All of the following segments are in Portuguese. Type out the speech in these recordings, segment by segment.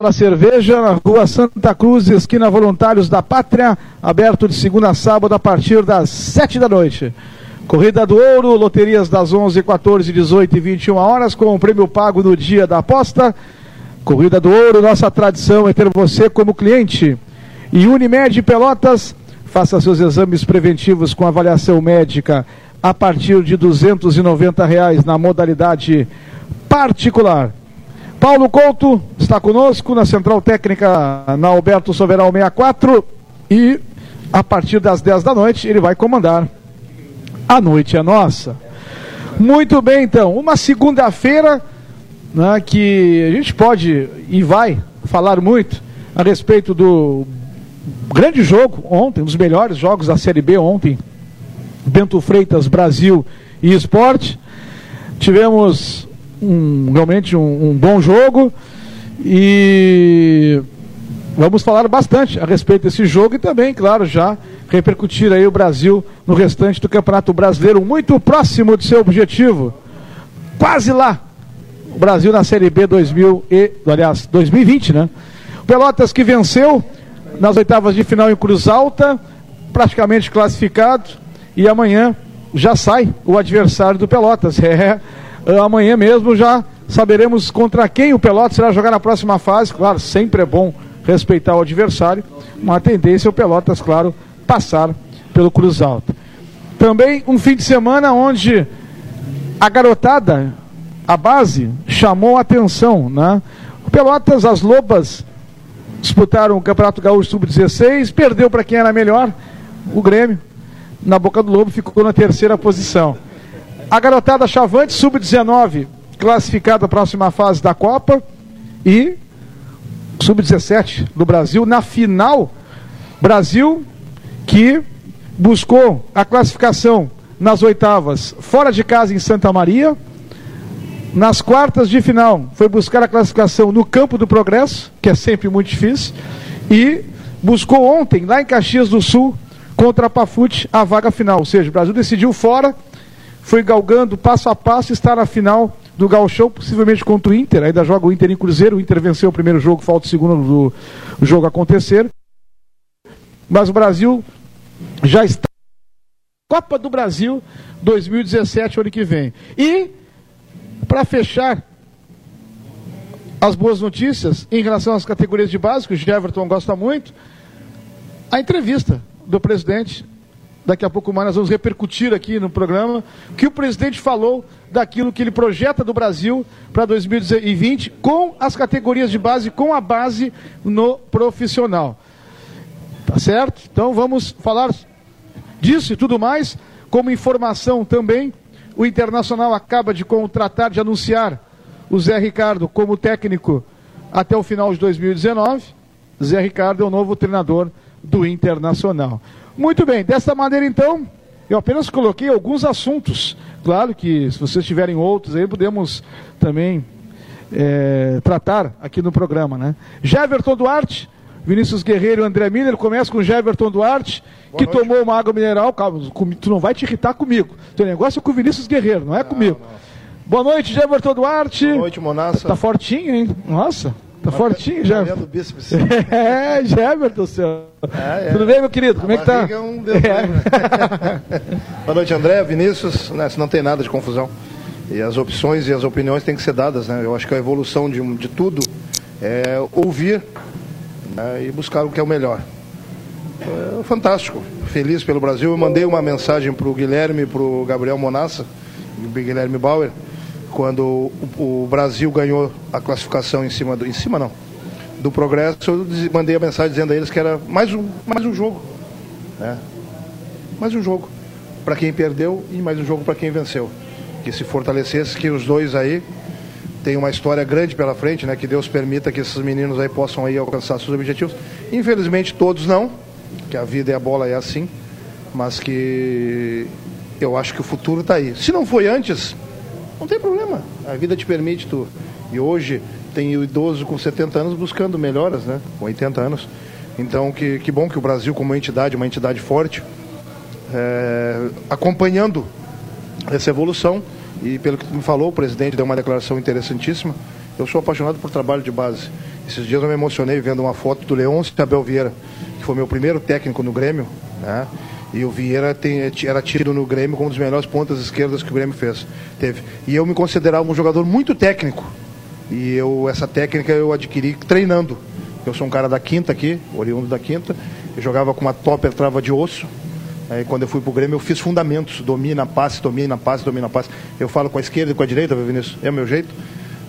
da Cerveja, na rua Santa Cruz, esquina Voluntários da Pátria, aberto de segunda a sábado a partir das sete da noite. Corrida do Ouro, loterias das 11, 14, 18 e 21 horas, com o prêmio pago no dia da aposta. Corrida do Ouro, nossa tradição é ter você como cliente. E Unimed Pelotas, faça seus exames preventivos com avaliação médica a partir de 290 reais na modalidade particular. Paulo Couto está conosco na Central Técnica na Alberto Soveral 64 e a partir das 10 da noite ele vai comandar. A noite é nossa. Muito bem, então. Uma segunda-feira né, que a gente pode e vai falar muito a respeito do grande jogo ontem, um dos melhores jogos da Série B ontem. Bento Freitas, Brasil e Esporte. Tivemos um, realmente um, um bom jogo e vamos falar bastante a respeito desse jogo e também, claro, já repercutir aí o Brasil no restante do Campeonato Brasileiro, muito próximo de seu objetivo. Quase lá. O Brasil na Série B 2000 e, aliás, 2020, né? Pelotas que venceu nas oitavas de final em Cruz Alta, praticamente classificado, e amanhã já sai o adversário do Pelotas. É, amanhã mesmo já saberemos contra quem o Pelotas irá jogar na próxima fase. Claro, sempre é bom respeitar o adversário. Uma tendência é o Pelotas, claro, passar pelo Cruz. Também um fim de semana onde a garotada, a base, chamou a atenção. Né? O Pelotas, as Lobas, disputaram o Campeonato Gaúcho Sub-16, perdeu para quem era melhor, o Grêmio. Na boca do Lobo ficou na terceira posição. A garotada Chavante, sub-19, classificada à próxima fase da Copa. E sub-17 do Brasil, na final, Brasil que buscou a classificação nas oitavas fora de casa em Santa Maria. Nas quartas de final, foi buscar a classificação no Campo do Progresso, que é sempre muito difícil. E buscou ontem, lá em Caxias do Sul, contra a Pafute, a vaga final. Ou seja, o Brasil decidiu fora foi galgando passo a passo, está na final do Gauchão, possivelmente contra o Inter. Ainda joga o Inter em Cruzeiro. O Inter venceu o primeiro jogo, falta o segundo do jogo acontecer. Mas o Brasil já está. Copa do Brasil 2017, ano que vem. E, para fechar as boas notícias em relação às categorias de base, que o Jefferson gosta muito, a entrevista do presidente daqui a pouco mais nós vamos repercutir aqui no programa, que o presidente falou daquilo que ele projeta do Brasil para 2020 com as categorias de base, com a base no profissional. Tá certo? Então vamos falar disso e tudo mais. Como informação também, o Internacional acaba de contratar, de anunciar o Zé Ricardo como técnico até o final de 2019. Zé Ricardo é o novo treinador do Internacional. Muito bem, dessa maneira então, eu apenas coloquei alguns assuntos. Claro que se vocês tiverem outros aí, podemos também é, tratar aqui no programa, né? Jeverton Duarte, Vinícius Guerreiro e André Miller. Começa com Jeverton Duarte, Boa que noite. tomou uma água mineral. Calma, tu não vai te irritar comigo. Teu negócio é com o Vinícius Guerreiro, não é não, comigo. Não. Boa noite, Jeverton Duarte. Boa noite, Monassa. Tá fortinho, hein? Nossa. Tá fortinho, já. É, Jefferson, seu. É, é. Tudo bem, meu querido? Como é que tá? É um é. Boa noite, André, Vinícius. Né, não tem nada de confusão. E as opções e as opiniões têm que ser dadas, né? Eu acho que a evolução de, de tudo é ouvir né, e buscar o que é o melhor. É fantástico. Feliz pelo Brasil. Eu mandei uma mensagem para o Guilherme e para o Gabriel Monassa, o Guilherme Bauer quando o, o, Brasil ganhou a classificação em cima do. Em cima não. Do progresso, eu mandei a mensagem dizendo a eles que era mais um, mais um jogo. Né? Mais um jogo. Para quem perdeu e mais um jogo para quem venceu. Que se fortalecesse, que os dois aí têm uma história grande pela frente, né? Que Deus permita que esses meninos aí possam aí alcançar seus objetivos. Infelizmente todos não, que a vida e a bola é assim, mas que eu acho que o futuro está aí. Se não foi antes, não tem problema. A vida te permite tu. E hoje tem o idoso com 70 anos buscando melhoras, né? Com 80 anos. Então, que, que bom que o Brasil, como entidade, uma entidade forte, é, acompanhando essa evolução. E pelo que tu me falou, o presidente deu uma declaração interessantíssima. Eu sou apaixonado por trabalho de base. Esses dias eu me emocionei vendo uma foto do Leôncio Abel Vieira, que foi meu primeiro técnico no Grêmio, né? E o Vieira tem, era tido no Grêmio como um dos melhores pontas esquerdas que o Grêmio fez. Teve. E eu me considerava um jogador muito técnico. E eu, essa técnica eu adquiri treinando. Eu sou um cara da quinta aqui, oriundo da quinta. Eu jogava com uma topper trava de osso. Aí quando eu fui pro Grêmio eu fiz fundamentos, domina, passe, domina, passe, domina, passe. Eu falo com a esquerda e com a direita, Vinícius, é o meu jeito.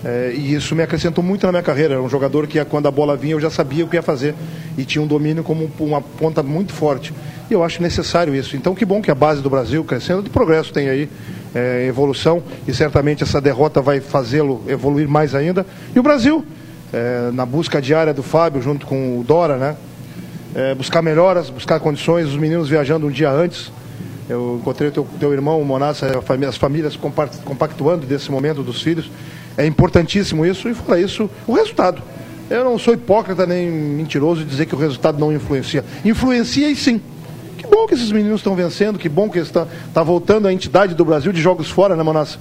É, e isso me acrescentou muito na minha carreira. Era um jogador que quando a bola vinha eu já sabia o que ia fazer. E tinha um domínio como uma ponta muito forte. E eu acho necessário isso. Então que bom que a base do Brasil crescendo, de progresso tem aí, é, evolução. E certamente essa derrota vai fazê-lo evoluir mais ainda. E o Brasil, é, na busca diária do Fábio junto com o Dora, né? É, buscar melhoras, buscar condições, os meninos viajando um dia antes. Eu encontrei o teu, teu irmão, o Monassa, as famílias compactuando desse momento dos filhos. É importantíssimo isso e fora isso, o resultado. Eu não sou hipócrita nem mentiroso de dizer que o resultado não influencia. Influencia e sim. Que bom que esses meninos estão vencendo, que bom que está tá voltando a entidade do Brasil de jogos fora, né, Monassa?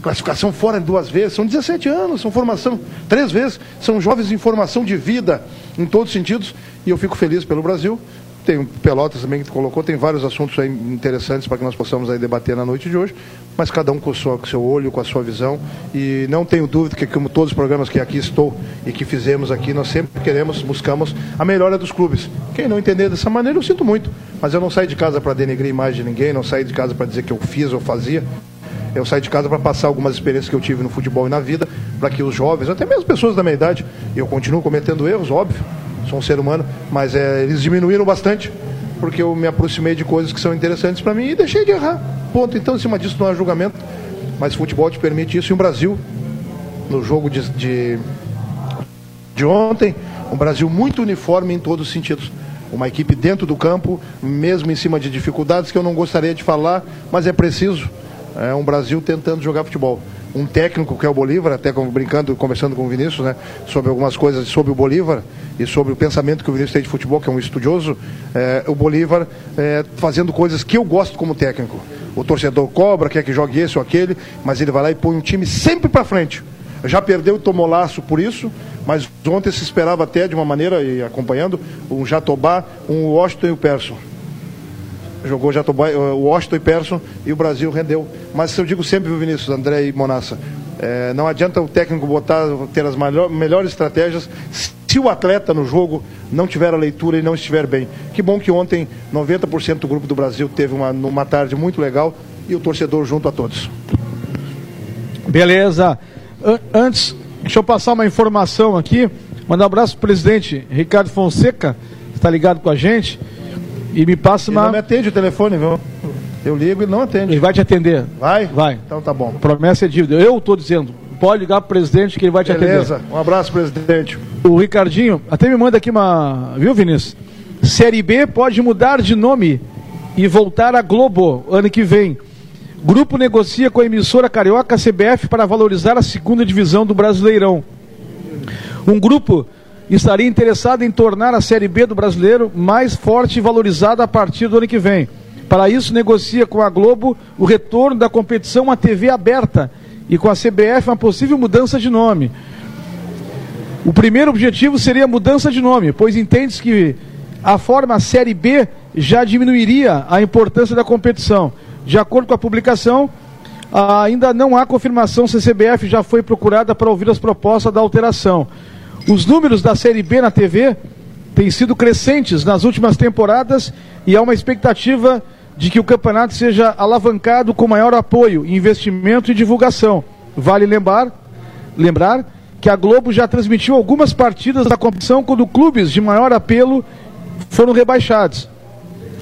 Classificação fora duas vezes, são 17 anos, são formação três vezes, são jovens em formação de vida em todos os sentidos, e eu fico feliz pelo Brasil, tem Pelotas também que colocou, tem vários assuntos aí interessantes para que nós possamos aí debater na noite de hoje, mas cada um com o, seu, olho, com a sua visão, e não tenho dúvida que como todos os programas que aqui estou e que fizemos aqui, nós sempre queremos, buscamos a melhora dos clubes. Quem não entender dessa maneira, eu sinto muito, mas eu não saio de casa para denegrir a imagem de ninguém, não saio de casa para dizer que eu fiz ou fazia, eu saio de casa para passar algumas experiências que eu tive no futebol e na vida, para que os jovens, até mesmo pessoas da minha idade, eu continuo cometendo erros, óbvio, sou um ser humano, mas é, eles diminuíram bastante, porque eu me aproximei de coisas que são interessantes para mim e deixei de errar. Ponto. Então, em cima disso, não há julgamento, mas futebol te permite isso. E o Brasil, no jogo de, de, de ontem, um Brasil muito uniforme em todos os sentidos. Uma equipe dentro do campo, mesmo em cima de dificuldades que eu não gostaria de falar, mas é preciso. É um Brasil tentando jogar futebol um técnico que é o Bolívar, até brincando, conversando com o Vinícius, né, sobre algumas coisas sobre o Bolívar e sobre o pensamento que o Vinícius tem de futebol, que é um estudioso, é, o Bolívar é, fazendo coisas que eu gosto como técnico. O torcedor cobra, quer que jogue esse ou aquele, mas ele vai lá e põe um time sempre para frente. Já perdeu e tomou laço por isso, mas ontem se esperava até de uma maneira, e acompanhando, um Jatobá, um Washington e o Persson jogou Jatobá, eh, Washington e Persson e o Brasil rendeu. Mas eu digo sempre, Vinícius, André e Monassa, é, não adianta o técnico botar, ter as melhor, melhores estratégias se o atleta no jogo não tiver a leitura e não estiver bem. Que bom que ontem 90% do grupo do Brasil teve uma, uma tarde muito legal e o torcedor junto a todos. Beleza. Antes, deixa eu passar uma informação aqui. Mandar um abraço para o presidente Ricardo Fonseca, que está ligado com a gente. E me passa uma. Ele não me atende o telefone, viu? Eu ligo e não atende. Ele vai te atender. Vai? Vai. Então tá bom. Promessa é dívida. Eu estou dizendo. Pode ligar para o presidente que ele vai te Beleza. atender. Beleza. Um abraço, presidente. O Ricardinho, até me manda aqui uma. Viu, Vinícius? Série B pode mudar de nome e voltar a Globo ano que vem. Grupo negocia com a emissora carioca CBF para valorizar a segunda divisão do Brasileirão. Um grupo estaria interessado em tornar a Série B do brasileiro mais forte e valorizada a partir do ano que vem. Para isso, negocia com a Globo o retorno da competição à TV aberta e com a CBF uma possível mudança de nome. O primeiro objetivo seria a mudança de nome, pois entende que a forma Série B já diminuiria a importância da competição. De acordo com a publicação, ainda não há confirmação se a CBF já foi procurada para ouvir as propostas da alteração. Os números da Série B na TV têm sido crescentes nas últimas temporadas e há uma expectativa de que o campeonato seja alavancado com maior apoio, investimento e divulgação. Vale lembrar, lembrar que a Globo já transmitiu algumas partidas da competição quando clubes de maior apelo foram rebaixados.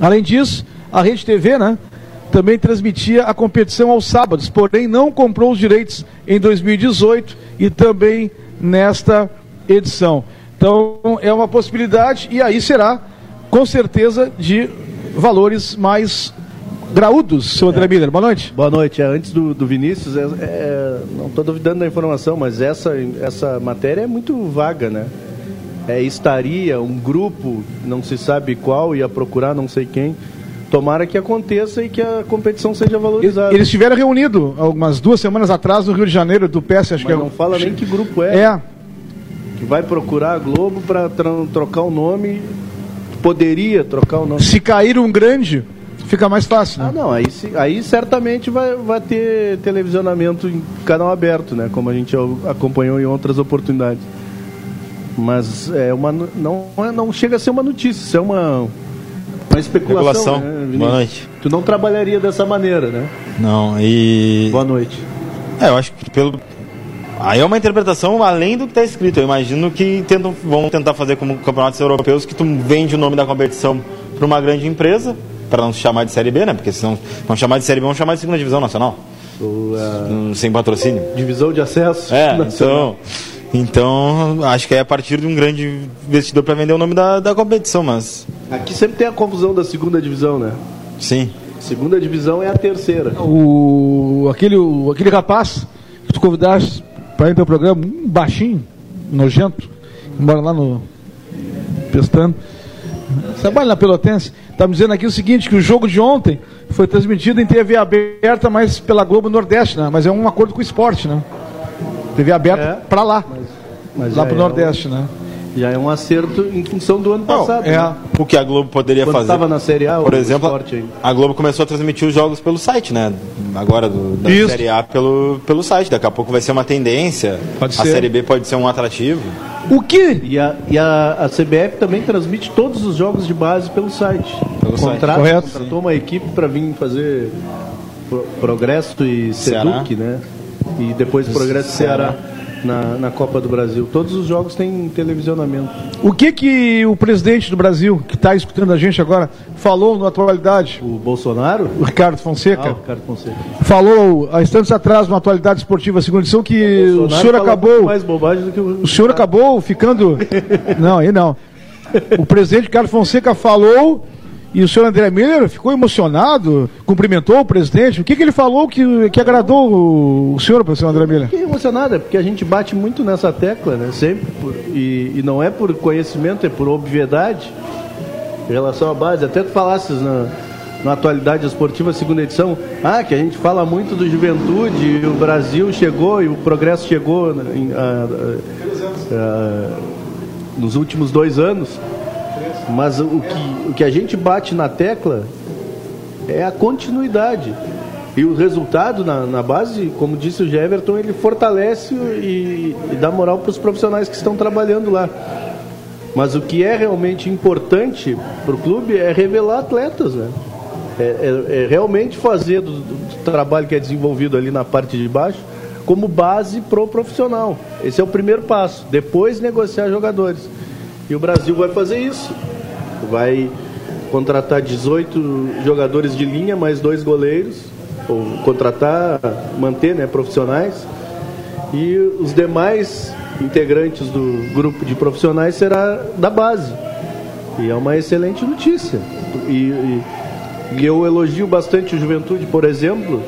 Além disso, a Rede TV, né, também transmitia a competição aos sábados, porém não comprou os direitos em 2018 e também nesta edição. Então é uma possibilidade e aí será, com certeza, de valores mais graúdos, seu André é. Miller. Boa noite. Boa noite. É, antes do, do Vinícius, é, é, não estou duvidando da informação, mas essa, essa matéria é muito vaga, né? É, estaria um grupo, não se sabe qual, ia procurar não sei quem. Tomara que aconteça e que a competição seja valorizada. Eles estiveram reunidos algumas duas semanas atrás no Rio de Janeiro, do PS, acho mas que é. Não fala nem que grupo é. É vai procurar a Globo para trocar o nome, poderia trocar o nome. Se cair um grande, fica mais fácil, né? Ah, não, aí, aí certamente vai, vai ter televisionamento em canal aberto, né? Como a gente acompanhou em outras oportunidades. Mas é uma, não, não chega a ser uma notícia, isso é uma, uma especulação. Né, Boa noite. Tu não trabalharia dessa maneira, né? Não, e. Boa noite. É, eu acho que pelo. Aí é uma interpretação além do que está escrito. Eu imagino que tentam, vão tentar fazer como campeonatos europeus, que tu vende o nome da competição para uma grande empresa, para não se chamar de Série B, né? Porque se não vão chamar de Série B, vão chamar de segunda divisão nacional. Ou, uh... Sem patrocínio. Divisão de acesso. É, nacional. então. Então, acho que é a partir de um grande investidor para vender o nome da, da competição, mas. Aqui sempre tem a confusão da segunda divisão, né? Sim. Segunda divisão é a terceira. O, aquele, o, aquele rapaz que tu convidaste para ir para o programa, um baixinho, nojento, mora lá no Pestano. Trabalha na Pelotense. Está me dizendo aqui o seguinte, que o jogo de ontem foi transmitido em TV aberta, mas pela Globo Nordeste, né? Mas é um acordo com o esporte, né? TV aberta é, para lá. Mas, mas lá para o é Nordeste, um, né? Já é um acerto em função do ano Não, passado. É. Né? O que a Globo poderia Quando fazer. estava na Série A, por exemplo, a Globo começou a transmitir os jogos pelo site, né? Agora do, da Isso. Série A pelo, pelo site. Daqui a pouco vai ser uma tendência. Pode a ser. Série B pode ser um atrativo. O que? E a, e a, a CBF também transmite todos os jogos de base pelo site. Pelo Contrato, site. Correto. Contratou uma equipe para vir fazer pro, Progresso e Seduc, né? E depois Progresso Ceará. Ceará na, na Copa do Brasil. Todos os jogos têm televisionamento. O que que o presidente do Brasil, que está escutando a gente agora, falou na atualidade? O Bolsonaro? O Ricardo Fonseca. Ah, o Ricardo Fonseca. Falou há instantes atrás, na atualidade esportiva, segunda edição, que o, o senhor acabou. Mais bobagem do que o... o senhor acabou ficando. não, aí não. O presidente Ricardo Fonseca falou e o senhor André Miller ficou emocionado, cumprimentou o presidente. O que, que ele falou que, que agradou o, o senhor, professor André Miller? Fiquei emocionado, é porque a gente bate muito nessa tecla, né? Sempre. Por, e, e, não é por conhecimento, é por obviedade. Em relação à base, até tu falasses na, na atualidade esportiva, segunda edição, ah, que a gente fala muito do juventude, o Brasil chegou e o progresso chegou né, em, a, a, a, nos últimos dois anos. Mas o que, o que a gente bate na tecla é a continuidade. E o resultado na, na base, como disse o Jeverton, ele fortalece e, e dá moral para os profissionais que estão trabalhando lá. Mas o que é realmente importante para o clube é revelar atletas, né? É, é, é realmente fazer do, do, trabalho que é desenvolvido ali na parte de baixo como base pro profissional. Esse é o primeiro passo. Depois negociar jogadores. E o Brasil vai fazer isso. Vai contratar 18 jogadores de linha, mais dois goleiros, ou contratar, manter né, profissionais. E os demais integrantes do grupo de profissionais será da base. E é uma excelente notícia. E, e, e eu elogio bastante o Juventude, por exemplo,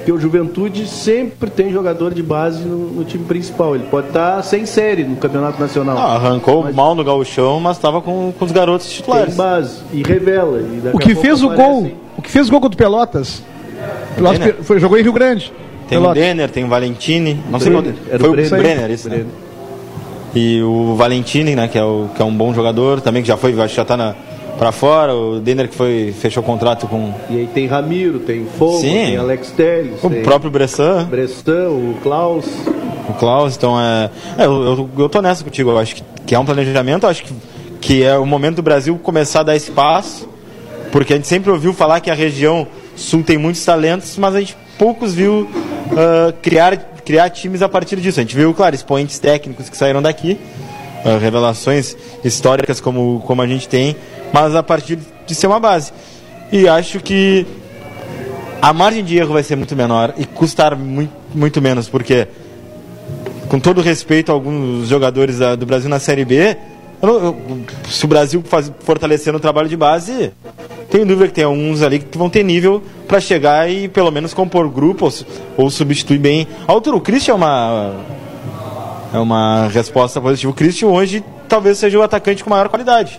porque o Juventude sempre tem jogador de base no, no time principal. Ele pode estar tá sem série no Campeonato Nacional. Ah, arrancou mas, mal no gauchão, mas estava com, com os garotos titulares. Tem base e revela. E o que fez o gol, o que fez o gol contra o Pelotas? Pelotas foi, jogou em Rio Grande. Tem Pelotas. o Denner, tem o Valentini. Não Brenner, sei qual, foi o Brenner, Brenner isso. Brenner. Né? E o Valentini, né, que é, o, que é um bom jogador, também que já foi, já está na para fora, o Denner que foi fechou contrato com E aí tem Ramiro, tem Fogo, Sim. tem Alex Telles, o próprio Bressan, Bressan, o Klaus, o Klaus, então é, é eu, eu, eu tô nessa contigo, eu acho que, que é um planejamento, acho que que é o momento do Brasil começar a dar espaço, porque a gente sempre ouviu falar que a região sul tem muitos talentos, mas a gente poucos viu uh, criar criar times a partir disso. A gente viu, claro, expoentes técnicos que saíram daqui, uh, revelações históricas como, como a gente tem, mas a partir de ser uma base. E acho que a margem de erro vai ser muito menor e custar muito, muito menos, porque, com todo respeito a alguns jogadores da, do Brasil na Série B, eu, eu, se o Brasil faz, fortalecendo o trabalho de base, tenho dúvida que tem alguns ali que vão ter nível para chegar e pelo menos compor grupo ou, ou substituir bem. A altura, o Christian é uma, é uma resposta positiva. O Christian hoje talvez seja o atacante com maior qualidade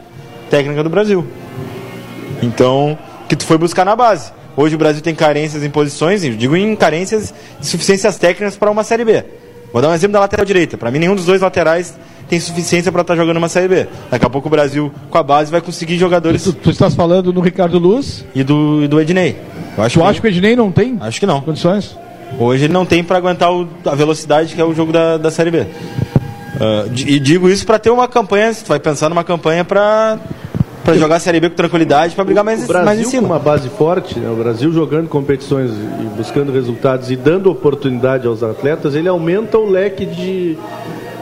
técnica do Brasil. Então, que tu foi buscar na base. Hoje o Brasil tem carências em posições, digo em carências de suficiências técnicas para uma Série B. Vou dar um exemplo da lateral direita. Para mim, nenhum dos dois laterais tem suficiência para estar tá jogando uma Série B. Daqui a pouco o Brasil, com a base, vai conseguir jogadores. Tu, tu estás falando no Ricardo Luz e do, e do Ednei. Eu acho tu que acha que o Ednei não tem? Acho que não. Condições? Hoje ele não tem para aguentar o, a velocidade que é o jogo da, da Série B. Uh, e digo isso para ter uma campanha, tu vai pensar numa campanha para para jogar a Série B com tranquilidade, para brigar mais, o Brasil, mais em cima. com uma base forte, né? o Brasil jogando competições e buscando resultados e dando oportunidade aos atletas, ele aumenta o leque de.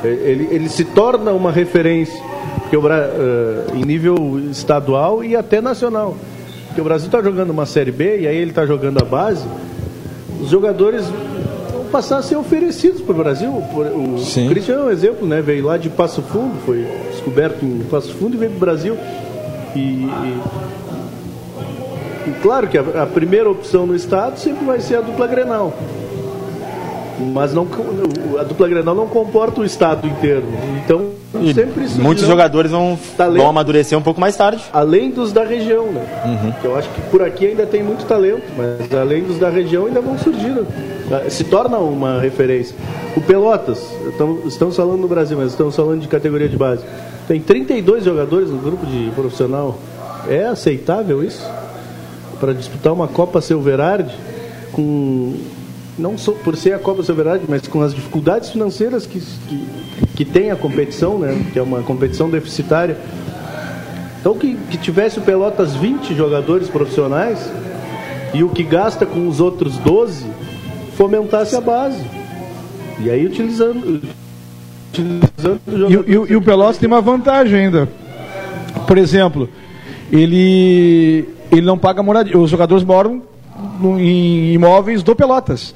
Ele, ele se torna uma referência porque o, uh, em nível estadual e até nacional. Porque o Brasil está jogando uma Série B e aí ele está jogando a base, os jogadores vão passar a ser oferecidos para o Brasil. O Sim. Cristian é um exemplo, né? veio lá de Passo Fundo, foi descoberto em Passo Fundo e veio para o Brasil. E, e, e claro que a, a, primeira opção no estado sempre vai ser a dupla Grenal. Mas não, a dupla Grenal não comporta o estado inteiro. Então, e sempre Muitos jogadores vão, talento, vão amadurecer um pouco mais tarde. Além dos da região, né? Uhum. Eu acho que por aqui ainda tem muito talento, mas além dos da região ainda vão surgir. Se torna uma referência. O Pelotas, estamos falando no Brasil, mas estamos falando de categoria de base. Tem 32 jogadores no grupo de profissional. É aceitável isso? Para disputar uma Copa Silverard com não só por ser a Copa Silverard, mas com as dificuldades financeiras que, que, que tem a competição, né? que é uma competição deficitária. Então que, que tivesse o Pelotas 20 jogadores profissionais e o que gasta com os outros 12 fomentasse a base. E aí utilizando, e, e, e, o Pelotas tem uma vantagem ainda. Por exemplo, ele, ele não paga moradia. Os jogadores moram em imóveis do Pelotas.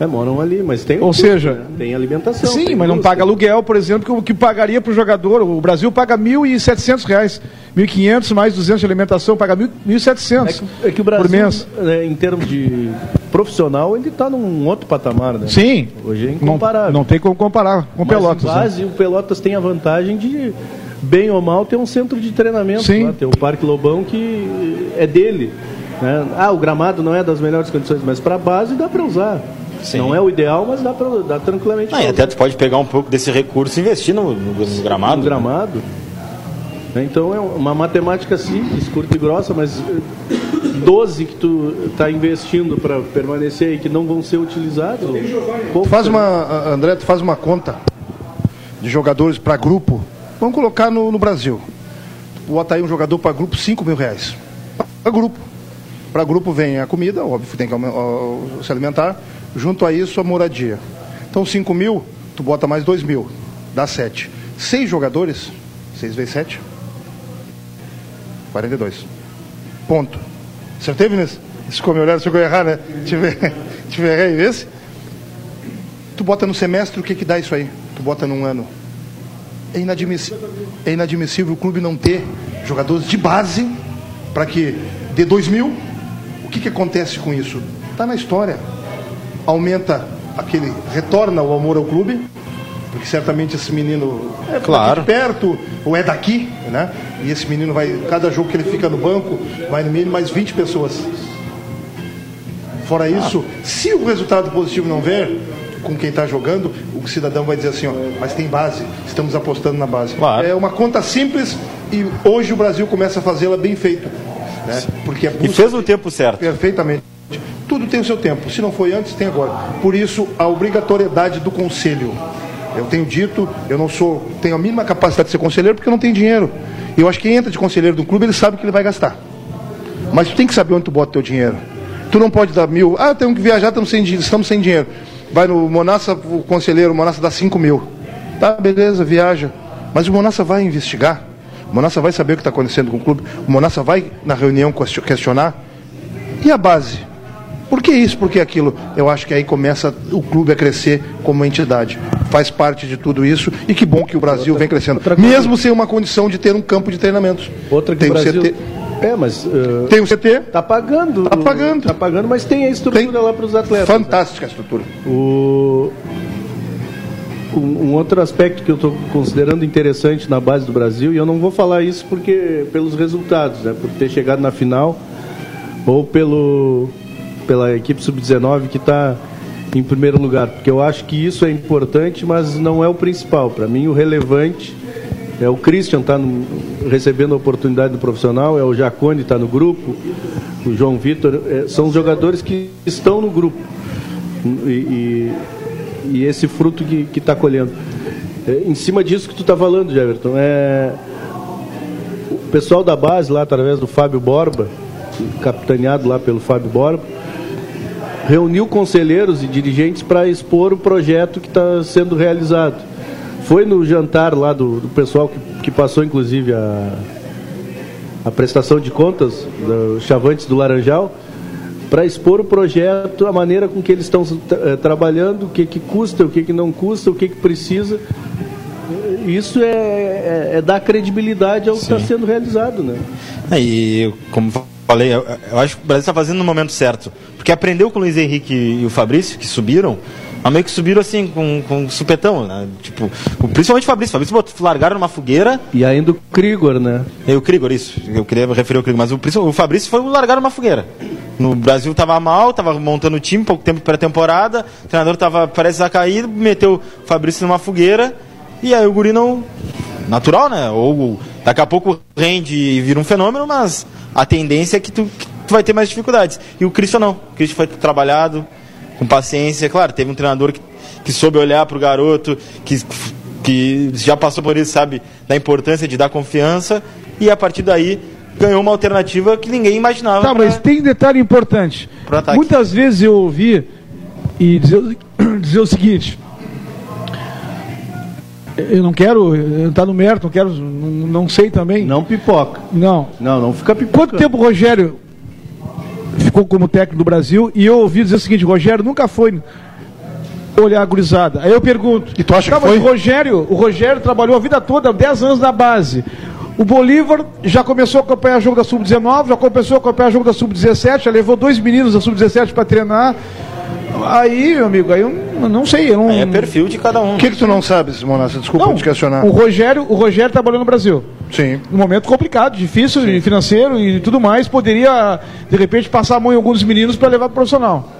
É, moram ali, mas tem. Ou seja, né? tem alimentação. Sim, tem mas não paga aluguel, por exemplo, que, que pagaria para o jogador. O Brasil paga R$ 1.700, R$ 1.500 mais 200 de alimentação, paga R$ 1.700 é que, é que o Brasil, por mês. Né, em termos de profissional, ele está num outro patamar, né? Sim. Hoje é incomparável. Não, não tem como comparar com o Pelotas. Em né? base, né? o Pelotas tem a vantagem de, bem ou mal, ter um centro de treinamento. Sim. Lá, tem o Parque Lobão que é dele. Né? Ah, o gramado não é das melhores condições, mas para a base dá para usar. Sim. Não é o ideal, mas dá, pra, dá tranquilamente. Ah, e até tu pode pegar um pouco desse recurso e investir no, no, no gramado. No né? gramado. Né? Então é uma matemática simples, curta e grossa, mas 12 eh, que tu está investindo para permanecer e que não vão ser utilizados. Faz uma, André, tu faz uma conta de jogadores para grupo. Vamos colocar no, no Brasil. Bota aí um jogador para grupo 5 mil reais. Para grupo. Para grupo vem a comida, óbvio, tem que se alimentar Junto a isso, a moradia. Então, 5 mil, tu bota mais 2 mil, dá 7. Seis jogadores, 6 vezes 7, 42. Ponto. Acertei, Vinícius? Se me olhando, se eu errar, né? Tive errei esse. Tu bota no semestre, o que que dá isso aí? Tu bota num ano. É inadmissível, é inadmissível o clube não ter jogadores de base para que dê 2 mil. O que, que acontece com isso? Está na história aumenta aquele, retorna o amor ao clube, porque certamente esse menino é claro. perto ou é daqui, né? E esse menino vai, cada jogo que ele fica no banco, vai no mínimo mais 20 pessoas. Fora ah. isso, se o resultado positivo não vier, com quem está jogando, o cidadão vai dizer assim, ó, mas tem base, estamos apostando na base. Claro. É uma conta simples e hoje o Brasil começa a fazê-la bem feita. Né? Porque é e fez o tempo certo. Perfeitamente. Tudo tem o seu tempo. Se não foi antes, tem agora. Por isso, a obrigatoriedade do conselho. Eu tenho dito, eu não sou, tenho a mínima capacidade de ser conselheiro porque eu não tenho dinheiro. E eu acho que quem entra de conselheiro um clube, ele sabe que ele vai gastar. Mas tu tem que saber onde tu bota teu dinheiro. Tu não pode dar mil, ah, temos que viajar, estamos sem, estamos sem dinheiro. Vai no Monassa, o conselheiro, o Monassa dá cinco mil. Tá, beleza, viaja. Mas o Monassa vai investigar. O Monassa vai saber o que está acontecendo com o clube. O Monassa vai na reunião questionar. E a base? Por que isso? Por que aquilo? Eu acho que aí começa o clube a crescer como entidade. Faz parte de tudo isso e que bom que o Brasil outra, vem crescendo. Mesmo sem uma condição de ter um campo de treinamentos. Outra que tem o Brasil... CT. É, mas. Uh, tem o CT? Tá pagando. Tá pagando. Tá pagando, mas tem a estrutura tem. lá para os atletas. Fantástica a estrutura. O... Um, outro aspecto que eu estou considerando interessante na base do Brasil, e eu não vou falar isso porque pelos resultados, né, por ter chegado na final, ou pelo, pela equipe sub-19 que está em primeiro lugar, porque eu acho que isso é importante, mas não é o principal. Para mim, o relevante é o Christian estar tá recebendo a oportunidade do profissional, é o Jacone estar tá no grupo, o João Vitor, é, são os jogadores que estão no grupo. E, e, e esse fruto que está colhendo. É, em cima disso que tu está falando, Everton, é, o pessoal da base lá, através do Fábio Borba, capitaneado lá pelo Fábio Borba, reuniu conselheiros e dirigentes para expor o projeto que está sendo realizado. Foi no jantar lá do, do pessoal que, que, passou, inclusive, a, a prestação de contas dos Chavantes do Laranjal, para expor o projeto, a maneira com que eles estão uh, trabalhando, o que, que custa, o que, que não custa, o que, que precisa. Isso é, é, é dar credibilidade ao Sim. que está sendo realizado. Né? É, e como falei, eu, eu acho que o Brasil está fazendo no momento certo. Porque aprendeu com o Luiz Henrique e o Fabrício, que subiram, mas meio que subiram assim, com, com supetão, né? Tipo, principalmente o Fabrício. O Fabrício largaram numa fogueira. E ainda o Krigor, né? E o Krigor, isso. Eu queria referir ao Krigor, mas o, o Fabrício foi largar numa fogueira. No Brasil tava mal, tava montando o time, pouco tempo pré-temporada, o treinador tava prestes a cair, meteu o Fabrício numa fogueira, e aí o Guri não. Natural, né? Ou daqui a pouco rende e vira um fenômeno, mas a tendência é que tu, que tu vai ter mais dificuldades. E o Christian não. O Christian foi trabalhado com paciência. Claro, teve um treinador que, que soube olhar para o garoto, que, que já passou por isso, sabe, da importância de dar confiança. E a partir daí ganhou uma alternativa que ninguém imaginava. Tá, pra, mas tem um detalhe importante. Muitas vezes eu ouvi e dizer, dizer o seguinte eu não quero entrar no mérito, não quero, não, sei também. Não pipoca. Não. Não, não fica pipoca. Quanto tempo o Rogério ficou como técnico do Brasil e eu ouvi dizer o seguinte, Rogério nunca foi olhar a gurizada. Aí eu pergunto, e tu acha tá, que foi? O Rogério, o Rogério trabalhou a vida toda, 10 anos na base. O Bolívar já começou a acompanhar jogo da Sub-19, já começou a acompanhar jogo da Sub-17, já levou dois meninos da Sub-17 para treinar. Aí, meu amigo, aí eu não sei. Eu não... Aí é perfil de cada um. O que, que tu não sabes, Monassa? Desculpa não, te questionar. O Rogério, o Rogério trabalhou no Brasil. Sim. Um momento complicado, difícil, Sim. financeiro e tudo mais. Poderia, de repente, passar a mão em alguns meninos para levar para profissional.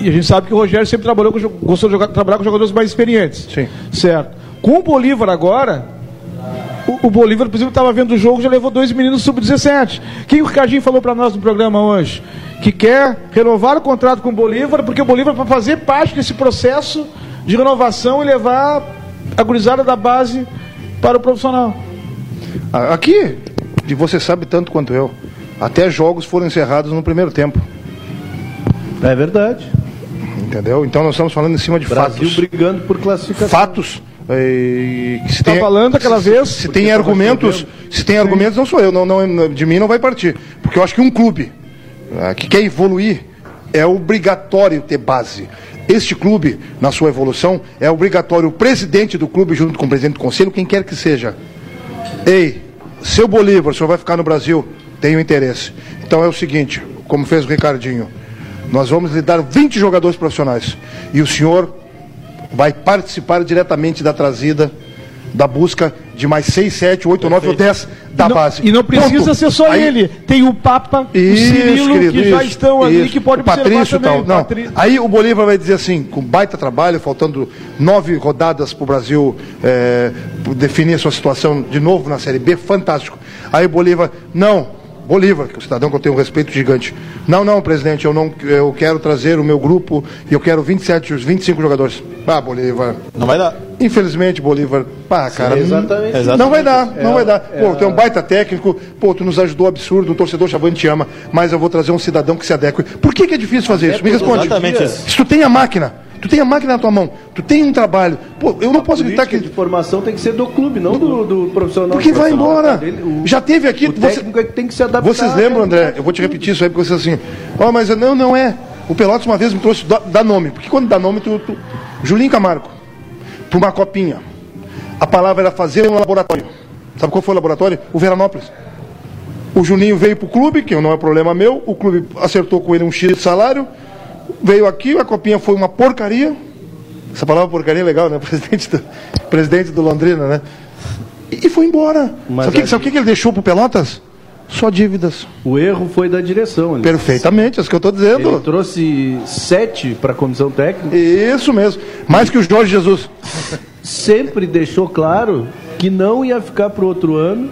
E a gente sabe que o Rogério sempre trabalhou com, gostou de jogar, trabalhar com jogadores mais experientes. Sim. Certo. Com o Bolívar agora, o, o Bolívar, por exemplo, estava vendo o jogo, já levou dois meninos sub-17. Quem o Ricardinho falou para nós no programa hoje? Que quer renovar o contrato com o Bolívar, porque o Bolívar, para fazer parte desse processo de renovação e levar a gurizada da base para o profissional. Aqui, e você sabe tanto quanto eu, até jogos foram encerrados no primeiro tempo. É verdade. Entendeu? Então nós estamos falando em cima de Brasil fatos. Brasil brigando por classificação. Fatos e, se está falando aquela vez. Se, se tem argumentos, se tem argumentos, não sou eu, não, não, de mim não vai partir. Porque eu acho que um clube que quer evoluir é obrigatório ter base. Este clube, na sua evolução, é obrigatório o presidente do clube, junto com o presidente do conselho, quem quer que seja. Ei, seu Bolívar, o senhor vai ficar no Brasil? Tenho interesse. Então é o seguinte, como fez o Ricardinho, nós vamos lhe dar 20 jogadores profissionais. E o senhor vai participar diretamente da trazida, da busca de mais 6, 7, 8, 9 ou 10 da não, base. E não precisa Ponto. ser só Aí, ele. Tem o Papa, isso, o Cirilo, querido, que isso, já estão ali, que pode o Patrício também. Tal. Não. Patrício. Aí o Bolívar vai dizer assim, com baita trabalho, faltando nove rodadas para o Brasil é, definir a sua situação de novo na Série B, fantástico. Aí o Bolívar, não, Bolívar, que é um cidadão que eu tenho um respeito gigante. Não, não, presidente, eu não eu quero trazer o meu grupo e eu quero 27, 25 jogadores. Ah, Bolívar. Não vai dar. Infelizmente, Bolívar. Pá, cara. Sim, exatamente. Não, vai dar, não é, vai dar. Pô, é, tem um baita técnico, pô, tu nos ajudou absurdo, o torcedor Chavante te ama, mas eu vou trazer um cidadão que se adeque. Por que, que é difícil fazer isso? Me responde. Exatamente isso. Se tu tem a máquina, Tu tem a máquina na tua mão, tu tem um trabalho. Pô, eu não a posso gritar que. de formação tem que ser do clube, não do, do profissional. Porque vai embora. Dele, o, Já teve aqui. O você, técnico é que tem que se adaptar. Vocês lembram, André? Eu vou te repetir isso aí, porque vocês assim. Ó, oh, mas não, não é. O Pelotas uma vez me trouxe dar nome. Porque quando dá nome, tu. tu... Julinho Camargo. Para uma copinha. A palavra era fazer um laboratório. Sabe qual foi o laboratório? O Veranópolis. O Juninho veio para o clube, que não é problema meu. O clube acertou com ele um X de salário. Veio aqui, a copinha foi uma porcaria essa palavra porcaria é legal, né? Presidente do, presidente do Londrina, né? E, foi embora. Mas sabe o que, que ele deixou pro Pelotas? Só dívidas. O erro foi da direção. Ele, Perfeitamente, é isso que eu estou ele dizendo. trouxe sete para a comissão técnica. Isso mesmo. Mais que o Jorge Jesus. Sempre deixou claro que não ia ficar para o outro ano.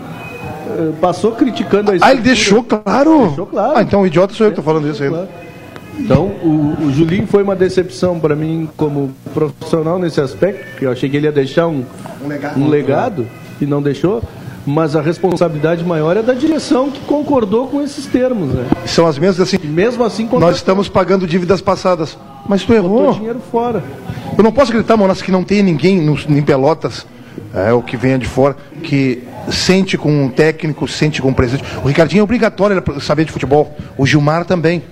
Eh, Passou criticando a Ah, estrutura. ele deixou claro. Deixou claro. Ah, então o idiota sou eu que estou falando isso aí. Claro. Então, o, o Julinho foi uma decepção para mim como profissional nesse aspecto, porque eu achei que ele ia deixar um, um legado, e não deixou. Mas a responsabilidade maior é da direção que concordou com esses termos. Né? São as mesmas assim. Mesmo assim, Nós estamos pagando dívidas passadas. Mas tu botou errou. dinheiro fora. Eu não posso acreditar, Monas, que não tem ninguém nos, em Pelotas, é, o que venha de fora, que sente com um técnico, sente com o presidente. O Ricardinho é obrigatório ele saber de futebol. O Gilmar também.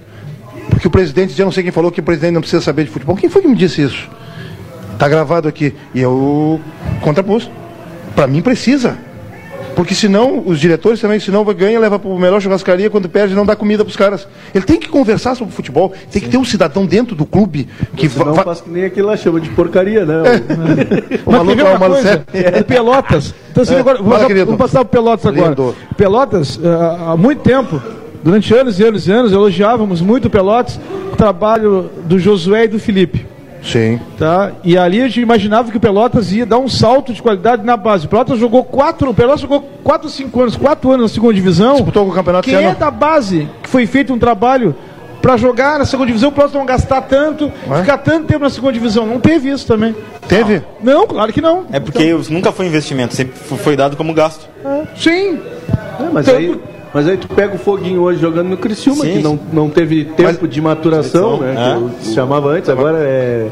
Porque o presidente, eu não sei quem falou que o presidente não precisa saber de futebol. Quem foi que me disse isso? Tá gravado aqui. E eu contrapus. Para mim precisa. Porque senão, os diretores também, senão ganha, leva para o melhor churrascaria, quando perde, não dá comida para os caras. Ele tem que conversar sobre futebol, tem que ter um cidadão dentro do clube que Não faz que nem aquilo lá chama de porcaria, né? o Mas maluco é o. O Pelotas. Então, assim, É. agora, vamos, Fala, vamos passar pro Pelotas agora. Lindo. Pelotas, ah, há muito tempo, durante anos e anos e anos, elogiávamos muito o Pelotas, o trabalho do Josué e do Felipe. Sim. Tá? E ali a gente imaginava que o Pelotas ia dar um salto de qualidade na base. O Pelotas jogou quatro, o Pelotas jogou quatro, cinco anos, quatro anos na segunda divisão. Disputou o campeonato Quem esse é da base que foi feito um trabalho para jogar na segunda divisão, o Pelotas não gastar tanto, Ué? ficar tanto tempo na segunda divisão. Não teve isso também. Teve? Não, claro que não. É porque nunca foi investimento, sempre foi dado como gasto. Sim. É, mas, Então- aí, mas aí tu pega o Foguinho hoje jogando no Criciúma, Sim, que não, não teve tempo de maturação, né? Que se chamava antes, agora é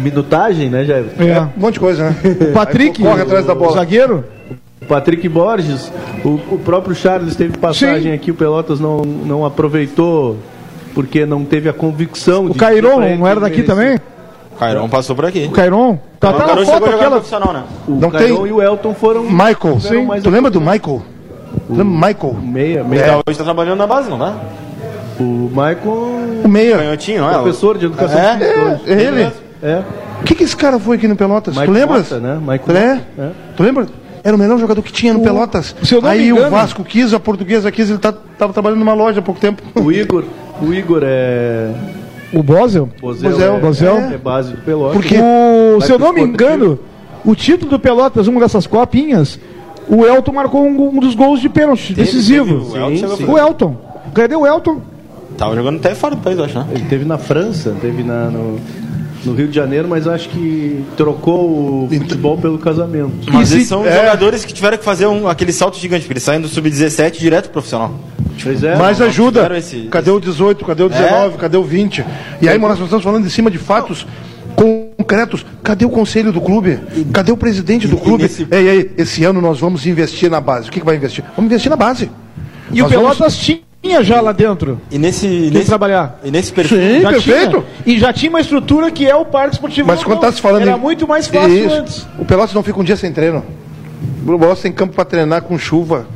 minutagem, né, Jair? É. Um monte de coisa, né? O Patrick, corre atrás da o bola. zagueiro, O Patrick Borges, o, o próprio Charles teve passagem Sim. aqui, o Pelotas não, não aproveitou porque não teve a convicção. o de- Cairon, não era daqui também? O Cairão passou por aqui. O Cairon? Tá, o tá na Cairão chegou foto aquela. profissional, né? O Não Cairon tem- e o Elton foram. Michael. mais Tu lembra do Michael? Do Michael? Meia, meia. Tá, hoje tá trabalhando na base, não tá? O Michael, O meia. Canhotinho, não é? professor de educação É? física hoje. É ele. É. O que, que esse cara foi aqui no Pelotas? Mike tu lembras? Mota, né? Tu é? É. Tu lembra? Era o melhor jogador que tinha no Pelotas. se eu não me Aí o engano- Vasco quis, a portuguesa quis, ele tá, tava trabalhando numa loja há pouco tempo. O Igor, o Igor é. O Bosel? Bozel, Bozel. é, Bozel. é base do Pelotas. Porque O, se eu não me engano, o título do Pelotas, uma dessas copinhas, o Elton marcou um, um dos gols de pênalti, decisivo. teve, o Elton a O Elton. Cadê o Elton? Tava jogando até fora do país, eu acho, né? Ele teve na França, teve na, no, no Rio de Janeiro, mas acho que trocou o futebol pelo casamento. Mas eles são é. jogadores que tiveram que fazer um, aquele salto gigante, porque eles saem do sub-17 direto pro profissional. Pois é, mais não ajuda. esse- Cadê o 18? Cadê o 19? Cadê o 20? E aí, nós estamos falando em cima de fatos concretos. Cadê o conselho do clube? Cadê o presidente do clube? nesse- Ei, ei, esse ano nós vamos investir na base. O que, que vai investir? Vamos investir na base. E Nós o vamos- Pelotas tinha já lá dentro. E nesse, nesse, trabalhar. e nesse perfil. Sim, Já perfeito. tinha. E já tinha uma estrutura que é o Parque Esportivo. Mas quando Lobão. tá se falando Era em- muito mais fácil Isso. antes. O Pelotas não fica um dia sem treino. O Pelotas tem campo para treinar com chuva,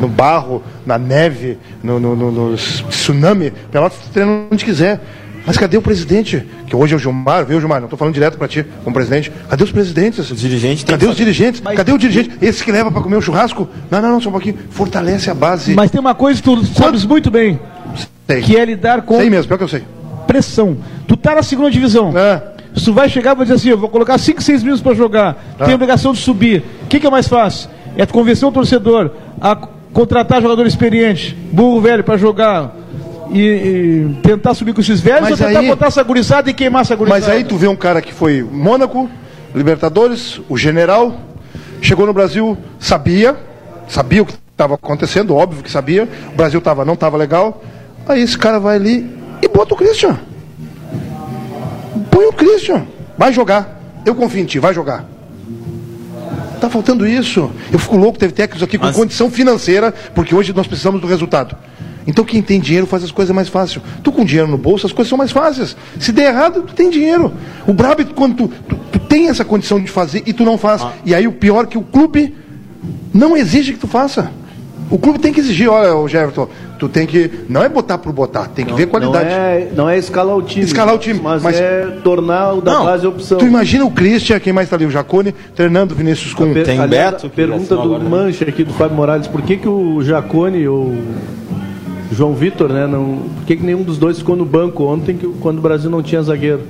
no barro, na neve, no, no, no- no tsunami. O Pelotas treina onde quiser. Mas cadê o presidente? Que hoje é o Gilmar, viu, Gilmar? Não estou falando direto para ti, como presidente. Cadê os presidentes? Os dirigentes Cadê os dirigentes? Cadê o dirigente? Esse que leva para comer o churrasco? Não, não, não, só um pouquinho. Fortalece a base. Mas tem uma coisa que tu sabes muito bem, Sei. que é lidar com Sei mesmo, pior que eu sei. pressão. Tu tá na segunda divisão. É. Se tu vai chegar e vai dizer assim, eu vou colocar 5, 6 minutos para jogar, Tá. tem obrigação de subir. O que, que é mais fácil? É tu convencer o torcedor a contratar jogador experiente, burro velho, para jogar e, e tentar subir com esses velhos Mas ou tentar aí- botar essa gurizada e queimar essa gurizada? Mas aí tu vê um cara que foi Mônaco, Libertadores, o general, chegou no Brasil, sabia, sabia o que estava acontecendo, óbvio que sabia, o Brasil tava, não estava legal. Aí esse cara vai ali e bota o Christian. Põe o Christian, vai jogar. Eu confio em ti, vai jogar. Tá faltando isso. Eu fico louco, teve técnicos aqui com Mas- condição financeira, porque hoje nós precisamos do resultado. Então quem tem dinheiro faz as coisas mais fácil. Tu com dinheiro no bolso, as coisas são mais fáceis. Se der errado, tu tem dinheiro. O brabo é quando tu, tu, tu tem essa condição de fazer e tu não faz. E aí o pior é que o clube não exige que tu faça. O clube tem que exigir, olha, o Jefferson, tu tem que. Não é botar por botar, tem que ver qualidade. Não é, não é escalar o time. Escalar o time, Mas, mas- é tornar o da Não, base opção. Tu imagina o Christian, quem mais tá ali? O Jacone, treinando o Vinícius com. Tem aliás, Beto, pergunta do agora, né? Mancha aqui, do Fábio Morales, por que, que o Jacone ou o João Vitor, né, não, por que, que nenhum dos dois ficou no banco ontem que, quando o Brasil não tinha zagueiro?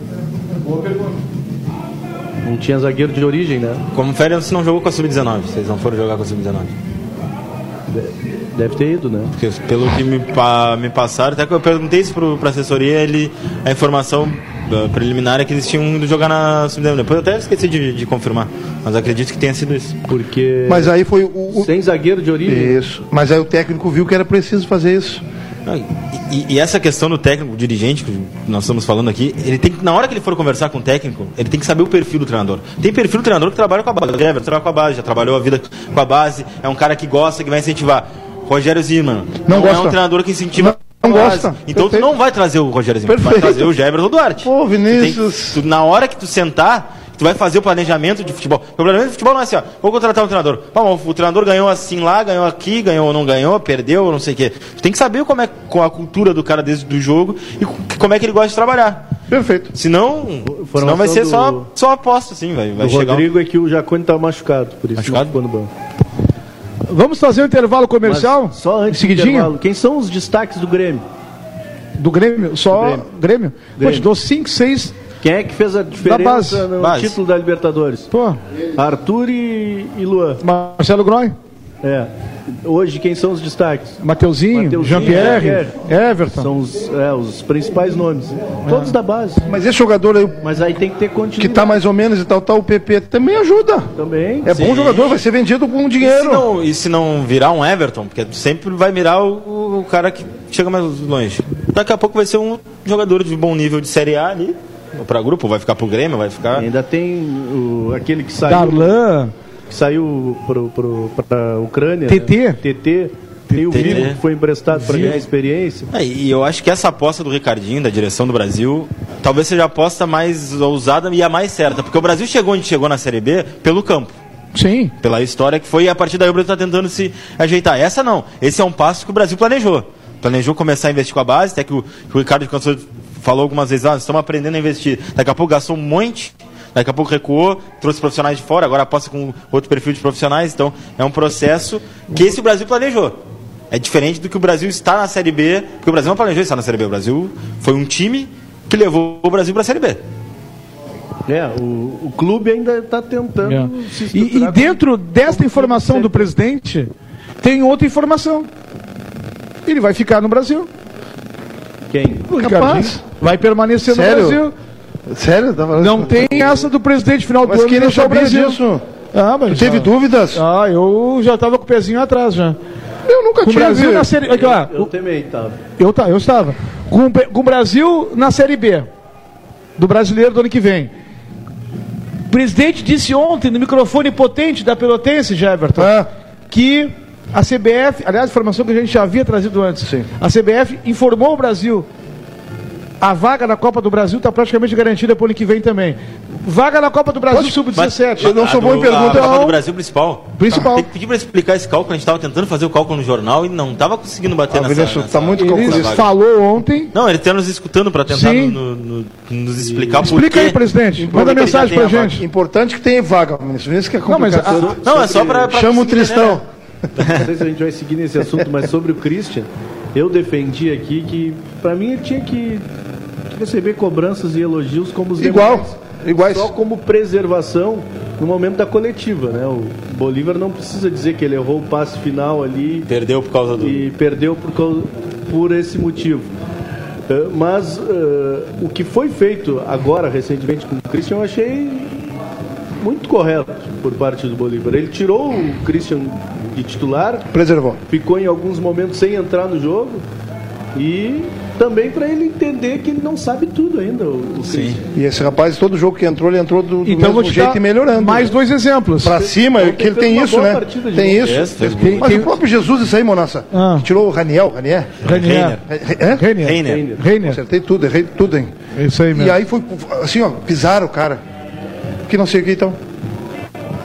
Não tinha zagueiro de origem, né? Confere se não jogou com a Sub-19. Vocês não foram jogar com a Sub-19. Deve ter ido, né? Porque pelo que me, pa- me passaram, até que eu perguntei isso pro, pra assessoria, ele, a informação preliminar é que eles tinham ido jogar na Sub-19. Depois eu até esqueci de, de confirmar, mas acredito que tenha sido isso. Porque Mas aí foi o. o- sem zagueiro de origem. Isso. Mas aí o técnico viu que era preciso fazer isso. Não, e, e- essa questão do técnico, dirigente, que nós estamos falando aqui, ele tem que, na hora que ele for conversar com o técnico, ele tem que saber o perfil do treinador. Tem perfil do treinador que trabalha com a base. O Everton trabalha com a base, já trabalhou a vida com a base, é um cara que gosta, que vai incentivar. Rogério Zimmermann Não é gosta. um treinador que incentiva. Não gosta. Então tu Perfeito. não vai trazer o Rogério Zimmermann, tu vai Perfeito. trazer o Jefferson Duarte. Pô, Tu tem- Vinícius. tu- na hora que tu sentar, tu vai fazer o planejamento de futebol. O planejamento de futebol não é assim, ó, vou contratar um treinador. Bom, o treinador ganhou assim lá, ganhou aqui, ganhou ou não ganhou, perdeu, não sei o quê. Tu tem que saber como é com a cultura do cara desde do jogo e co- como é que ele gosta de trabalhar. Perfeito. Senão, senão vai ser do- só, só aposta, assim, vai, vai O chegar. um- Rodrigo é que o Jacone tá machucado, por isso Machucado? não ficou no banco. Vamos fazer um intervalo comercial? Mas só antes do seguidinho? intervalo, quem são os destaques do Grêmio? Do Grêmio? Só Do Grêmio? Grêmio. Grêmio. te dou 5, 6. Quem é que fez a diferença base. no Base. título da Libertadores? Pô, Arthur e, e Luan. Marcelo Groy, É. Hoje, quem são os destaques? Mateuzinho, Jean-Pierre. Everton. São os, é, os principais nomes. Todos da base. Mas esse jogador aí, Mas aí tem que ter continuidade que tá mais ou menos e tal, tal, o PP também ajuda. também. É bom Sim. jogador, vai ser vendido com E se, dinheiro. não, e se não virar um Everton? Porque sempre vai mirar o, o cara que chega mais longe. Daqui a pouco vai ser um jogador de bom nível de Série A ali. Ou pra grupo, vai ficar pro Grêmio, vai ficar. Ainda tem o, aquele que saiu, Darlan, que saiu pro, pra Ucrânia. TT. Né? TT. Tem o. Vigo que foi emprestado para ganhar experiência. É, e eu acho que essa aposta do Ricardinho, da direção do Brasil, talvez seja a aposta mais ousada e a mais certa. Porque o Brasil chegou onde chegou na Série B pelo campo. sim. Pela história que foi e a partir daí o Brasil está tentando se ajeitar. Essa não. Esse é um passo que o Brasil planejou. Planejou começar a investir com a base, até que o, que o Ricardo falou algumas vezes, ah, estamos aprendendo a investir. Daqui a pouco gastou um monte, daqui a pouco recuou, trouxe profissionais de fora, agora aposta com outro perfil de profissionais. Então é um processo que esse Brasil planejou. É diferente do que o Brasil está na Série B, porque o Brasil não planejou estar na Série B. O Brasil foi um time que levou o Brasil para a Série B. É, o, o clube ainda está tentando É. se E, e dentro desta informação do presidente, tem outra informação. Ele vai ficar no Brasil. Quem? O Capaz. Ricardinho vai permanecer Sério? no Brasil. Sério? Tá falando Não isso? tem essa do presidente final do Mas ano quem não o sabia Brasil. disso? Ah, mas Tu teve já- dúvidas? Ah, eu já estava com o pezinho atrás já. Eu nunca Com tive. Brasil na série. Aqui, ó, Eu também estava. eu, tá, eu estava. Com, com o Brasil na Série B. Do brasileiro do ano que vem. O presidente disse ontem no microfone potente da Pelotense, Jefferson, Ah, que a CBF, aliás, informação que a gente já havia trazido antes, Sim. a CBF informou o Brasil. A vaga na Copa do Brasil está praticamente garantida para o ano que vem também. Vaga na Copa do Brasil Mas- sub-17. eu não sou A bom em do- pergunta, A Copa do Brasil principal. Principal. Tem que pedir para explicar esse cálculo. A gente estava tentando fazer o cálculo no jornal e não estava conseguindo bater Ah, nessa, Vinícius, nessa- muito Ele falou ontem. Não, ele está nos escutando para tentar no- no- no- nos explicar por Explica aí, presidente. Manda mensagem tem pra a vaga. gente. importante que tenha vaga, ministro. Isso que é Não, mas complicado. a- Não, é só para. Chama o Tristão. Não sei se a gente vai seguir nesse assunto, mas sobre o Christian, eu defendi aqui que, para mim, ele tinha que receber cobranças e elogios como os Igual. demais. Iguais. Só como preservação no momento da coletiva, né? O Bolívar não precisa dizer que ele errou o passe final ali Perdeu por causa do. e perdeu por, causa- por esse motivo. Eh, Mas eh, o que foi feito agora, recentemente, com o Christian, eu achei muito correto por parte do Bolívar. Ele tirou o Christian de titular, Preservou. ficou em alguns momentos sem entrar no jogo e também para ele entender que ele não sabe tudo ainda. O, o Sim. E esse rapaz, todo jogo que entrou, ele entrou do, do Então vou mesmo te jeito e melhorando. mais dois exemplos. Pra cima, Ontem que ele tem isso, né? Tem isso. Tem- Mas tem- o próprio Jesus, isso aí, Monassa. Ah. Que tirou o Raniel, Ranier. Ranier. É? Reiner. Reiner. Reiner. Reiner. Acertei tudo, errei tudo, hein? É isso aí mesmo. E aí foi assim, ó, pisaram o cara. Que não sei o que então.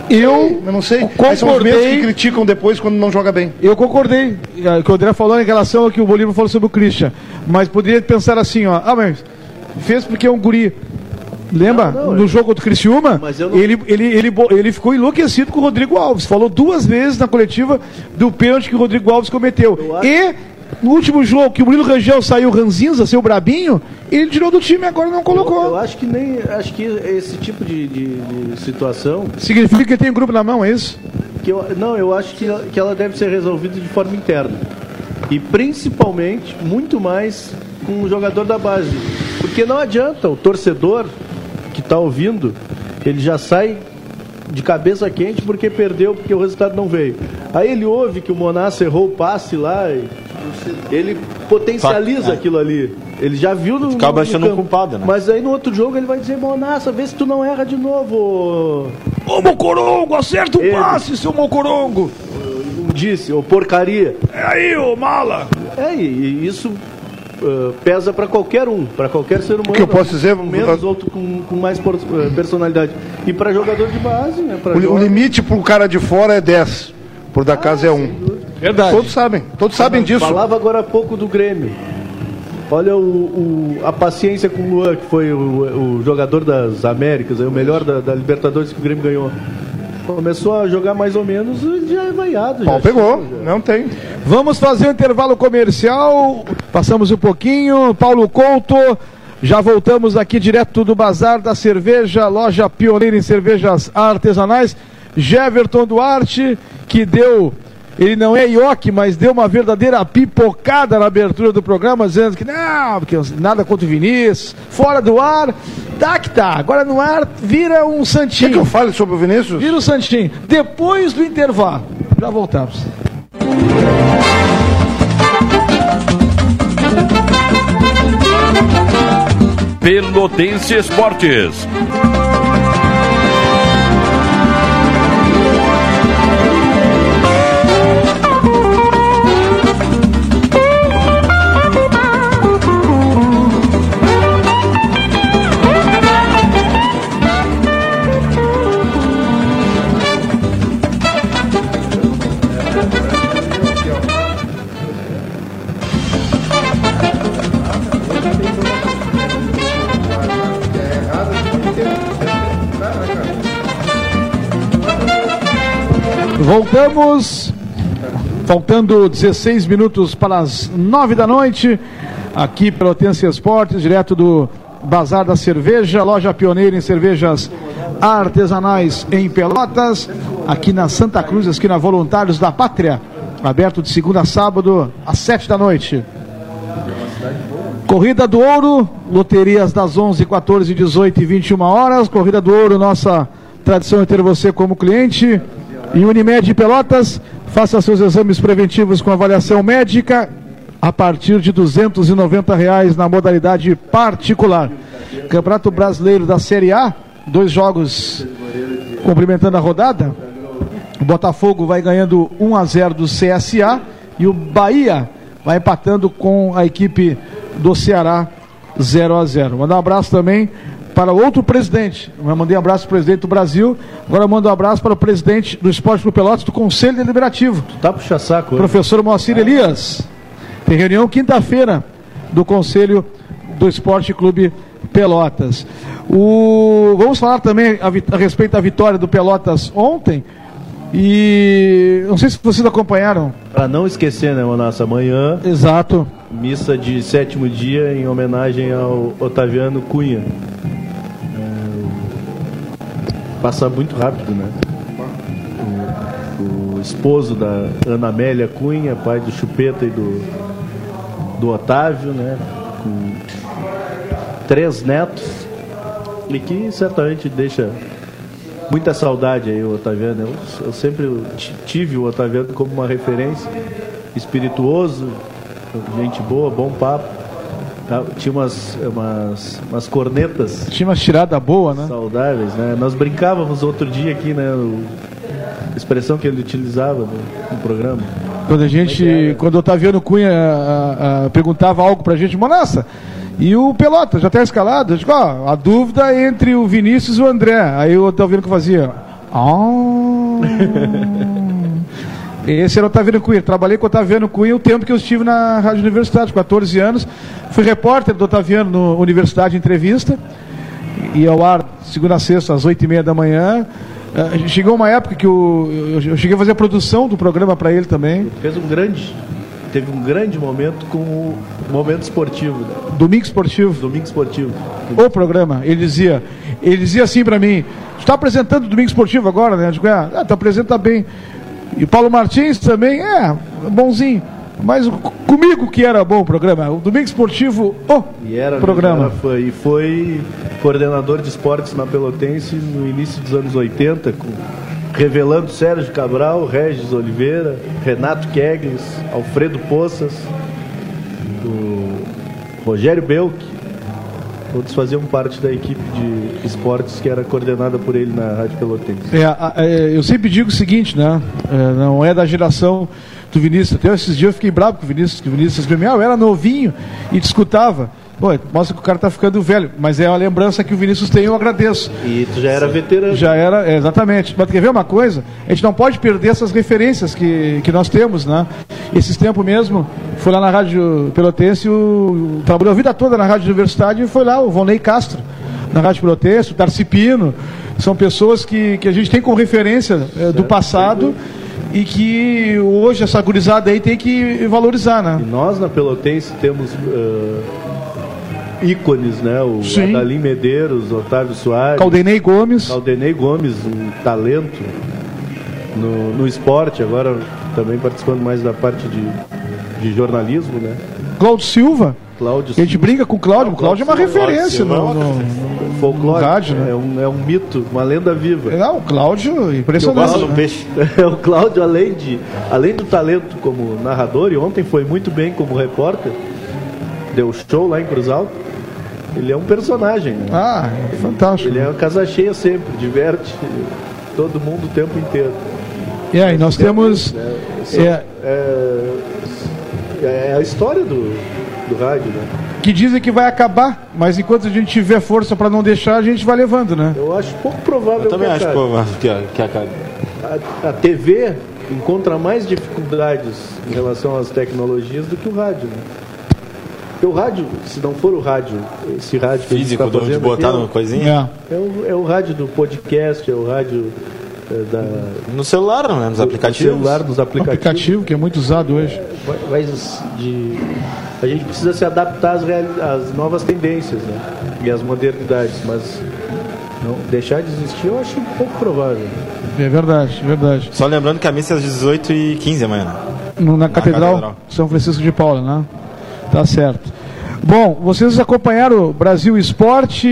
Eu, Eu não sei. Concordei. Aí são os mesmos que criticam depois quando não joga bem. Eu concordei. eh, que o André falou em relação ao que o Bolívar falou sobre o Christian. Mas poderia pensar assim, ó. Ah, mas fez porque é um guri. Lembra? Não, não, no eu- jogo contra o Criciúma, não- ele, ele, ele, ele ficou enlouquecido com o Rodrigo Alves. Falou duas vezes na coletiva do pênalti que o Rodrigo Alves cometeu. Eu acho- E no último jogo que o Murilo Rangel saiu ranzinza, seu brabinho, ele tirou do time e agora não colocou. Eu, eu acho que nem. Acho que esse tipo de, de- de situação. Significa que tem um grupo na mão, é isso? Que eu, não, eu acho que, ela- que ela deve ser resolvida de forma interna. E principalmente, muito mais com o jogador da base. Porque não adianta, o torcedor que está ouvindo, ele já sai de cabeça quente porque perdeu, porque o resultado não veio. Aí ele ouve que o Monassa errou o passe lá, e ele potencializa É. aquilo ali. Ele já viu no. Acaba no achando campo. culpado, né? Mas aí no outro jogo ele vai dizer, Monassa, vê se tu não erra de novo. Ô Mocorongo, acerta o Ele. passe, seu Mocorongo! Disse, ô porcaria. É aí, ô mala! É, e, e isso uh, pesa para qualquer um, para qualquer ser humano. que eu posso dizer, menos, outro com, com mais por- uh, personalidade. E para jogador de base, né? O, o limite pro cara de fora é 10. Por da casa é 1. Verdade. Todos sabem. Todos sabem disso. Falava agora há pouco do Grêmio. Olha o, o- a paciência com o Luan, que foi o, o jogador das Américas, aí, o melhor da, da Libertadores que o Grêmio ganhou. Começou a jogar mais ou menos, já é vaiado. Pau já pegou. chega, já. Não tem. Vamos fazer um intervalo comercial. Passamos um pouquinho. Paulo Couto. Já voltamos aqui direto do Bazar da Cerveja, loja pioneira em cervejas artesanais. Jeverton Duarte, que deu. Ele não é ioque, mas deu uma verdadeira pipocada na abertura do programa, dizendo que não, porque nada contra o Vinícius, fora do ar, tá que tá. Agora no ar vira um Quer santinho. que eu fale sobre o Vinícius? Vira o Santinho. Depois do intervalo. Já voltamos. Pelotense Esportes. Voltamos. Faltando 16 minutos para as 9 da noite. Aqui pela Otense Esportes, direto do Bazar da Cerveja, loja pioneira em cervejas artesanais em Pelotas. Aqui na Santa Cruz, esquina Voluntários da Pátria. Aberto de segunda a sábado, às 7 da noite. Corrida do Ouro, loterias das 11, 14, 18 e 21 horas. Corrida do Ouro, nossa tradição é ter você como cliente. E Unimed Pelotas, faça seus exames preventivos com avaliação médica a partir de 290 reais na modalidade particular. Campeonato Brasileiro da Série A, dois jogos complementando a rodada. O Botafogo vai ganhando 1 a 0 do CSA e o Bahia vai empatando com a equipe do Ceará 0 a 0. Mandar um abraço também para outro presidente. Eu mandei um abraço para o presidente do Brasil, agora mando um abraço para o presidente do Esporte Clube Pelotas do Conselho Deliberativo, Tá puxa saco. professor Moacir Elias. Tem reunião quinta-feira do Conselho do Esporte Clube Pelotas. O... Vamos falar também a, vi- a respeito da vitória do Pelotas ontem. E não sei se vocês acompanharam. Pra não esquecer, né, Monassa? Amanhã, Exato. missa de sétimo dia em homenagem ao Otaviano Cunha. Passa muito rápido, né? O, o esposo da Ana Amélia Cunha, pai do Chupeta e do, do Otávio, né? Com três netos. E que certamente deixa muita saudade aí o Otaviano. Eu, eu sempre tive o Otaviano como uma referência, espirituoso, gente boa, bom papo. Tá, Tinha umas, umas, umas cornetas Tinha uma tirada boa, né? saudáveis, né? Nós brincávamos outro dia aqui, né? O, a expressão que ele utilizava no, no programa. Quando a gente, quando o Otaviano Cunha ah, ah, perguntava algo pra gente, Monassa, e o Pelota já tá escalado? Eu digo, ó, a dúvida é entre o Vinícius e o André. Aí o Otaviano que fazia, Ah. Esse era o Otaviano Cunha. Trabalhei com o Otaviano Cunha o tempo que eu estive na Rádio Universidade, 14 anos. Fui repórter do Otaviano no Universidade Entrevista. E ao ar, segunda a sexta, às 8 e meia da manhã. Uh, chegou uma época que eu, eu, eu, cheguei a fazer a produção do programa para ele também. Ele fez um grande. Teve um grande momento com o momento esportivo. Né? Domingo esportivo. Domingo esportivo. O programa. Ele dizia, ele dizia assim para mim: está apresentando o Domingo Esportivo agora, né? Eu digo, ah, tu apresenta bem. E Paulo Martins também, é, bonzinho. Mas comigo que era bom o programa, o Domingo Esportivo, o e era, programa. Era, foi, e foi coordenador de esportes na Pelotense no início dos anos 80, com, revelando Sérgio Cabral, Regis Oliveira, Renato Kegles, Alfredo Poças, o Rogério Belk, todos faziam parte da equipe de esportes que era coordenada por ele na Rádio Pelotense. É, é, eu sempre digo o seguinte, né? É, não é da geração do Vinícius. Até esses dias eu fiquei bravo com o Vinícius, que o Vinícius me eu era novinho e discutava. Mostra que o cara está ficando velho, mas é uma lembrança que o Vinícius tem, eu agradeço. E tu já era veterano. Já era, é, exatamente. Mas quer ver uma coisa? A gente não pode perder essas referências que, que nós temos, né? Esses tempos mesmo, foi lá na Rádio Pelotense, o, trabalhou a vida toda na Rádio Universidade e foi lá o Vonei Castro, na Rádio Pelotense, o Darcy Pino. São pessoas que, que a gente tem como referência é, do passado e que hoje essa gurizada aí tem que valorizar, né? E nós na Pelotense temos uh, ícones, né? O Sim. Adalim Medeiros, Otávio Soares. Caldenei Gomes. Caldenei Gomes, um talento no, no esporte, agora também participando mais da parte de, de jornalismo, né? Cláudio Silva. Cláudio a gente brinca com o Cláudio, o Cláudio é uma referência no, no, no, folclore, rádio, né? É um, é um mito, uma lenda viva. É, o Cláudio, impressionante. Eu né? peixe. É, o Cláudio, além, de, além do talento como narrador, e ontem foi muito bem como repórter, deu show lá em Cruz Alto, ele é um personagem. Né? Ah, é fantástico. Ele é uma casa cheia sempre, diverte todo mundo o tempo inteiro. E aí, nós temos. Né? É, é, é, a história do, do rádio, né? Que dizem que vai acabar, mas enquanto a gente tiver força para não deixar, a gente vai levando, né? Eu acho pouco provável Eu também que acho provável que, que acabe. A, a TV encontra mais dificuldades em relação às tecnologias do que o rádio, né? Porque o rádio, se não for o rádio, esse rádio que Físico, a gente tá fazendo, de botar no coisinha? É. É, o, é o rádio do podcast, é o rádio é, da... No celular, né? Nos aplicativos. No celular, nos aplicativos. aplicativo que é muito usado hoje. Mas de... a gente precisa se adaptar às, real... às novas tendências né? e às modernidades, mas não, deixar de existir eu acho pouco provável. É verdade, é verdade. Só lembrando que a missa é às 18h15 amanhã. No, na, na Catedral, Catedral São Francisco de Paula, né? Tá certo. Bom, vocês acompanharam o Brasil Esporte,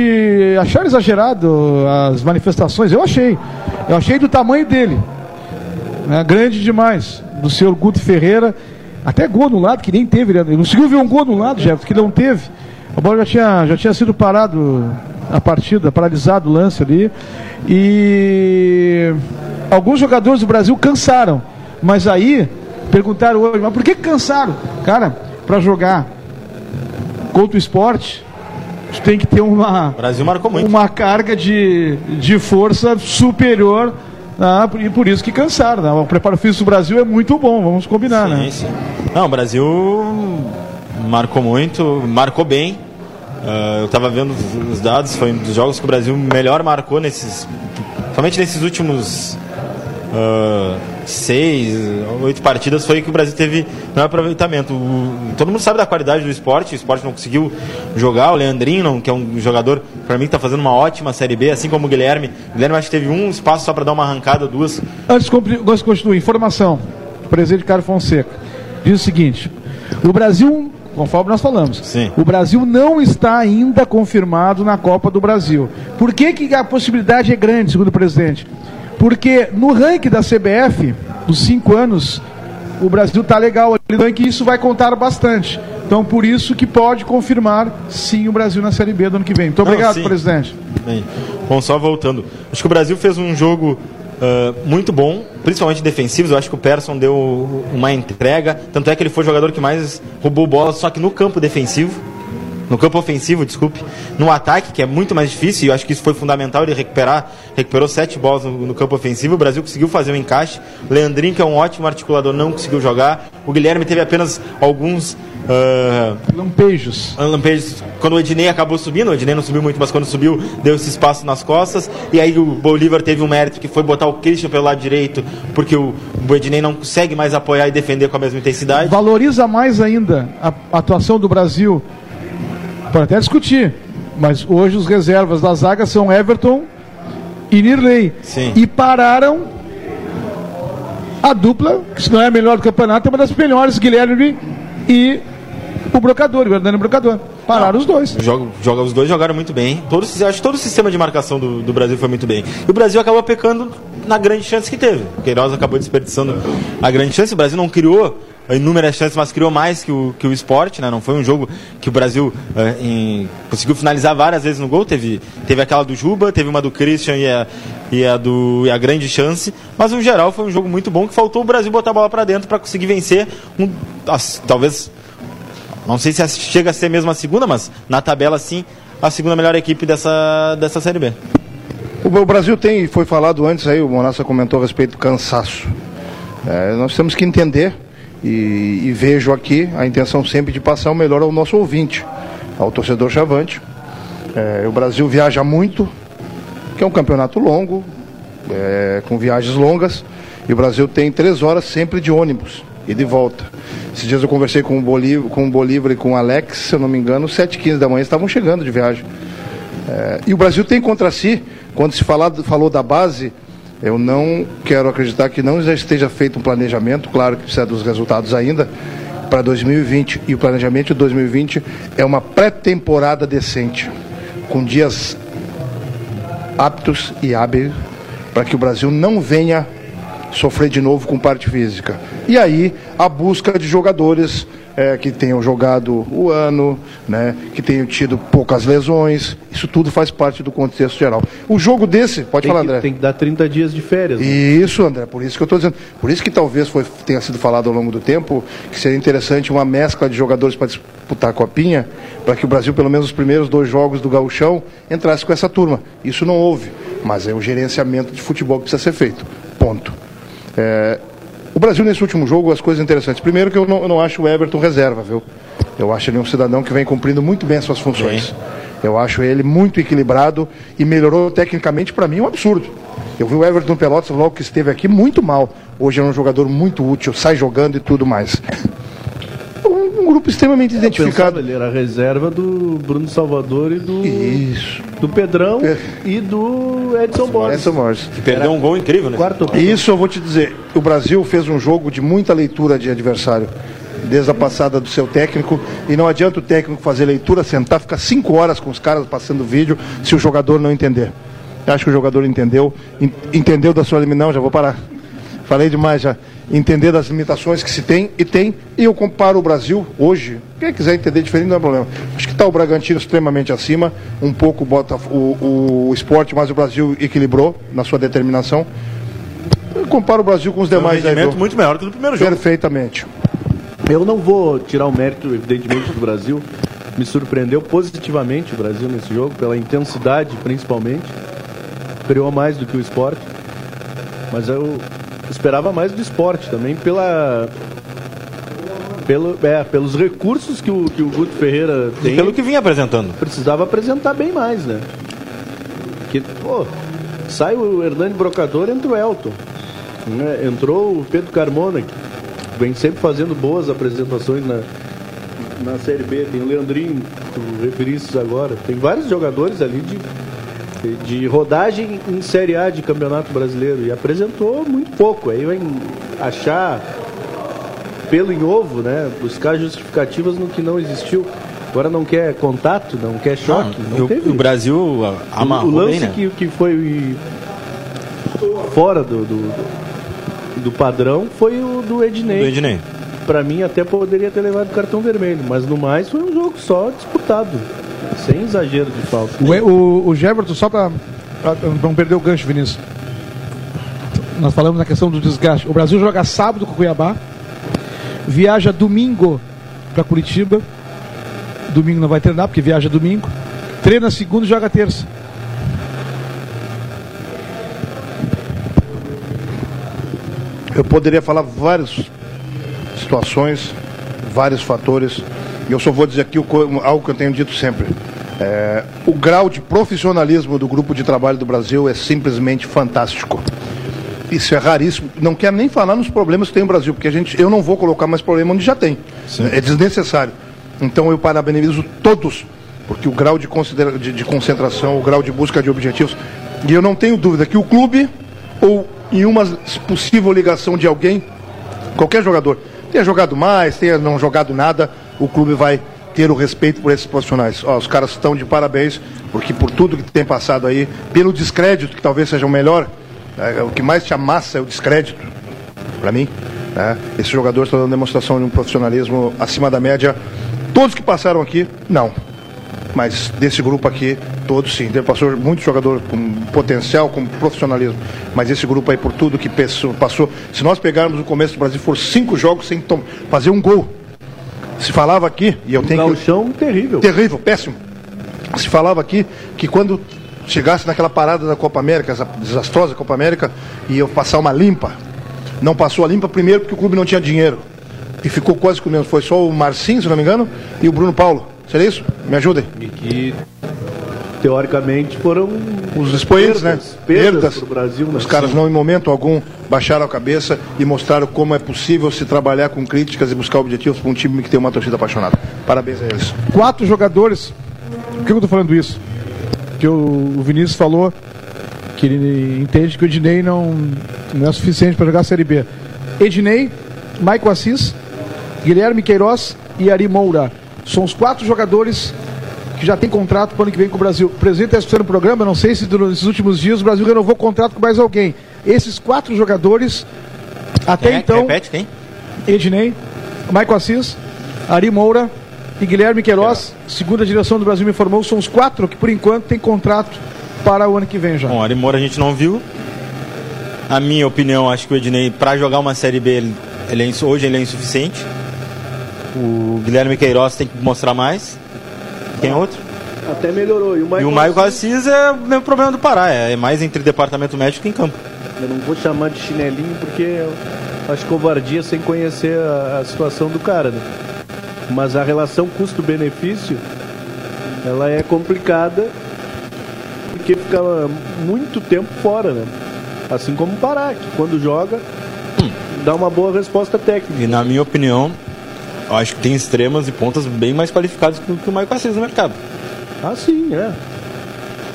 acharam exagerado as manifestações? Eu achei. Eu achei do tamanho dele. É grande demais. Do senhor Guto Ferreira. Até gol no lado, que nem teve. Né? Não conseguiu ver um gol no lado, Jefferson, que não teve. A bola já tinha, já tinha sido parado a partida, paralisado o lance ali. E alguns jogadores do Brasil cansaram. Mas aí perguntaram hoje, mas por que cansaram? Cara, para jogar contra o esporte, tem que ter uma, Brasil marcou muito. uma carga de, de força superior ah, e por isso que cansaram. Né? O preparo físico do Brasil é muito bom, vamos combinar, sim, né? Sim. Não, o Brasil marcou muito, marcou bem. Uh, eu estava vendo os dados, foi um dos jogos que o Brasil melhor marcou nesses. Somente nesses últimos uh, seis, oito partidas foi que o Brasil teve maior aproveitamento. O, todo mundo sabe da qualidade do esporte, o esporte não conseguiu jogar, o Leandrinho, que é um jogador, para mim, que está fazendo uma ótima Série B, assim como o Guilherme. O Guilherme acho que teve um espaço só para dar uma arrancada, duas. Antes de continuar, informação do presidente Carlos Fonseca. Diz o seguinte: o Brasil conforme nós falamos. Sim. O Brasil não está ainda confirmado na Copa do Brasil. Por que, que a possibilidade é grande, segundo o presidente? Porque no ranking da CBF, dos cinco anos, o Brasil está legal ali no ranking e isso vai contar bastante. Então, por isso que pode confirmar, sim, o Brasil na Série B do ano que vem. Muito obrigado, presidente. Bem, bom, só voltando. Acho que o Brasil fez um jogo uh, muito bom, principalmente defensivos. Eu acho que o Persson deu uma entrega. Tanto é que ele foi o jogador que mais roubou bola, só que no campo defensivo. No campo ofensivo, desculpe, no ataque, que é muito mais difícil, e eu acho que isso foi fundamental ele recuperar, recuperou sete bolas no, no campo ofensivo, o Brasil conseguiu fazer um encaixe, Leandrinho, que é um ótimo articulador, não conseguiu jogar, o Guilherme teve apenas alguns uh, Lampejos. lampejos, quando o Ednei acabou subindo, o Ednei não subiu muito, mas quando subiu, deu esse espaço nas costas, e aí o Bolívar teve um mérito que foi botar o Christian pelo lado direito, porque o, o Ednei não consegue mais apoiar e defender com a mesma intensidade. Valoriza mais ainda a atuação do Brasil. Pode até discutir, mas hoje os reservas da zaga são Everton e Nirley. Sim. E pararam a dupla, que se não é a melhor do campeonato, é uma das melhores, Guilherme e o Brocador, o Hernani Brocador. Pararam os dois. Joga, joga- os dois jogaram muito bem. Todos, acho que todo o sistema de marcação do, do Brasil foi muito bem. E o Brasil acabou pecando na grande chance que teve. O Queiroz acabou desperdiçando a grande chance. O Brasil não criou inúmeras chances, mas criou mais que o, que o esporte. Né? Não foi um jogo que o Brasil eh, em- conseguiu finalizar várias vezes no gol. Teve, teve aquela do Juba, teve uma do Christian e a, e a, do, e a grande chance. Mas no geral foi um jogo muito bom que faltou o Brasil botar a bola para dentro para conseguir vencer. Um, as- talvez não sei se chega a ser mesmo a segunda, mas na tabela sim, a segunda melhor equipe dessa, dessa Série B. O Brasil tem, foi falado antes aí, o Monassa comentou a respeito do cansaço. É, nós temos que entender, e, e vejo aqui a intenção sempre de passar o melhor ao nosso ouvinte, ao torcedor chavante. É, o Brasil viaja muito, que é um campeonato longo, é, com viagens longas, e o Brasil tem três horas sempre de ônibus e de volta. Esses dias eu conversei com o Bolívar, com o Bolívar e com o Alex, se eu não me engano, 7h15 da manhã, estavam chegando de viagem. É, e o Brasil tem contra si, quando se falou da base, eu não quero acreditar que não já esteja feito um planejamento, claro que precisa dos resultados ainda, para 2020. E o planejamento de 2020 é uma pré-temporada decente, com dias aptos e hábeis, para que o Brasil não venha sofrer de novo com parte física. E aí, a busca de jogadores eh, que tenham jogado o ano, né, que tenham tido poucas lesões, isso tudo faz parte do contexto geral. O jogo desse, pode Tem falar, que, André. tem que dar 30 dias de férias. né? Isso, André, por isso que eu estou dizendo. Por isso que talvez foi, tenha sido falado ao longo do tempo que seria interessante uma mescla de jogadores para disputar a copinha, para que o Brasil, pelo menos os primeiros dois jogos do gauchão, entrasse com essa turma. Isso não houve, mas é o gerenciamento de futebol que precisa ser feito. Ponto. É, o Brasil, nesse último jogo, as coisas interessantes. Primeiro que eu não, eu não acho o Everton reserva, viu? Eu acho ele um cidadão que vem cumprindo muito bem as suas funções. Eu acho ele muito equilibrado e melhorou tecnicamente, para mim, um absurdo. Eu vi o Everton Pelotas logo que esteve aqui muito mal. Hoje é um jogador muito útil, sai jogando e tudo mais. Um, grupo extremamente Pensava, identificado. ele era reserva do Bruno Salvador e do, Isso. do Pedrão É. e do Edson Borges. Essa Morris. Que perdeu um gol incrível, né? Quarto Isso eu vou te dizer. O Brasil fez um jogo de muita leitura de adversário. Desde a passada do seu técnico. E não adianta o técnico fazer leitura, sentar, ficar cinco horas com os caras passando vídeo, se o jogador não entender. Eu acho que o jogador entendeu. en- Entendeu da sua limitação. Já vou parar. Falei demais já. Entender das limitações que se tem e tem. E eu comparo o Brasil hoje. Quem quiser entender diferente não é problema. Acho que está o Bragantino extremamente acima. Um pouco bota o, o esporte, mas o Brasil equilibrou na sua determinação. Eu comparo o Brasil com os um demais aí, rendimento muito melhor que do primeiro jogo. Perfeitamente. Eu não vou tirar o mérito, evidentemente, do Brasil. Me surpreendeu positivamente o Brasil nesse jogo, pela intensidade principalmente. Criou mais do que o esporte. Mas eu esperava mais do esporte também, pela. Pelo, é, pelos recursos que o, que o Guto Ferreira E tem. pelo que vinha apresentando. precisava apresentar bem mais, né? Que, pô, sai o Hernani Brocador, entra o Elton. né? Entrou o Pedro Carmona, que vem sempre fazendo boas apresentações na, na Série B. Tem o Leandrinho, que tu referiste agora. Tem vários jogadores ali de, de rodagem em Série A de Campeonato Brasileiro. E apresentou muito pouco. Aí vai achar pelo em ovo, né? Buscar justificativas no que não existiu. Agora não quer contato, não quer choque. Ah, não o, o Brasil amarrou o lance bem, né? que, que foi fora do, do, do padrão foi o do Ednei. Do Ednei. Pra mim até poderia ter levado cartão vermelho, mas no mais foi um jogo só disputado. Sem exagero de falta. O, o, o só para não perder o gancho, Vinícius. Nós falamos na questão do desgaste. O Brasil joga sábado com o Cuiabá, viaja domingo para Curitiba, Domingo não vai treinar, porque viaja domingo. Treina segunda e joga terça. Eu poderia falar várias situações, vários fatores, e eu só vou dizer aqui o algo que eu tenho dito sempre. É, o grau de profissionalismo do grupo de trabalho do Brasil é simplesmente fantástico. Isso é raríssimo. Não quero nem falar nos problemas que tem no Brasil, porque a gente, eu não vou colocar mais problema onde já tem. É desnecessário. Então eu parabenizo todos, porque o grau de, de- de concentração, o grau de busca de objetivos. E eu não tenho dúvida que o clube, ou em uma possível ligação de alguém, qualquer jogador, tenha jogado mais, tenha não jogado nada, o clube vai ter o respeito por esses profissionais. Ó, os caras estão de parabéns, porque por tudo que tem passado aí, pelo descrédito, que talvez seja o melhor, é, o que mais te amassa é o descrédito, para mim. Né? Esses jogadores estão dando demonstração de um profissionalismo acima da média. Todos que passaram aqui, não. Mas desse grupo aqui, todos sim. Passou muito jogador com potencial, com profissionalismo. Mas esse grupo aí, por tudo que passou. Se nós pegarmos o começo do Brasil, for cinco jogos sem fazer um gol. Se falava aqui, e eu tenho que. Galchão terrível. Terrível, péssimo. Se falava aqui que quando chegasse naquela parada da Copa América, essa desastrosa Copa América, ia passar uma limpa. Não passou a limpa primeiro porque o clube não tinha dinheiro. E ficou quase com menos. Foi só o Marcinho, se não me engano, e o Bruno Paulo. Seria isso? Me ajudem. E que, teoricamente, foram Os expoentes, né? perdas, perdas pro Brasil. né? Os caras não, em momento algum, baixaram a cabeça e mostraram como é possível se trabalhar com críticas e buscar objetivos para um time que tem uma torcida apaixonada. Parabéns a eles. Quatro jogadores. Por que eu tô falando isso? Que o, o Vinícius falou que ele entende que o Ednei não, não é suficiente para jogar a Série B. Ednei, Michael Assis, Guilherme Queiroz e Ari Moura. São os quatro jogadores que já tem contrato para o ano que vem com o Brasil. O presidente está escutando o programa, não sei se durante esses últimos dias o Brasil renovou o contrato com mais alguém. Esses quatro jogadores, até é? então, Repete quem? Ednei, Michael Assis, Ari Moura e Guilherme Queiroz, segundo a direção do Brasil me informou, são os quatro que por enquanto têm contrato para o ano que vem já. Bom, Ari Moura a gente não viu. A minha opinião, acho que o Ednei, para jogar uma Série B, ele, ele é hoje ele é insuficiente. O Guilherme Queiroz tem que mostrar mais. Quem é outro? Até melhorou. E o E Michael, o Maicon Assis é o mesmo problema do Pará, é mais entre departamento médico que em campo. Eu não vou chamar de chinelinho porque eu acho covardia sem conhecer a, a situação do cara, né? Mas a relação custo-benefício ela é complicada porque fica muito tempo fora, né? Assim como o Pará, que quando joga dá uma boa resposta técnica. E na minha opinião, eu acho que tem extremas e pontas bem mais qualificados que, o- que o Maicon Assis no mercado. Ah, sim, é.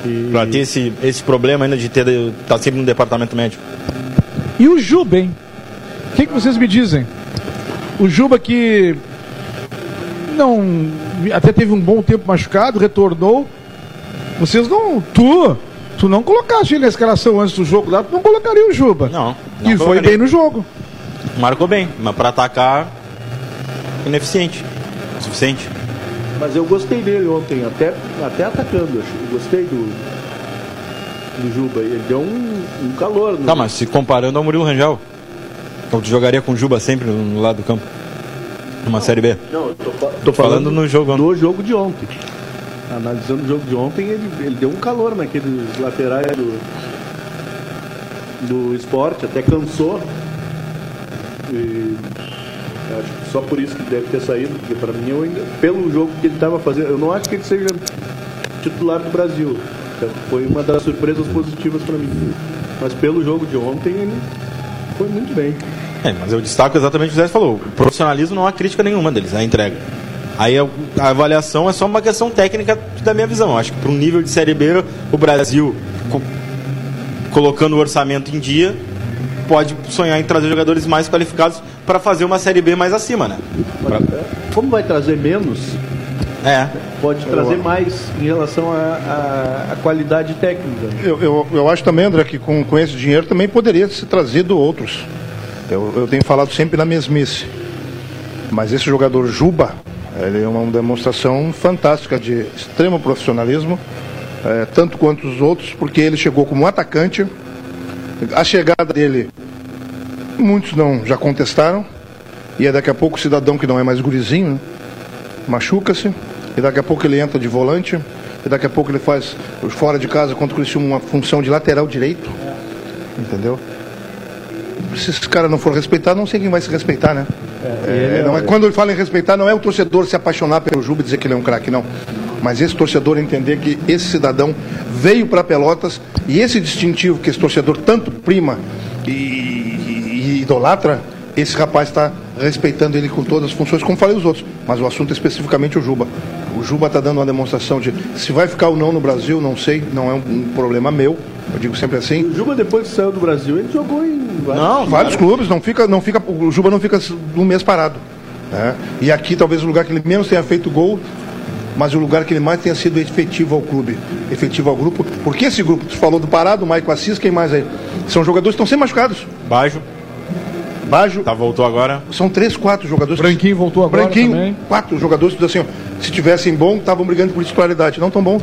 E- Pra ter esse, esse problema ainda de ter tá sempre no departamento médico. E o Juba, hein? O que, que vocês me dizem? O Juba que não até teve um bom tempo machucado, retornou. Vocês não. Tu, tu não colocaste ele na escalação antes do jogo lá, tu não colocaria o Juba. Não. não e foi colocaria. bem no jogo. Marcou bem, mas pra atacar, ineficiente. Suficiente. Mas eu gostei dele ontem, até, até atacando. acho. Gostei do, do Juba. Ele deu um, um calor. No, Tá, mas se comparando ao Murilo Rangel, eu jogaria com o Juba sempre no, no lado do campo. Numa Série B. Não, eu tô, fa- tô falando no jogo do jogo de ontem. Analisando o jogo de ontem, ele, ele deu um calor naqueles laterais do, do esporte, até cansou. E acho que só por isso que deve ter saído, porque para mim, eu ainda, pelo jogo que ele estava fazendo, eu não acho que ele seja titular do Brasil. Então, foi uma das surpresas positivas para mim. Mas pelo jogo de ontem, ele foi muito bem. É, mas eu destaco exatamente o que o Zé falou. O profissionalismo não há crítica nenhuma deles, a entrega. Aí a, a avaliação é só uma questão técnica da minha visão. Eu acho que para um nível de Série B, o Brasil, co- colocando o orçamento em dia, pode sonhar em trazer jogadores mais qualificados para fazer uma Série B mais acima, né? Pra- Como vai trazer menos, É. pode trazer mais em relação à qualidade técnica. Eu, eu, eu acho também, André, que com, com esse dinheiro também poderia ser trazido outros. Eu, eu tenho falado sempre na mesmice. Mas esse jogador Juba, ele é uma demonstração fantástica de extremo profissionalismo, eh, tanto quanto os outros, porque ele chegou como atacante. A chegada dele, muitos não já contestaram. E é daqui a pouco o cidadão que não é mais gurizinho, né? machuca-se. e daqui a pouco ele entra de volante, e daqui a pouco ele faz fora de casa contra o Criciúma uma função de lateral direito. Entendeu? Se esse cara não for respeitado, não sei quem vai se respeitar, né? É, não é, quando ele fala em respeitar, não é o torcedor se apaixonar pelo Juba e dizer que ele é um craque, não. Mas esse torcedor entender que esse cidadão veio para Pelotas e esse distintivo que esse torcedor tanto prima e, e, e idolatra, esse rapaz está respeitando ele com todas as funções, como falei os outros. Mas o assunto é especificamente o Juba. O Juba está dando uma demonstração de se vai ficar ou não no Brasil, não sei, não é um, um problema meu. Eu digo sempre assim. O Juba, depois que saiu do Brasil, ele jogou em vários Não, vários clubes, não fica, não fica, o Juba não fica um mês parado. né? E aqui talvez o lugar que ele menos tenha feito gol, mas o lugar que ele mais tenha sido efetivo ao clube, efetivo ao grupo. Porque esse grupo, tu falou do Parado, o Maicon Assis, quem mais aí? São jogadores que estão sempre machucados. Baixo, Bajo, tá, voltou agora. são três, quatro jogadores. que- Branquinho voltou agora Branquinho, também. quatro jogadores que dizem assim, ó, se tivessem bom, estavam brigando por titularidade. Não tão bom.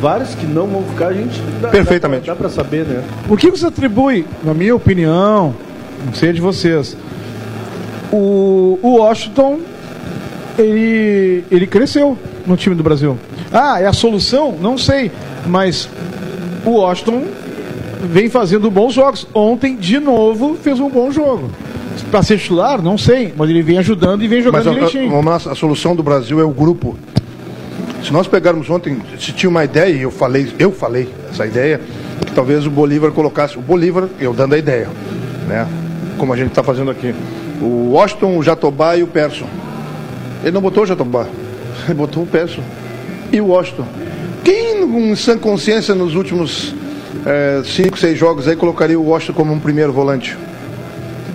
Vários que não vão ficar, a gente dá, Perfeitamente. Dá, pra saber, né? O que você atribui, na minha opinião, não sei de vocês, o, o Washington, ele, ele cresceu no time do Brasil. Ah, é a solução? Não sei, mas o Washington vem fazendo bons jogos. Ontem, de novo, fez um bom jogo. Para ser titular, não sei, mas ele vem ajudando e vem Mas jogando a, direitinho. a- lá, a solução do Brasil é o grupo. Se nós pegarmos ontem, se tinha uma ideia, e eu falei, eu falei essa ideia, que talvez o Bolívar colocasse, o Bolívar, eu dando a ideia, né? Como a gente está fazendo aqui. O Washington, o Jatobá e o Persson. Ele não botou o Jatobá, botou o Persson. E o Washington. Quem, com sã consciência, nos últimos eh, cinco, seis jogos aí, colocaria o Washington como um primeiro volante?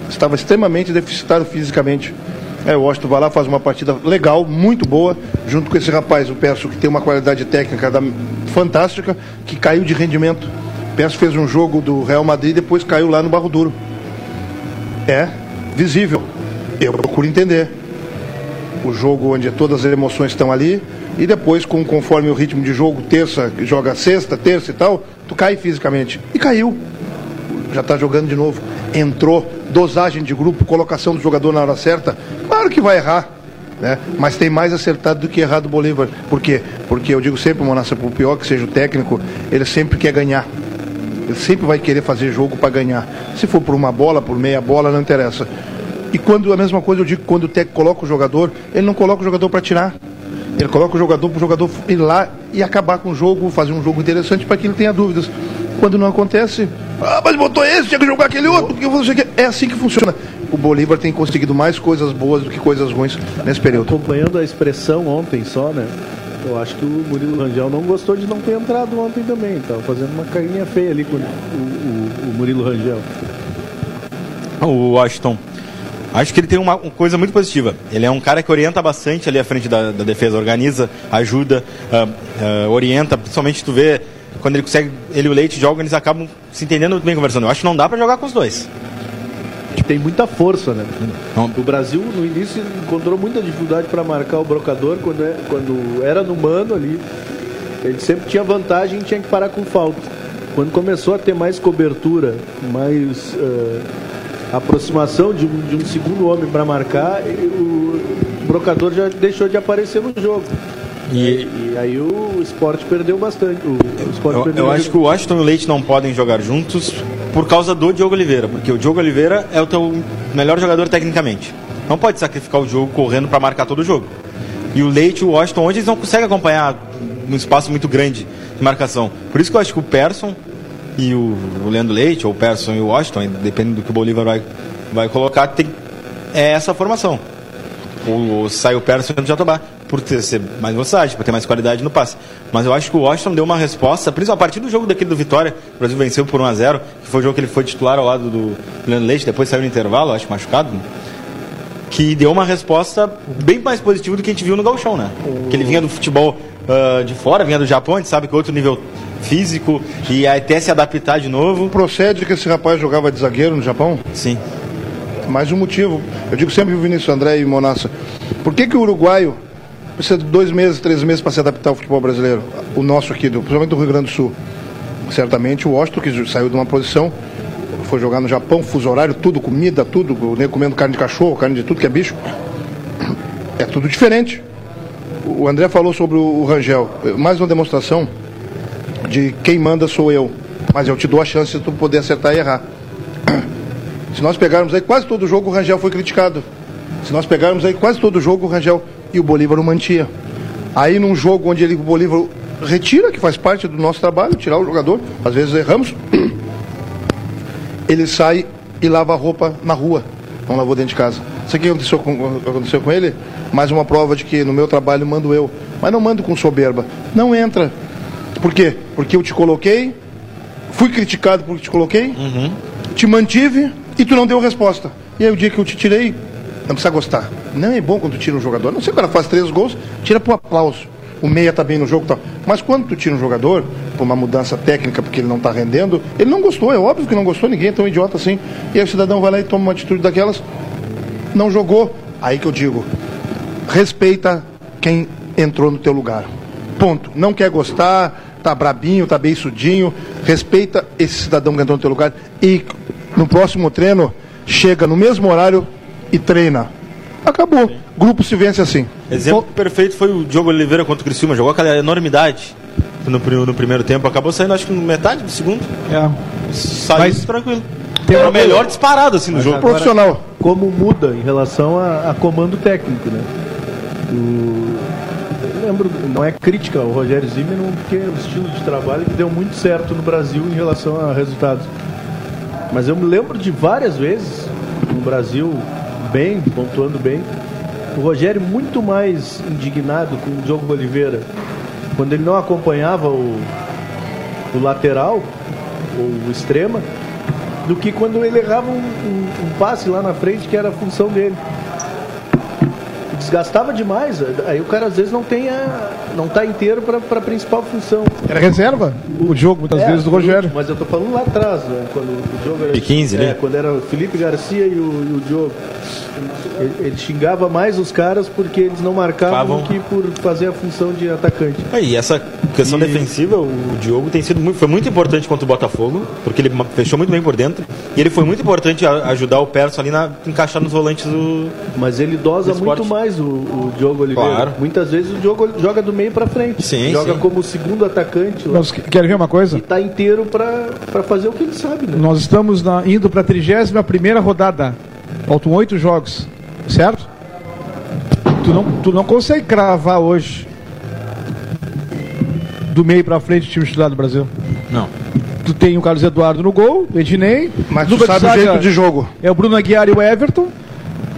estava extremamente deficitário fisicamente. É, o Washington vai lá, faz uma partida legal, muito boa, junto com esse rapaz, o Perso, que tem uma qualidade técnica da- fantástica, que caiu de rendimento. O Perso fez um jogo do Real Madrid e depois caiu lá no Barro Duro. É visível. Eu procuro entender. O jogo onde todas as emoções estão ali, e depois, com, conforme o ritmo de jogo, terça, joga sexta, terça e tal, tu cai fisicamente. E caiu já está jogando de novo. Entrou, dosagem de grupo, colocação do jogador na hora certa. Claro que vai errar, né? mas tem mais acertado do que errado o Bolívar. Por quê? Porque eu digo sempre, Monassa, por pior que seja o técnico, ele sempre quer ganhar. Ele sempre vai querer fazer jogo para ganhar. Se for por uma bola, por meia bola, não interessa. E quando a mesma coisa eu digo, quando o técnico coloca o jogador, ele não coloca o jogador para tirar. Ele coloca o jogador para o jogador ir lá e acabar com o jogo, fazer um jogo interessante para que ele tenha dúvidas. Quando não acontece, ah, mas botou esse, tinha que jogar aquele outro, porque você quer. É assim que funciona. O Bolívar tem conseguido mais coisas boas do que coisas ruins nesse período. Acompanhando a expressão ontem só, né? Eu acho que o Murilo Rangel não gostou de não ter entrado ontem também. Tava fazendo uma carinha feia ali com o, o- o Murilo Rangel. O Washington. Acho que ele tem uma, uma coisa muito positiva. Ele é um cara que orienta bastante ali à frente da, da defesa, organiza, ajuda, ah, ah, orienta. Principalmente tu vê quando ele consegue, ele e o Leite jogam, eles acabam se entendendo muito bem conversando. Eu acho que não dá pra jogar com os dois. Tem muita força, né? O Brasil, no início, encontrou muita dificuldade para marcar o brocador quando, é- quando era no mano ali. Ele sempre tinha vantagem e tinha que parar com falta. Quando começou a ter mais cobertura, mais eh, aproximação de um, de um segundo homem para marcar, o brocador já deixou de aparecer no jogo. E- E, aí o esporte perdeu bastante. O, o Eu, perdeu eu acho que o Washington e o Leite não podem jogar juntos por causa do Diogo Oliveira, porque o Diogo Oliveira é o teu melhor jogador tecnicamente. Não pode sacrificar o jogo correndo para marcar todo o jogo. E o Leite e o Washington hoje eles não conseguem acompanhar um espaço muito grande de marcação. Por isso que eu acho que o Persson e o, o Leandro Leite, ou o Persson e o Washington, dependendo do que o Bolívar vai, vai colocar, tem, é essa formação. O, o sai o Persson e o Jatobá, por ter ser mais velocidade, por ter mais qualidade no passe. Mas eu acho que o Washington deu uma resposta, principalmente a partir do jogo daquele do Vitória, o Brasil venceu por 1 a 0 que foi o jogo que ele foi titular ao lado do Leandro Leite, depois saiu no intervalo, acho machucado, que deu uma resposta bem mais positiva do que a gente viu no Gauchão, né? Que ele vinha do futebol ah, de fora, vinha do Japão, a gente sabe que é outro nível físico, e até se adaptar de novo. Procede que esse rapaz jogava de zagueiro no Japão? Sim. Mais um motivo. Eu digo sempre o Vinícius André e Monassa. Por que, que o uruguaio precisa de dois meses, três meses para se adaptar ao futebol brasileiro? O nosso aqui, do, principalmente do Rio Grande do Sul. Certamente o Washington, que saiu de uma posição, foi jogar no Japão, fuso horário, tudo, comida, tudo, nego comendo carne de cachorro, carne de tudo que é bicho. É tudo diferente. o André falou sobre o Rangel. Mais uma demonstração de quem manda sou eu. Mas eu te dou a chance de tu poder acertar e errar. Se nós pegarmos aí quase todo jogo, o Rangel foi criticado. Se nós pegarmos aí quase todo jogo, o Rangel e o Bolívar não mantia. Aí num jogo onde ele, o Bolívar retira, que faz parte do nosso trabalho, tirar o jogador, às vezes erramos, ele sai e lava a roupa na rua, não lavou dentro de casa. Isso aqui aconteceu com, aconteceu com ele, mais uma prova de que no meu trabalho mando eu, mas não mando com soberba. Não entra. Por quê? Porque eu te coloquei, fui criticado porque te coloquei, te mantive e tu não deu resposta. E aí o dia que eu te tirei, não precisa gostar. Não é bom quando tu tira um jogador. Não sei o cara faz três gols, tira pro aplauso. O meia tá bem no jogo e tal. Mas quando tu tira um jogador, por uma mudança técnica, porque ele não tá rendendo, ele não gostou, é óbvio que não gostou, ninguém é tão idiota assim. E aí o cidadão vai lá e toma uma atitude daquelas, não jogou. Aí que eu digo, respeita quem entrou no teu lugar. Ponto. Não quer gostar, tá brabinho, tá beiçudinho, respeita esse cidadão que entrou no teu lugar e no próximo treino chega no mesmo horário e treina. Acabou. Grupo se vence assim. Exemplo perfeito foi o Diogo Oliveira contra o Criciúma. Jogou aquela enormidade no, no primeiro tempo. Acabou saindo, acho que no metade do segundo. É. Saiu Mas- tranquilo. Tem Era o uma- melhor disparado assim no jogo. agora- Profissional. Como muda em relação a, a comando técnico, né? O- lembro, não é crítica ao Rogério Zimmermann, porque é um estilo de trabalho que deu muito certo no Brasil em relação a resultados. Mas eu me lembro de várias vezes no Brasil, bem, pontuando bem, o Rogério muito mais indignado com o Diogo Oliveira quando ele não acompanhava o, o lateral ou o extrema do que quando ele errava um, um- um passe lá na frente que era a função dele. Desgastava demais, aí o cara às vezes não tem a, não tá inteiro para a principal função. Era reserva o jogo, muitas É, vezes, do Rogério. Mas eu tô falando lá atrás, né? Quando o jogo era. De 15, é, né? quando era o Felipe Garcia e o, e o Diogo. Ele, ele xingava mais os caras porque eles não marcavam Favam. que por fazer a função de atacante. É, E essa questão E- defensiva, o Diogo tem sido muito, foi muito importante contra o Botafogo, porque ele fechou muito bem por dentro. E ele foi muito importante a- ajudar o Perso ali na encaixar nos volantes do. Mas ele dosa Do muito mais o, o Diogo Oliveira. Claro. Muitas vezes o Diogo joga do meio para frente. Sim, joga sim. como segundo atacante lá, Nós que- querem ver uma coisa? e tá inteiro para fazer o que ele sabe, né? Nós estamos na- indo para a 31 primeira rodada. Faltam oito jogos, certo? Tu não, tu não consegue cravar hoje do meio para frente o time titular do Brasil. Não. Tu tem o Carlos Eduardo no gol, o Ednei. Mas tu sabe o jeito de jogo. É o Bruno Aguiar e o Everton.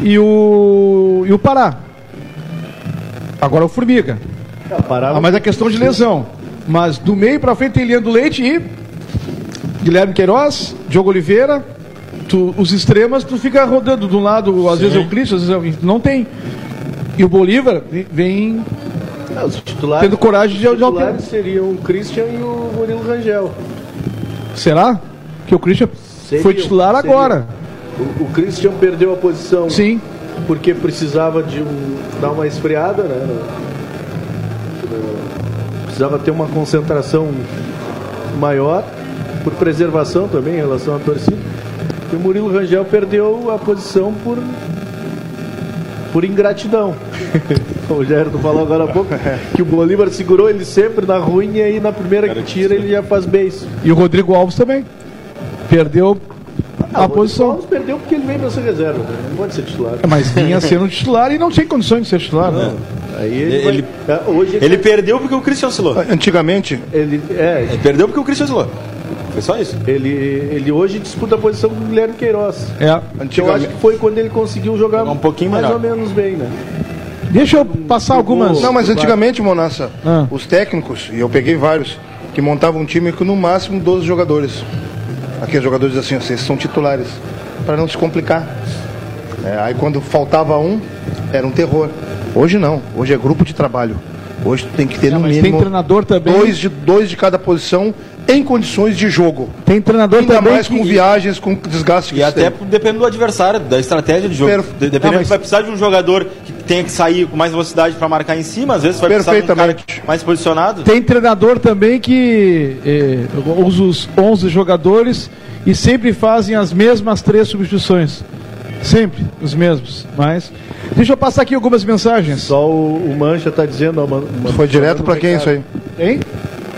E o, e o Pará. Agora o Formiga. Parava Ah, mas é questão de lesão. Mas do meio pra frente tem Leandro Leite e Guilherme Queiroz, Diogo Oliveira. Tu, os extremas, tu fica rodando de um lado, às vezes é o Cristo, às vezes é o... Não tem. E o Bolívar vem- os titulares, tendo coragem de, os de titulares seriam o Christian e o Murilo Rangel. Será? Que o Christian Seriam, foi titular seriam. agora. O, o Christian perdeu a posição Sim. porque precisava de um, dar uma esfriada, né? Precisava ter uma concentração maior, por preservação também em relação à torcida. E o Murilo Rangel perdeu a posição por, por ingratidão. o tu falou agora há pouco que o Bolívar segurou ele sempre na ruim e aí na primeira que tira ele já faz beijo. E o Rodrigo Alves também. Perdeu a posição. Alves perdeu porque ele veio para ser reserva, né? não pode ser titular. Mas vinha sendo titular e não tinha condições de ser titular. né? Aí ele, Ele- vai- é, hoje Ele perdeu porque o Christian oscilou. Antigamente, ele é Ele perdeu porque o Christian oscilou. Foi só isso. ele ele hoje disputa a posição com o Guilherme Queiroz. É. Eu acho antigamente, que foi quando ele conseguiu jogar Jogar um pouquinho mais melhor. ou menos bem, né? Deixa eu passar algumas. Não, mas antigamente, Monassa, Ah. os técnicos, e eu peguei vários, que montavam um time com no máximo 12 jogadores. Aqueles jogadores assim, ó, vocês são titulares, para não se complicar. É, aí quando faltava um, era um terror. Hoje não, hoje é grupo de trabalho. Hoje tem que ter no mas tem mínimo treinador também. dois, de, dois de cada posição em condições de jogo. Tem treinador Ainda também mais que... com viagens, com desgaste que E até tem. depende do adversário, da estratégia de jogo. Dependendo, Não, mas- vai precisar de um jogador que tenha que sair com mais velocidade para marcar em cima, às vezes vai precisar de um cara mais posicionado. Tem treinador também que eh, usa os 11 jogadores e sempre fazem as mesmas três substituições. Sempre os mesmos. Mas. Deixa eu passar aqui algumas mensagens. Só o, o Mancha tá dizendo. ó, man- man- Foi direto pra quem isso aí? Hein?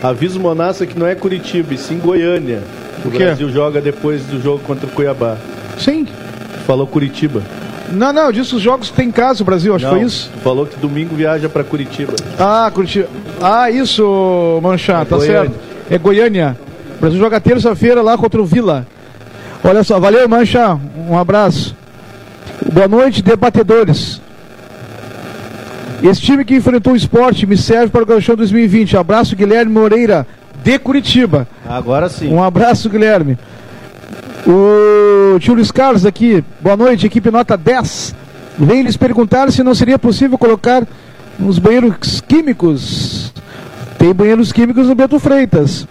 Avisa o Monassa que não é Curitiba, e sim Goiânia. O quê? Brasil joga depois do jogo contra o Cuiabá. Sim. Falou Curitiba. Não, não, eu disse os jogos que tem em casa, o Brasil, acho que foi isso. Falou que domingo viaja pra Curitiba. Ah, Curitiba. Ah, isso, Manchá, É tá Goiânia. certo. É Goiânia. O Brasil joga terça-feira lá contra o Vila. Olha só, valeu, Manchá. Um abraço. Boa noite, debatedores. Esse time que enfrentou o esporte me serve para o Gauchão 2020. Abraço, Guilherme Moreira, de Curitiba. Agora sim. Um abraço, Guilherme. O tio Luiz Carlos aqui, boa noite, equipe nota 10. Vem lhes perguntar se não seria possível colocar uns banheiros químicos. Tem banheiros químicos no Beto Freitas.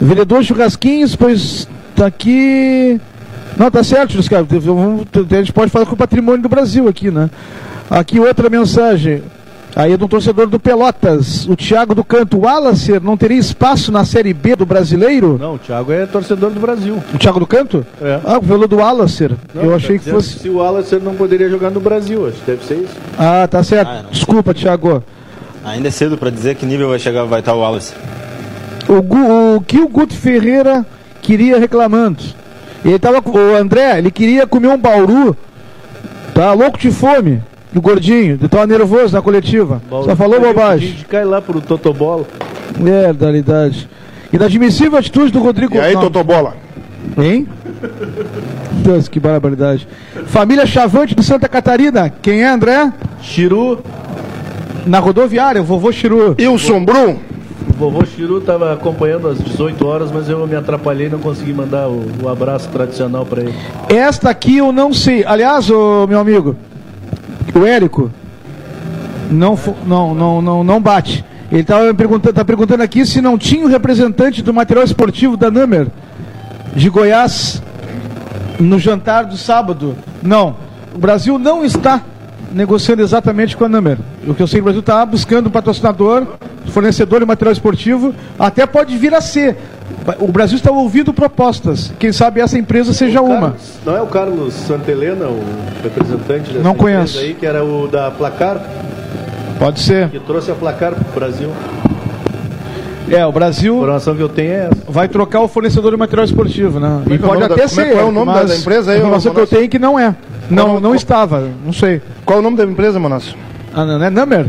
Vereador Churrasquinhos, pois tá aqui. Não, tá certo, Luiz Carlos. A gente pode falar com o patrimônio do Brasil aqui, né? Aqui outra mensagem. Aí é de um torcedor do Pelotas, o Thiago do Canto. O Wallacer não teria espaço na Série B do brasileiro? Não, o Thiago é torcedor do Brasil. O Thiago do Canto? É. Ah, falou do Wallacer. Não, Eu tá achei que dizendo fosse. Se o Wallace não poderia jogar no Brasil, acho que deve ser isso. Ah, tá certo. Ah. Desculpa, Thiago. Ainda é cedo pra dizer que nível vai chegar, vai estar o Wallace. O, Gu- o que o Guto Ferreira queria reclamando? Ele tava o André, ele queria comer um bauru. Tá louco de fome. O gordinho, ele tava nervoso na coletiva. Só falou bobagem. gente cai lá pro Totobola. É, realidade. Inadmissível a atitude do Rodrigo E aí. Totobola? Hein? Deus, que barbaridade. Família Chavante de Santa Catarina. Quem é, André? Chiru, Na rodoviária, o vovô Chiru. Wilson Brum? o vovô Chiru tava acompanhando às 18 horas, mas eu me atrapalhei e não consegui mandar o, o abraço tradicional pra ele. Esta aqui eu não sei. Aliás, ô, meu amigo, o Érico, não, não, não, não, não bate. Ele estava perguntando, tá perguntando aqui se não tinha um representante do material esportivo da Nummer de Goiás no jantar do sábado. Não. O Brasil não está negociando exatamente com a Nummer. O que eu sei, o Brasil está buscando um patrocinador, fornecedor de material esportivo, até pode vir a ser. O Brasil está ouvindo propostas. Quem sabe essa empresa seja O uma. Carlos- não é o Carlos Santelena, o representante dessa Não empresa conheço. aí, que era o da Placar, Pode ser. que trouxe a Placar pro Brasil. É, o A Brasil informação que eu tenho é essa. vai trocar o fornecedor de material esportivo, né? é E é o pode nome da- até como é- ser. qual é o nome da- mas da empresa aí, A informação que eu tenho é que não é. Não, Qual- não qual- estava. Não sei. Qual é o nome da empresa, Manasso? Ah, não é Number?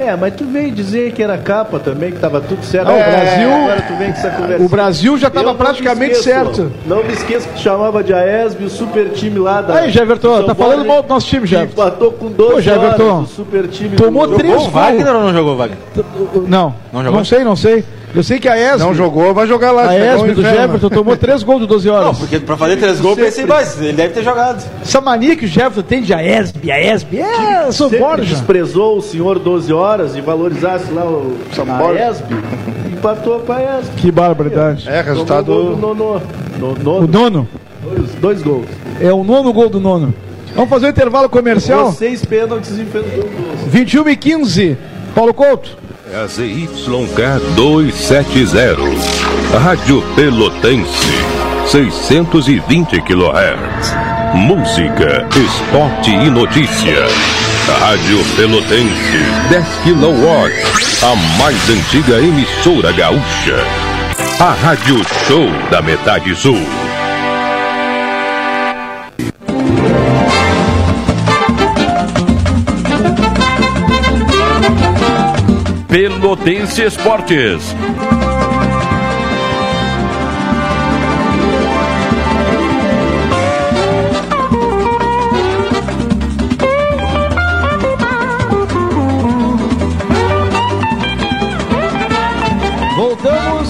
É, mas tu veio dizer que era capa também, que tava tudo certo. Não, o É, Brasil- Agora tu vem com essa conversa. O Brasil já estava praticamente esqueço, certo. Não me esqueça que chamava de AESB, o super time lá da. Aí, Jeverton, tá falando mal do nosso time, Jeverton. Empatou com 12 Pô, Jeverton, horas, super time tomou do... três Jogou o Wagner ou não jogou o Wagner? Não. Não jogou? Não sei, não sei. Eu sei que a ESB, Não jogou, vai jogar lá. a ESB o do. Jefferson tomou três gols de 12 Não, horas. porque pra fazer três gols, eu pensei, mas ele deve ter jogado. Essa mania que o Jefferson tem de a ESB, a ESB, é, Sempre Borja. desprezou o senhor 12 horas e valorizasse lá o São a. ESB, empatou com a ESB. Que barbaridade. É, resultado. Tomou gol no, no, no, no, O nono. dois, dois gols. É o nono gol do nono. Vamos fazer um intervalo comercial? Seis pênaltis e gols. 21 e 15. Paulo Couto. É a ZYK 270. Rádio Pelotense. 620 kHz. Música, esporte e notícia. Rádio Pelotense. 10 kW. A mais antiga emissora gaúcha. A Rádio Show da Metade Sul. Pelotense Esportes. Voltamos,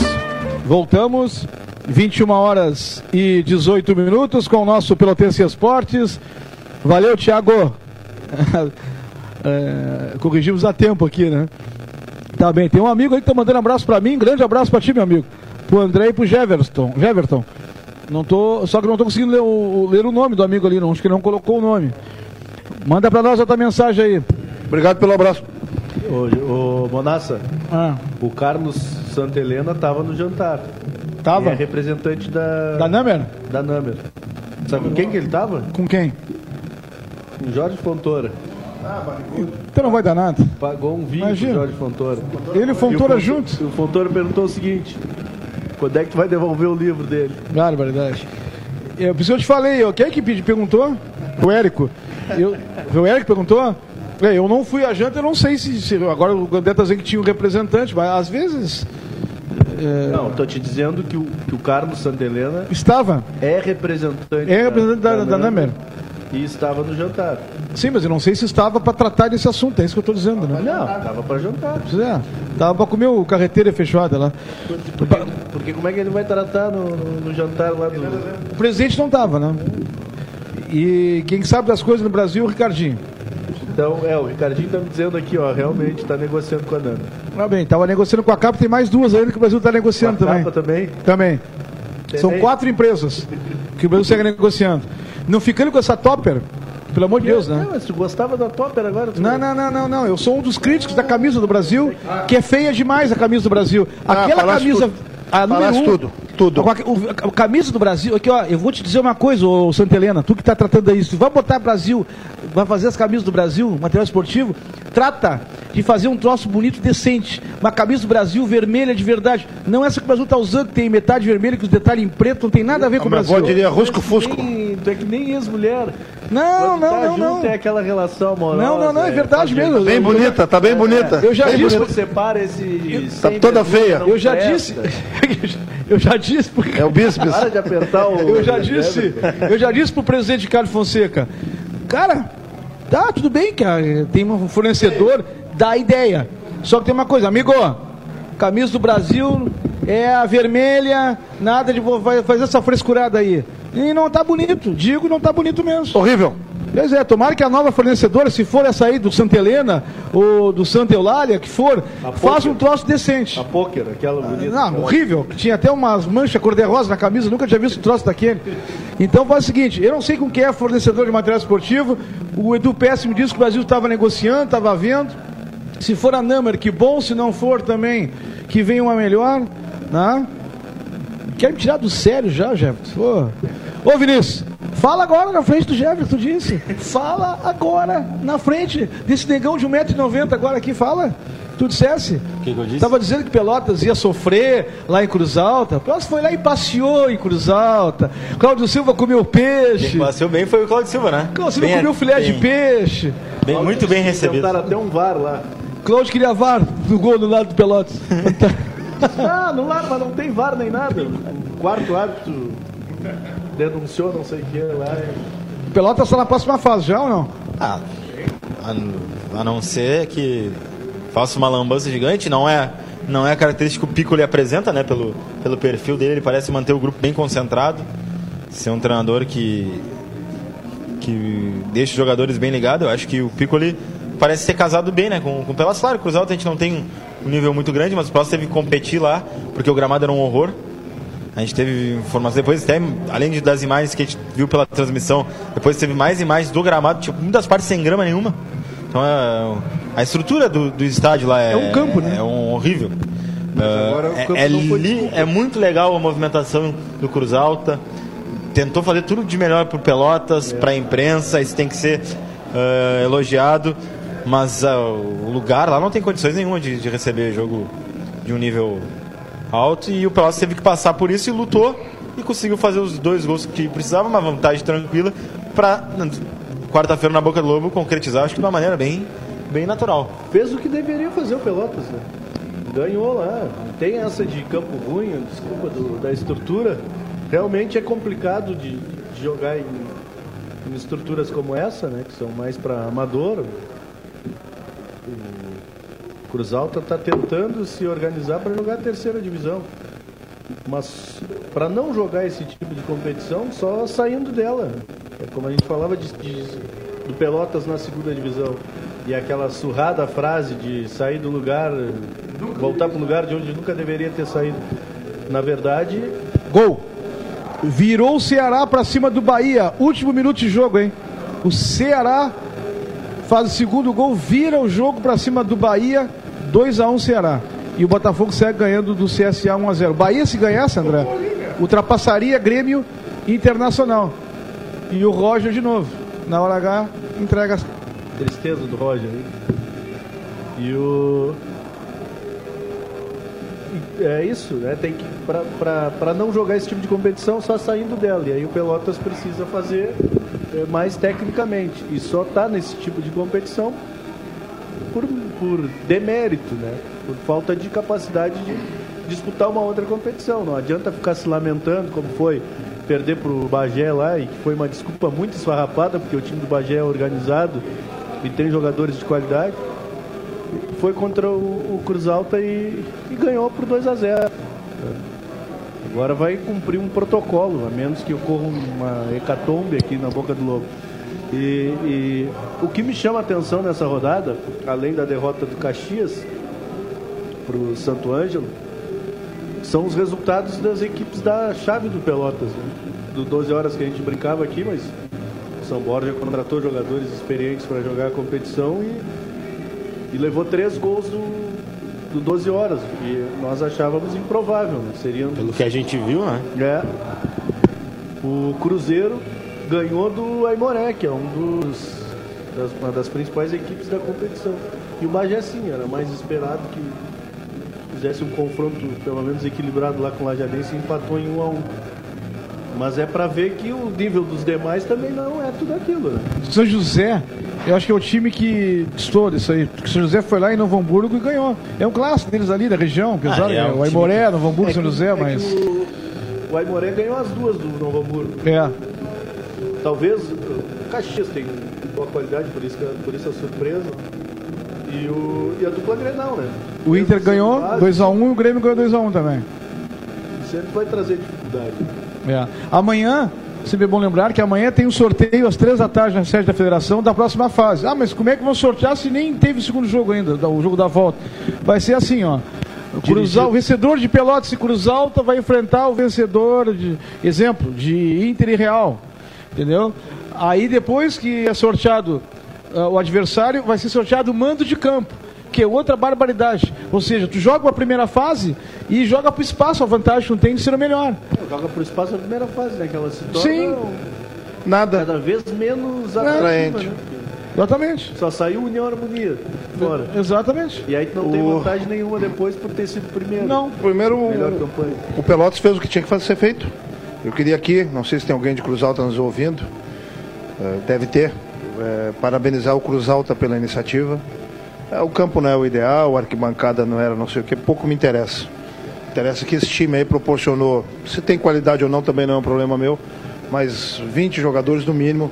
voltamos, 21 horas e 18 minutos com o nosso Pelotense Esportes. Valeu, Thiago. É, corrigimos a tempo aqui, né? Tá bem, tem um amigo aí que tá mandando abraço pra mim, grande abraço pra ti, meu amigo. Pro André e pro Jeverton. Jeverton. Não tô, só que não tô conseguindo ler o, ler o nome do amigo ali, não, acho que não colocou o nome. Manda pra nós outra mensagem aí. Obrigado pelo abraço. Ô, ô Monassa, Ah, o Carlos Santelena tava no jantar. tava? É representante da. Da Number? Da Number. Sabe com quem que ele tava? Com quem? Com Jorge Fontoura. Então não vai dar nada. Pagou um vinho Imagina. pro Jorge Fontoura. Ele e o Fontoura E juntos. O Fontoura perguntou o seguinte: quando é que tu vai devolver o livro dele? Barbaridade. Eu, por isso eu te falei, ó, quem é que perguntou? O Érico. Eu, o Érico perguntou? É, eu não fui à janta, eu não sei se. se- agora o Gandeta tá dizendo que tinha um representante, mas às vezes. é, Não, tô te dizendo que o, que o Carlos Santelena estava. é representante. É representante da, da Namer. E estava no jantar. Sim, mas eu não sei se estava para tratar desse assunto, é isso que eu estou dizendo, né? Não, estava para jantar. É, tava para comer o carreteira fechada lá. Porque, porque como é que ele vai tratar no, no- jantar lá do. O presidente não estava, né? E quem sabe das coisas no Brasil o Ricardinho. Então, é, o Ricardinho tá me dizendo aqui, ó, realmente está negociando com a Nana. Ah, bem, estava negociando com a Capa, tem mais duas ainda que o Brasil está negociando Com a também. Capa também? Também. São Tem- quatro empresas que o Brasil segue negociando. Não ficando com essa topper, pelo amor de Deus, né? Não, mas tu gostava da Topper agora? Tu... Não, não, não, não, não. Eu sou um dos críticos da camisa do Brasil, que é feia demais a camisa do Brasil. Aquela falaste camisa. A número um, tudo, tudo. A camisa do Brasil, aqui ó, eu vou te dizer uma coisa, ô Santa Helena, tu que tá tratando isso, vai botar Brasil, vai fazer as camisas do Brasil, material esportivo, trata de fazer um troço bonito, decente. Uma camisa do Brasil vermelha de verdade. Não essa que o Brasil tá usando, que tem metade vermelha, com os detalhes em preto, não tem nada a ver com o A minha Brasil. avó diria Tu é Rusco que Fusco. nem- Tu é que nem ex-mulher. Não, Quando não, tá não, junto, não. É aquela relação amorosa. Não, não, não, é verdade faz- mesmo. Bem bonita, tá bem bonita. Eu já Bem disse- bonita. Quando separa esse. Tá toda feia. Eu já disse, eu já disse, porque É o Bisbis. Para de apertar o. Eu já disse, eu já disse pro presidente Carlos Fonseca, cara, tá, tudo bem, cara, tem um fornecedor, dá ideia. Só que tem uma coisa, amigo, camisa do Brasil é a vermelha, nada de fazer essa frescurada aí. E não tá bonito, digo, não tá bonito mesmo. Horrível. Pois é, tomara que a nova fornecedora, se for essa aí do Santa Helena ou do Santa Eulália, que for, faça um troço decente. A pôquer, aquela bonita. Não, horrível. Tinha até umas manchas cor-de-rosa na camisa, nunca tinha visto um troço daquele. Então faz o seguinte, eu não sei com quem é fornecedor de material esportivo, o Edu Péssimo disse que o Brasil estava negociando, estava vendo. Se for a Namer, que bom, se não for também, que venha uma melhor, né? Quer me tirar do sério já, Jefferson? Ô, Vinícius, fala agora na frente do Jefferson, tu disse. Fala agora na frente desse negão de 1,90m agora aqui, fala. Tu dissesse? O que que eu disse? Tava dizendo que Pelotas ia sofrer lá em Cruz Alta. Pelotas foi lá e passeou em Cruz Alta. Cláudio Silva comeu peixe. Quem passou bem foi o Claudio Silva, né? Cláudio Silva Bem- comeu filé de bem- peixe. bem- muito bem recebido. Até um VAR lá. Cláudio queria VAR no gol do lado do Pelotas. Ah, não lá, mas não tem VAR nem nada. O quarto árbitro denunciou não sei o que lá. e- Pelotas está na próxima fase já ou não? Ah, a, a não ser que faça uma lambança gigante, não é, não é a característica que o Pico lhe apresenta, né? Pelo, pelo perfil dele, ele parece manter o grupo bem concentrado, ser um treinador que que deixa os jogadores bem ligados. Eu acho que o Piccoli parece ser casado bem, né? Com, com o Pelas. Claro, Cruz Alta a gente não tem um nível muito grande, mas o Pelas teve que competir lá, porque o gramado era um horror. A gente teve informações depois, até, além de, das imagens que a gente viu pela transmissão, depois teve mais imagens do gramado, tipo, muitas partes sem grama nenhuma. Então é, a estrutura do, do estádio lá é, É um campo, né? É um horrível. o É, é li- é muito legal a movimentação do Cruz Alta. Tentou fazer tudo de melhor para Pelotas, para a imprensa, isso tem que ser eh, elogiado. Mas ah, o lugar lá não tem condições nenhuma de, de receber jogo de um nível alto. E o Pelotas teve que passar por isso e lutou e conseguiu fazer os dois gols que precisava, uma vantagem tranquila para quarta-feira na Boca do Lobo concretizar, acho que de uma maneira bem, bem natural. Fez o que deveria fazer o Pelotas, né? Ganhou lá. Tem essa de campo ruim, desculpa, do- da estrutura. Realmente é complicado de, de jogar em, em estruturas como essa, né? Que são mais para amador. Cruz Alta está tentando se organizar para jogar a terceira divisão. Mas para não jogar esse tipo de competição, só saindo dela. É como a gente falava de, de- do Pelotas na segunda divisão. E aquela surrada frase de sair do lugar, voltar para um lugar de onde nunca deveria ter saído. Na verdade, Gol. Virou o Ceará para cima do Bahia. Último minuto de jogo, hein? O Ceará faz o segundo gol, vira o jogo para cima do Bahia. 2 a 1 Ceará. E o Botafogo segue ganhando do CSA 1 a 0. Bahia se ganhasse, André, ultrapassaria Grêmio Internacional. E o Roger de novo. Na hora H, entrega Tristeza do Roger. hein? E o. É isso, né? Tem que. Pra não jogar esse tipo de competição, só saindo dela. E aí o Pelotas precisa fazer é, mais tecnicamente. E só tá nesse tipo de competição por, por demérito, né? Por falta de capacidade de disputar uma outra competição. Não adianta ficar se lamentando como foi perder pro Bagé lá e que foi uma desculpa muito esfarrapada, porque o time do Bagé é organizado e tem jogadores de qualidade. Foi contra o, o Cruz Alta e, e ganhou por 2 a 0. Agora vai cumprir um protocolo, a menos que ocorra uma hecatombe aqui na Boca do Lobo. E, e o que me chama a atenção nessa rodada, além da derrota do Caxias para o Santo Ângelo, são os resultados das equipes da chave do Pelotas. Né? Do 12 horas que a gente brincava aqui, mas o São Borja contratou jogadores experientes para jogar a competição e, e levou três gols do, do 12 horas, que nós achávamos improvável. Né? Seriam Pelo que a gente viu, né? é. O Cruzeiro ganhou do Aimoré, que é um dos, das, uma das principais equipes da competição. E o Bagé, sim, era mais esperado que fizesse um confronto pelo menos equilibrado lá com o Lajadense e empatou em 1 a 1 Mas é para ver que o nível dos demais também não é tudo aquilo. Né? São José, eu acho que é o time que estoura isso aí. Porque São José foi lá em Novo Hamburgo e ganhou. É um clássico deles ali, da região, apesar Ah, é né? um o Aimoré, time Novo Hamburgo, É São que- José, é que mas. O, o Aimoré ganhou as duas do Novo Hamburgo. É. Talvez o Caxias tenha boa qualidade, por isso, que, por isso a surpresa. E, o, e a dupla Grenal, né? O Inter Mesmo ganhou sendo base, 2x1 e o Grêmio ganhou 2x1 também. Sempre vai trazer dificuldade. É. Amanhã, sempre é bom lembrar que amanhã tem um sorteio às três da tarde na sede da federação da próxima fase. Ah, mas como é que vão sortear se nem teve o segundo jogo ainda, da- o jogo da volta? Vai ser assim, ó. O, o vencedor de Pelotas e Cruz Alta vai enfrentar o vencedor de, exemplo, de Inter e Real. Entendeu? Aí depois que é sorteado ah, o adversário, vai ser sorteado o mando de campo. Que é outra barbaridade. Ou seja, tu joga uma primeira fase e joga pro espaço a vantagem que não tem de ser o melhor. Joga pro espaço na primeira fase, né? Que ela se torna Sim. Nada. cada vez menos Atraente. né? Exatamente. Só saiu União Harmonia fora. Exatamente. E aí tu não tem O- vantagem nenhuma depois por ter sido primeiro. Não. Primeiro, Melhor o, campanha. o Pelotas fez o que tinha que fazer, ser feito. Eu queria aqui, não sei se tem alguém de Cruz Alta nos ouvindo, eh, deve ter, eh, parabenizar o Cruz Alta pela iniciativa. Eh, o campo não é o ideal, a arquibancada não era não sei o que, pouco me interessa. Interessa que esse time aí proporcionou, se tem qualidade ou não também não é um problema meu, mas 20 jogadores no mínimo,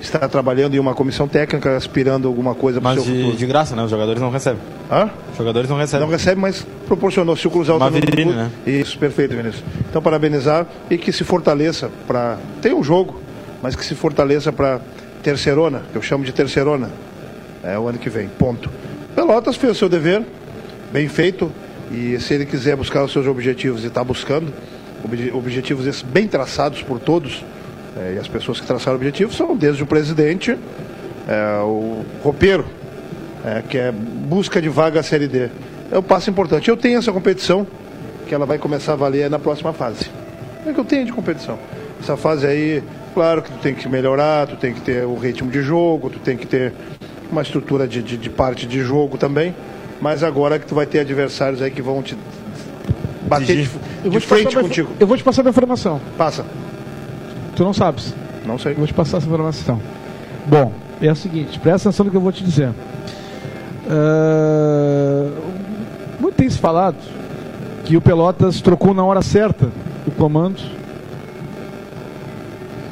está trabalhando em uma comissão técnica, aspirando alguma coisa para o seu de, futuro. de graça, né? Os jogadores não recebem. Hã? Os jogadores não recebem. Não recebe, mas proporcionou. Se o Cruz Alta Uma vitrine, né? Isso, perfeito, Vinícius. Então, parabenizar e que se fortaleça para. Tem um jogo, mas que se fortaleça para terceirona, que eu chamo de terceirona. É o ano que vem. Ponto. Pelotas fez o seu dever, bem feito, e se ele quiser buscar os seus objetivos e está buscando, obje- objetivos esses bem traçados por todos, é, e as pessoas que traçaram objetivos são desde o presidente, é, o roupeiro, é, que é busca de vaga à Série D. É um passo importante. Eu tenho essa competição, que ela vai começar a valer na próxima fase. É que eu tenho de competição. Essa fase aí, claro que tu tem que melhorar, tu tem que ter o ritmo de jogo, tu tem que ter uma estrutura de, de, de parte de jogo também. Mas agora que tu vai ter adversários aí que vão te bater de, de vou te passar frente contigo. Eu vou te passar uma informação. Passa. Tu não sabes. Não sei. Eu vou te passar essa informação. Bom, é o seguinte, presta atenção no que eu vou te dizer. Ah, muito tem se falado que o Pelotas trocou na hora certa o comando.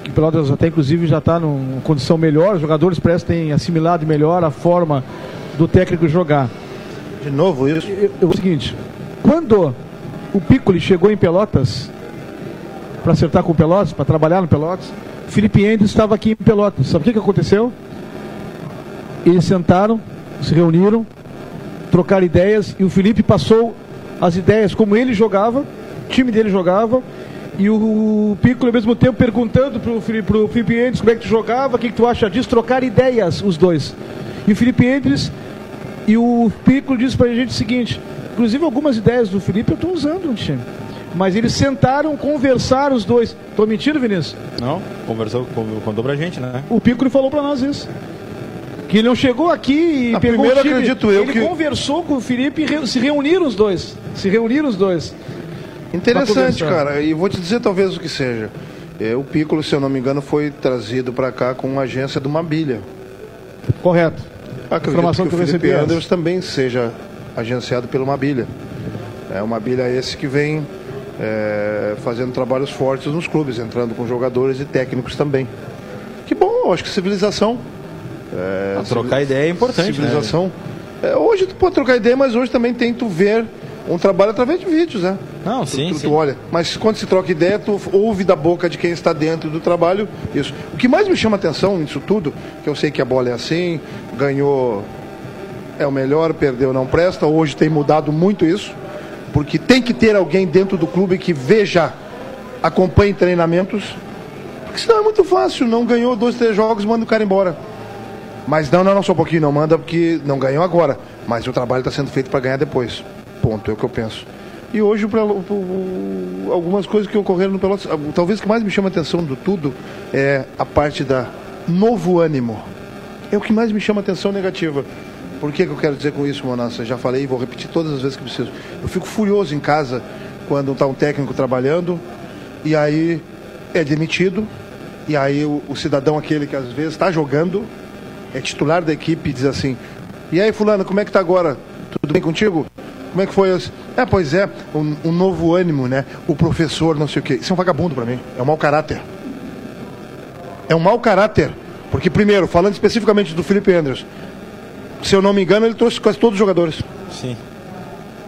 Que o Pelotas até inclusive já está numa condição melhor, os jogadores parecem terem assimilado melhor a forma do técnico jogar. De novo isso. Eu- eu- é o seguinte, quando o Piccoli chegou em Pelotas para acertar com o Pelotas, para trabalhar no Pelotas, Felipe Endes estava aqui em Pelotas. Sabe o que, que aconteceu? Eles sentaram, se reuniram, trocaram ideias e o Felipe passou as ideias como ele jogava, o time dele jogava, e o Piccoli ao mesmo tempo perguntando pro Felipe, pro Felipe Endes como é que tu jogava, o que, que tu acha disso, trocar ideias os dois. E o Felipe Endes e o Piccolo disse pra gente o seguinte: inclusive algumas ideias do Felipe eu estou usando no time. Mas eles sentaram, conversaram os dois. Tô mentindo, Vinícius? Não, conversou, con- contou pra gente, né? O Piccoli falou pra nós isso. Que ele não chegou aqui e Ah, pegou primeiro o time. acredito eu ele que- conversou com o Felipe e re- se reuniram os dois. Se reuniram os dois. Interessante, cara. E vou te dizer talvez o que seja. É, o Piccolo, se eu não me engano, foi trazido para cá com uma agência do Mabilha. Correto. Acredito Informação que, que o eu Felipe recebi é Anders também seja agenciado pelo Mabilha. É o Mabilha esse que vem é, fazendo trabalhos fortes nos clubes, entrando com jogadores e técnicos também. Que bom, eu acho que civilização. É, trocar ideia é importante, Civilização. É, hoje tu pode trocar ideia, mas hoje também tem tu ver um trabalho através de vídeos, né? Não, Tu- sim, tu, sim. tu olha. Mas quando se troca ideia, tu ouve da boca de quem está dentro do trabalho isso. O que mais me chama atenção nisso tudo, que eu sei que a bola é assim, ganhou é o melhor, perdeu não presta. Hoje tem mudado muito isso, porque tem que ter alguém dentro do clube que veja, acompanhe treinamentos. Porque senão é muito fácil, não ganhou dois, três jogos, manda o cara embora. Mas não, não, não, só um pouquinho, não manda porque não ganhou agora. Mas o trabalho está sendo feito para ganhar depois. Ponto, é o que eu penso. E hoje, algumas coisas que ocorreram no Pelotas, talvez o que mais me chama a atenção do tudo é a parte da novo ânimo. É o que mais me chama a atenção negativa. Por que, que eu quero dizer com isso, Monassa? Já falei e vou repetir todas as vezes que preciso. Eu fico furioso em casa quando está um técnico trabalhando e aí é demitido. E aí o, o cidadão aquele que às vezes está jogando, é titular da equipe diz assim, e aí fulano, como é que tá agora? Tudo bem contigo? Como é que foi? isso? É, pois é, um, um novo ânimo, né? O professor, não sei o quê. Isso é um vagabundo para mim. É um mau caráter. É um mau caráter. Porque, primeiro, falando especificamente do Felipe Andrews, se eu não me engano, ele trouxe quase todos os jogadores. Sim.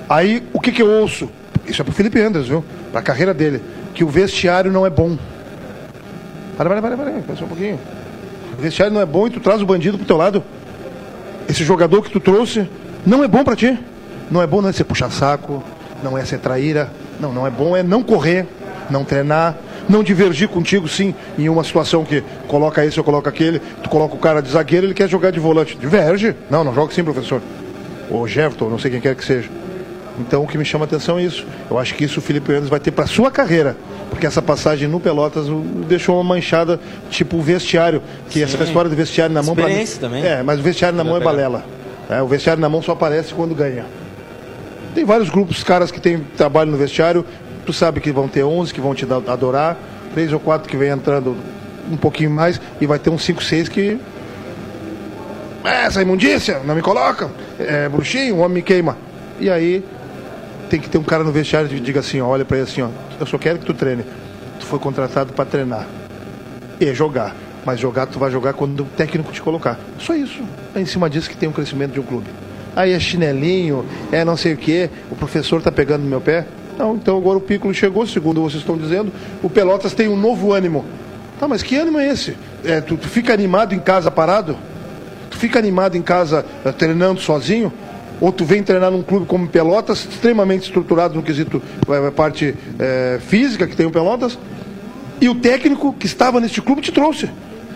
Aí, o que, que eu ouço? Isso é pro Felipe Andrews, viu? Pra carreira dele. Que o vestiário não é bom. Para, para, para, para, para só um pouquinho. O vestiário não é bom e tu traz o bandido pro teu lado. Esse jogador que tu trouxe não é bom pra ti. Não é bom não é ser puxar saco, não é ser traíra. Não, não é bom é não correr, não treinar, não divergir contigo, sim, em uma situação que coloca esse ou coloca aquele, tu coloca o cara de zagueiro, ele quer jogar de volante. Diverge? Não, não joga sim, professor. Ou Jefferson, não sei quem quer que seja. Então o que me chama a atenção é isso. Eu acho que isso o Felipe Anderson vai ter para sua carreira. Porque essa passagem no Pelotas deixou uma manchada, tipo o vestiário. Que essa história do vestiário na mão mim- Experiência também. É, mas o vestiário na mão é balela. É, o vestiário na mão só aparece quando ganha. Tem vários grupos, caras que tem trabalho no vestiário. Tu sabe que vão ter 11 que vão te adorar, três ou quatro que vem entrando um pouquinho mais e vai ter uns 5, 6 que "É, essa imundícia, não me coloca. É bruxinho, o homem me queima. E aí tem que ter um cara no vestiário que diga assim, ó, olha pra ele assim, ó, eu só quero que tu treine. Tu foi contratado pra treinar e jogar. Mas jogar, tu vai jogar quando o técnico te colocar. Só isso. É em cima disso que tem o crescimento de um clube. Aí é chinelinho, é não sei o quê, o professor tá pegando no meu pé. Não, então agora o Piccolo chegou, segundo vocês estão dizendo, o Pelotas tem um novo ânimo. Tá, mas que ânimo é esse? É, tu, tu fica animado em casa parado? Tu fica animado em casa eh, treinando sozinho? Ou tu vem treinar num clube como Pelotas, extremamente estruturado no quesito eh, parte eh, física que tem o Pelotas, e o técnico que estava neste clube te trouxe.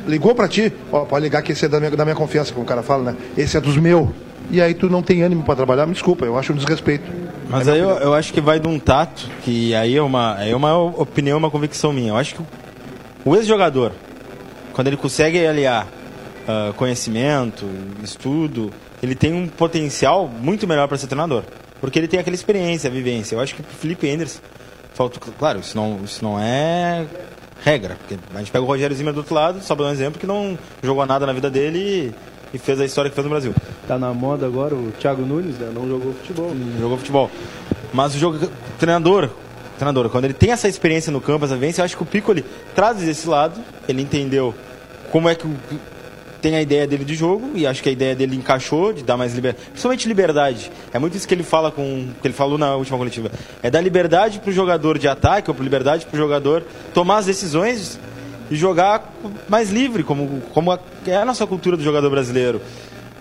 Ligou pra ti, ó, pode ligar que esse é da minha, da minha confiança, como o cara fala, né? Esse é dos meus. E aí tu não tem ânimo pra trabalhar, me desculpa, eu acho um desrespeito. Mas aí eu, eu acho que vai de um tato, que aí é uma, é uma opinião, uma convicção minha. Eu acho que o- ex-jogador, quando ele consegue aliar ah, conhecimento, estudo, ele tem um potencial muito melhor para ser treinador. Porque ele tem aquela experiência, vivência. Eu acho que o Felipe Enders, falta, claro, isso não, isso não é regra. Porque a gente pega o Rogério Zimmer do outro lado, só para dar um exemplo, que não jogou nada na vida dele e, e fez a história que fez no Brasil. Tá na moda agora o Thiago Nunes, né? Não jogou futebol. jogou futebol. Mas o jogo, treinador, treinador, quando ele tem essa experiência no campo, essa vivência, eu acho que o Piccoli traz esse lado, ele entendeu como é que o- tem a ideia dele de jogo e acho que a ideia dele encaixou de dar mais liberdade, principalmente liberdade. É muito isso que ele fala com, que ele falou na última coletiva. É dar liberdade para o jogador de ataque ou liberdade para o jogador tomar as decisões e jogar mais livre, como como é a nossa cultura do jogador brasileiro.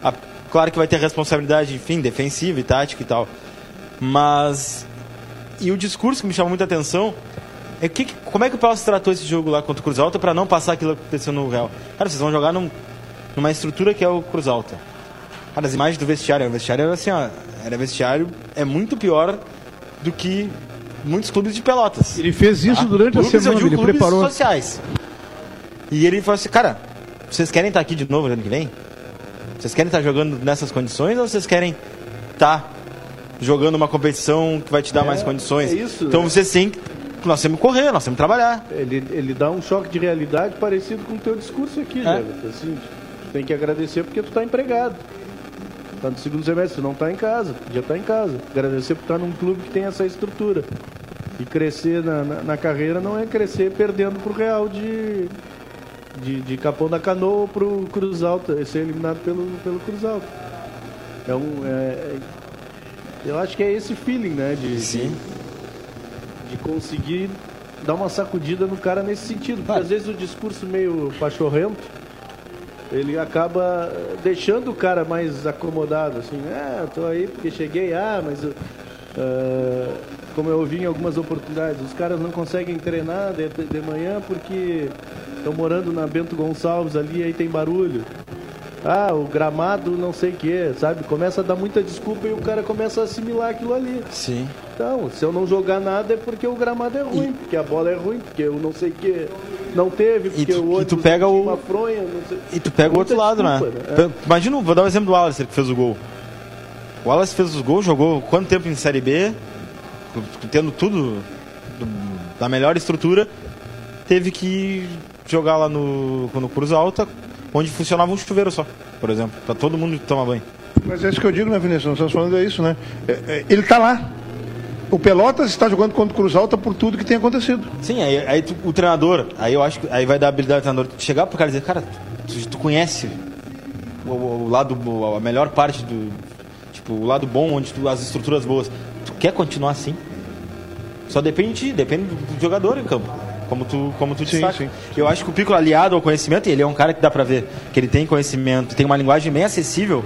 A- claro que vai ter responsabilidade, enfim, defensiva e tática e tal. Mas. E o discurso que me chamou muita atenção é que, como é que o Pelotas tratou esse jogo lá contra o Cruz Alta para não passar aquilo que aconteceu no Real. Cara, vocês vão jogar num- numa estrutura que é o Cruz Alta. Cara, as imagens do vestiário, o vestiário era assim, ó. Era vestiário, é muito pior do que muitos clubes de Pelotas. Ele fez isso tá? durante clubes, a semana, digo ele preparou. sociais. E ele falou assim, cara, vocês querem estar aqui de novo no ano que vem? Vocês querem estar jogando nessas condições ou vocês querem estar jogando uma competição que vai te dar É, mais condições? é isso, então né? vocês têm que- nós temos que correr, nós temos que trabalhar. Ele, ele dá um choque de realidade parecido com o teu discurso aqui, É. né? Assim, tem que agradecer porque tu tá empregado. Tá no segundo semestre, tu não tá em casa, já tá em casa. Agradecer por estar num clube que tem essa estrutura. E crescer na, na, na carreira não é crescer perdendo pro Real de, de, de Capão da Canoa ou pro Cruz Alta, ser eliminado pelo, pelo Cruz Alta. É um, é- é- eu acho que é esse feeling, né? De, Sim. de conseguir dar uma sacudida no cara nesse sentido. Porque às vezes o discurso meio pachorrento, ele acaba deixando o cara mais acomodado, assim, ah, eu tô aí porque cheguei, ah, mas ah, como eu ouvi em algumas oportunidades, os caras não conseguem treinar de, de manhã porque estão morando na Bento Gonçalves ali, aí tem barulho. Ah, o gramado não sei o que, sabe? Começa a dar muita desculpa e o cara começa a assimilar aquilo ali. Sim. Então, se eu não jogar nada é porque o gramado é ruim, porque a bola é ruim, porque eu não sei o que não teve, porque tu- o e outro tu pega o- uma fronha, não sei. E tu pega o outro lado, né? desculpa, né? Pe- Imagina, vou dar um exemplo do Wallace que fez o gol. O Wallace fez os gols, jogou quanto tempo em Série B, tendo tudo do- da melhor estrutura, teve que jogar lá no, no Cruz Alta, onde funcionava um chuveiro só, por exemplo, pra todo mundo tomar banho. Mas é isso que eu digo, né, Vinícius? Nós estamos falando é isso, né? É, é, ele está lá. O Pelotas está jogando contra o Cruz Alta por tudo que tem acontecido. Sim, aí, aí tu- o treinador, aí eu acho que aí vai dar a habilidade do treinador de chegar pro cara e dizer, cara, tu, tu conhece o, o- o lado, a melhor parte do. Tipo, o lado bom, onde tu, as estruturas boas. Tu quer continuar assim? Só depende depende do, do jogador em campo. Como tu, como tu sim. Eu acho que o Piccolo aliado ao conhecimento, e ele é um cara que dá pra ver que ele tem conhecimento, tem uma linguagem bem acessível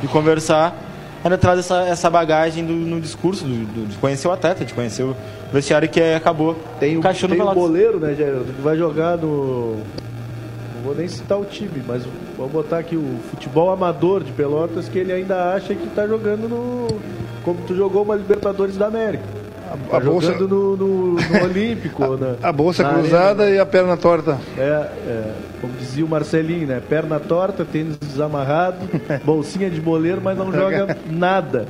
de conversar, ainda traz essa, essa bagagem do, no discurso, do- do- de conhecer o atleta, de conhecer o vestiário que é, acabou Tem o, encaixando tem o goleiro, né, Jair, que vai jogar no. Não vou nem citar o time, mas vou botar aqui o futebol amador de Pelotas, que ele ainda acha que tá jogando no. Como tu jogou uma Libertadores da América. A bolsa- no, no- no Olímpico. ou na- A bolsa cruzada arena. e a perna torta. É, é, como dizia o Marcelinho, né? Perna torta, tênis desamarrado, bolsinha de boleiro, mas não joga nada.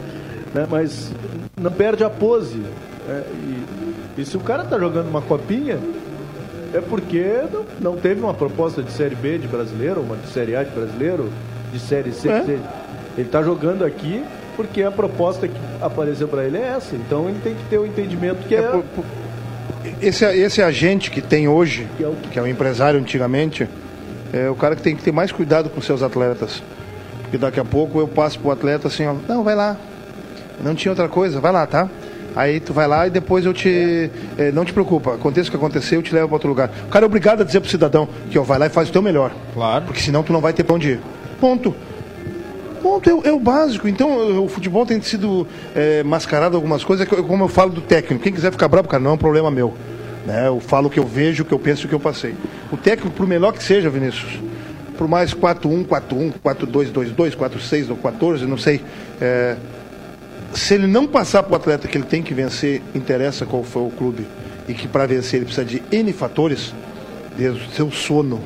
Né? Mas não perde a pose. né? E, e se o cara tá jogando uma copinha, é porque não, não teve uma proposta de Série B de brasileiro, uma de Série A de brasileiro, de Série C. É. de Série- Ele tá jogando aqui porque a proposta que apareceu para ele é essa. Então ele tem que ter o entendimento que é, É, por- por- esse, esse agente que tem hoje, Que é o- que é o empresário antigamente, é o cara que tem que ter mais cuidado com seus atletas. Porque daqui a pouco eu passo pro atleta assim, ó, não, vai lá. Não tinha outra coisa, vai lá, tá? Aí tu vai lá e depois eu te. eh, não te preocupa, aconteça o que acontecer, eu te levo para outro lugar. O cara é obrigado a dizer pro cidadão que ó, vai lá e faz o teu melhor. Claro. Porque senão tu não vai ter pra onde ir. Ponto. Ponto, é, é o básico. Então, o futebol tem sido é, mascarado algumas coisas, é como eu falo do técnico. Quem quiser ficar bravo, cara, não é um problema meu. Né? Eu falo o que eu vejo, o que eu penso o que eu passei. O técnico, por melhor que seja, Vinícius, por mais 4-1, 4-1, 4-2-2-2, 4-6 ou 14, não sei. é, se ele não passar para o atleta que ele tem que vencer, interessa qual foi o clube, e que para vencer ele precisa de N fatores, desde o seu sono,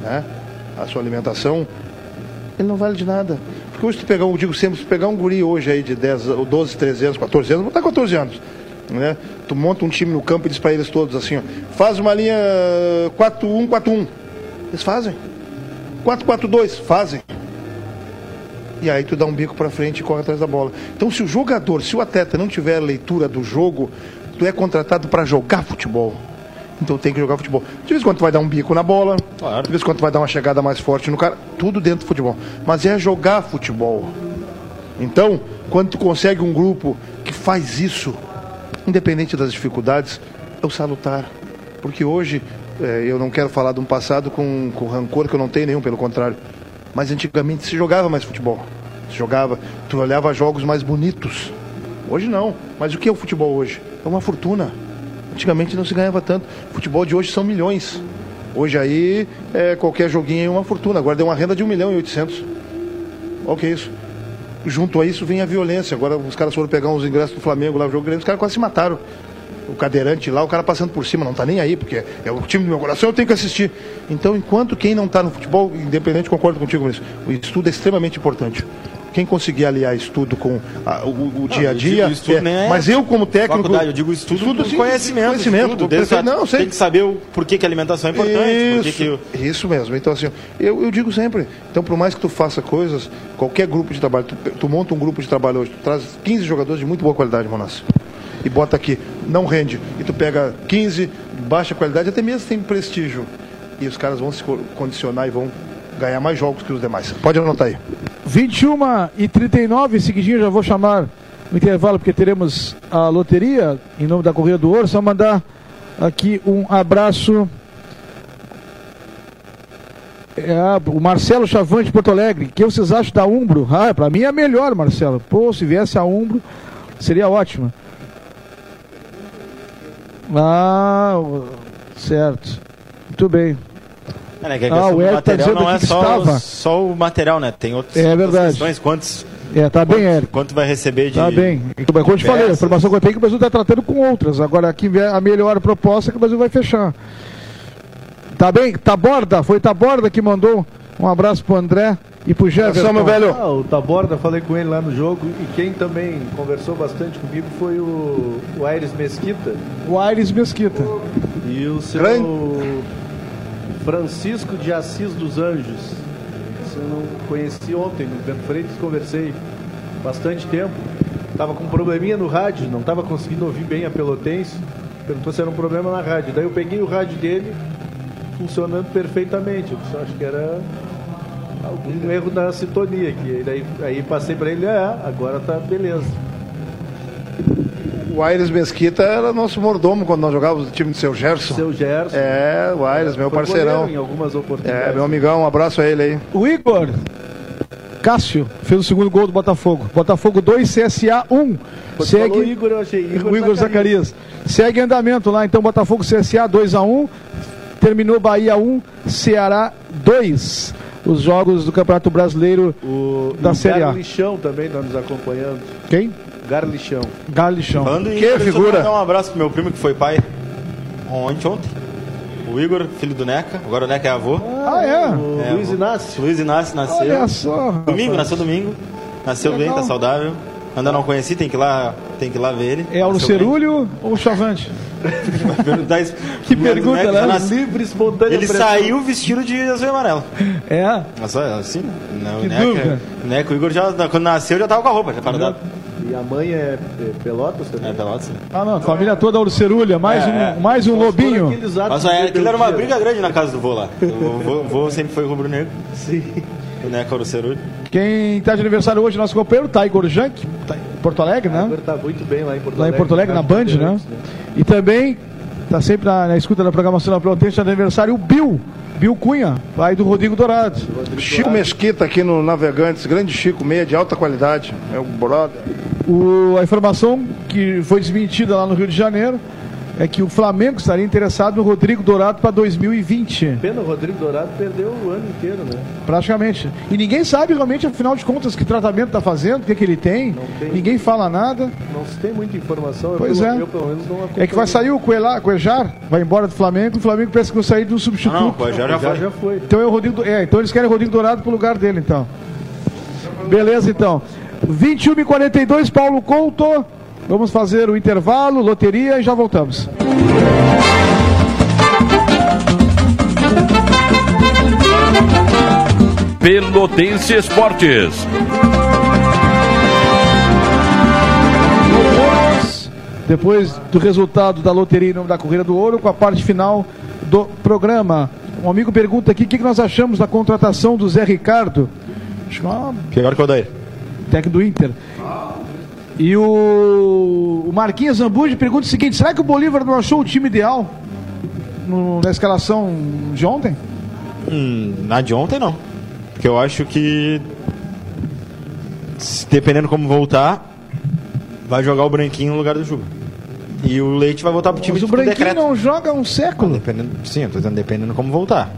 né? a sua alimentação, ele não vale de nada. Porque hoje tu pegar, um- digo sempre, se pegar um guri hoje aí de 10, ou 12, 13 anos, 14 anos, vou botar 14 anos. Né? Tu monta um time no campo e diz para eles todos assim, ó, faz uma linha 4-1, 4-1. Eles fazem. 4-4-2, fazem. E aí tu dá um bico para frente e corre atrás da bola. Então se o jogador, se o atleta não tiver leitura do jogo, tu é contratado para jogar futebol. Então tem que jogar futebol. De vez em quando tu vai dar um bico na bola, Claro. de vez em quando tu vai dar uma chegada mais forte no cara, tudo dentro do futebol. Mas é jogar futebol. Então, quando tu consegue um grupo que faz isso, independente das dificuldades, é o salutar. Porque hoje, eh, eu não quero falar de um passado com, com rancor, que eu não tenho nenhum, pelo contrário. Mas antigamente se jogava mais futebol. Se jogava, tu olhava jogos mais bonitos. Hoje não. Mas o que é o futebol hoje? É uma fortuna. Antigamente não se ganhava tanto. Futebol de hoje são milhões. Hoje aí, é, qualquer joguinho é uma fortuna. Agora deu uma renda de 1 milhão e 800. Olha o que é isso. Junto a isso vem a violência. Agora os caras foram pegar uns ingressos do Flamengo lá no jogo grande, os caras quase se mataram. o cadeirante lá, o cara passando por cima, não tá nem aí, porque é o time do meu coração, eu tenho que assistir. Então, enquanto quem não está no futebol, independente, concordo contigo nisso, o estudo é extremamente importante. Quem conseguir aliar estudo com a- o, o dia a eu dia. digo estudo é, nem é mas eu, como técnico. Faculdade, eu digo estudo, estudo sim, conhecimento. conhecimento, estudo. Tem, Não, sei. tem que saber o porquê que a alimentação é importante. por que Isso, que o- isso mesmo. Então, assim, eu, eu digo sempre, então, por mais que tu faça coisas, qualquer grupo de trabalho, tu, tu monta um grupo de trabalho hoje, tu traz 15 jogadores de muito boa qualidade, Monassi, e bota aqui, não rende, e tu pega 15, baixa qualidade, até mesmo tem prestígio, e os caras vão se co- condicionar e vão ganhar mais jogos que os demais. Pode anotar aí. 21 e 39, seguidinho já vou chamar no intervalo, porque teremos a loteria em nome da Correia do Ouro. Só mandar aqui um abraço. É, o Marcelo Chavante Porto Alegre. Que vocês acham da Umbro? Ah, pra mim é melhor, Marcelo. Pô, se viesse a Umbro, seria ótima. Ah, certo. Muito bem. É, né, que a Ah, o do Eric tá material dizendo não é que só, estava. só o material, né? Tem outros, É outras verdade. questões. Quantos, É, tá bem, Érico. quanto vai receber de. Tá bem. E Como eu te falei, a informação que eu tenho é que o Brasil está tratando com outras. Agora, aqui vier a melhor proposta é que o Brasil vai fechar. Tá bem? Taborda, foi Taborda que mandou um abraço pro André e pro Jefferson. Abração, meu velho. Ah, o Taborda, falei com ele lá no jogo e quem também conversou bastante comigo foi o, o Aires Mesquita O Aires Mesquita. e o seu Grande. Francisco de Assis dos Anjos. Isso eu não conheci ontem no Bento Freitas, conversei bastante tempo. Tava com um probleminha no rádio, não tava conseguindo ouvir bem a Pelotense. Perguntou se era um problema na rádio. Daí eu peguei o rádio dele funcionando perfeitamente. Eu só acho que era algum erro na sintonia aqui. Daí, aí passei para ele, é, agora tá beleza. O Aires Mesquita era nosso mordomo quando nós jogávamos no time do seu Gerson. Seu Gerson. É, o Aires, meu foi parceirão. Em algumas oportunidades. É, meu amigão, um abraço a ele aí. O Igor Cássio fez o segundo gol do Botafogo. Botafogo 2, CSA 1. Quando falou Segue Igor, eu achei Igor, o Igor Zacarias. Segue em andamento lá, então Botafogo CSA 2 a 1 Terminou Bahia 1, Ceará 2. Os jogos do Campeonato Brasileiro O, Da o Série A. Garlichão também está nos acompanhando. quem? Garlichão. Galichão. Falando em Que figura? mandar um abraço pro meu primo que foi pai ontem, ontem. O Igor, filho do Neca. Agora o Neca é avô. Ah, é? O É, Luiz Inácio. Luiz Inácio nasceu. Olha só. rapaz. Domingo, nasceu domingo. Nasceu bem, Legal. tá saudável. Ainda não conheci, tem que ir lá, tem que ir lá ver ele. É o bem. Lucerulho ou o Chavante? Que pergunta, Neca né? nasceu- Livre, espontâneo. Ele saiu vestido de azul e amarelo. É. Assim, não, Que o Neca, dúvida. o Neca, o Igor já, quando nasceu já tava com a roupa, já fardado. E a mãe é, é Pelotas também. É, Pelotas. né? Ah, não, família toda Lucerulha, mais É, um, é. mais um lobinho. Mas é, aquilo era uma briga grande na casa do vô lá. O vô, vô sempre foi rubro-negro. Sim. O cerulho. Quem está de aniversário hoje, nosso companheiro, Tiger Junk, tá em Porto Alegre, né? Agora tá muito bem lá em Porto Lá em Alegre. Porto Alegre, na Band, né? E também está sempre na, na escuta da programação da está de aniversário o Bill, Bill Cunha, pai do Rodrigo Dourado. Chico Mesquita aqui no Navegantes, grande Chico, meia de alta qualidade. É o brother. O, a informação que foi desmentida lá no Rio de Janeiro é que o Flamengo estaria interessado no Rodrigo Dourado para 2020, Pena, o Rodrigo Dourado perdeu o ano inteiro, né? praticamente. E ninguém sabe realmente, afinal de contas, que tratamento está fazendo, o que, que ele tem. tem. Ninguém fala nada. Não se tem muita informação. eu Pois pelo, é. Eu, pelo menos, não É que vai sair o Coelhar, Coejar, vai embora do Flamengo, o Flamengo pensa que vai sair do substituto. Ah, não, pô, já, já Já, foi. Então é o Rodrigo, é, então eles querem o Rodrigo Dourado pro lugar dele, então. Beleza, então. 21 e 42, Paulo Couto. Vamos fazer o intervalo, loteria e já voltamos. Pelotense Esportes. Depois do resultado da loteria em nome da Corrida do Ouro, com a parte final do programa. Um amigo pergunta aqui o que nós achamos da contratação do Zé Ricardo. Acho que é uma Pior que o Odair. técnico do Inter. E o, o Marquinhos Zambuji pergunta o seguinte: será que o Bolívar não achou o time ideal no- na escalação de ontem? Hum, na de ontem não. Porque eu acho que dependendo como voltar, vai jogar o Branquinho no lugar do Juba. E o Leite vai voltar pro time Mas o Branquinho decreto. não joga há um século. Dependendo, sim, eu tô dizendo dependendo como voltar.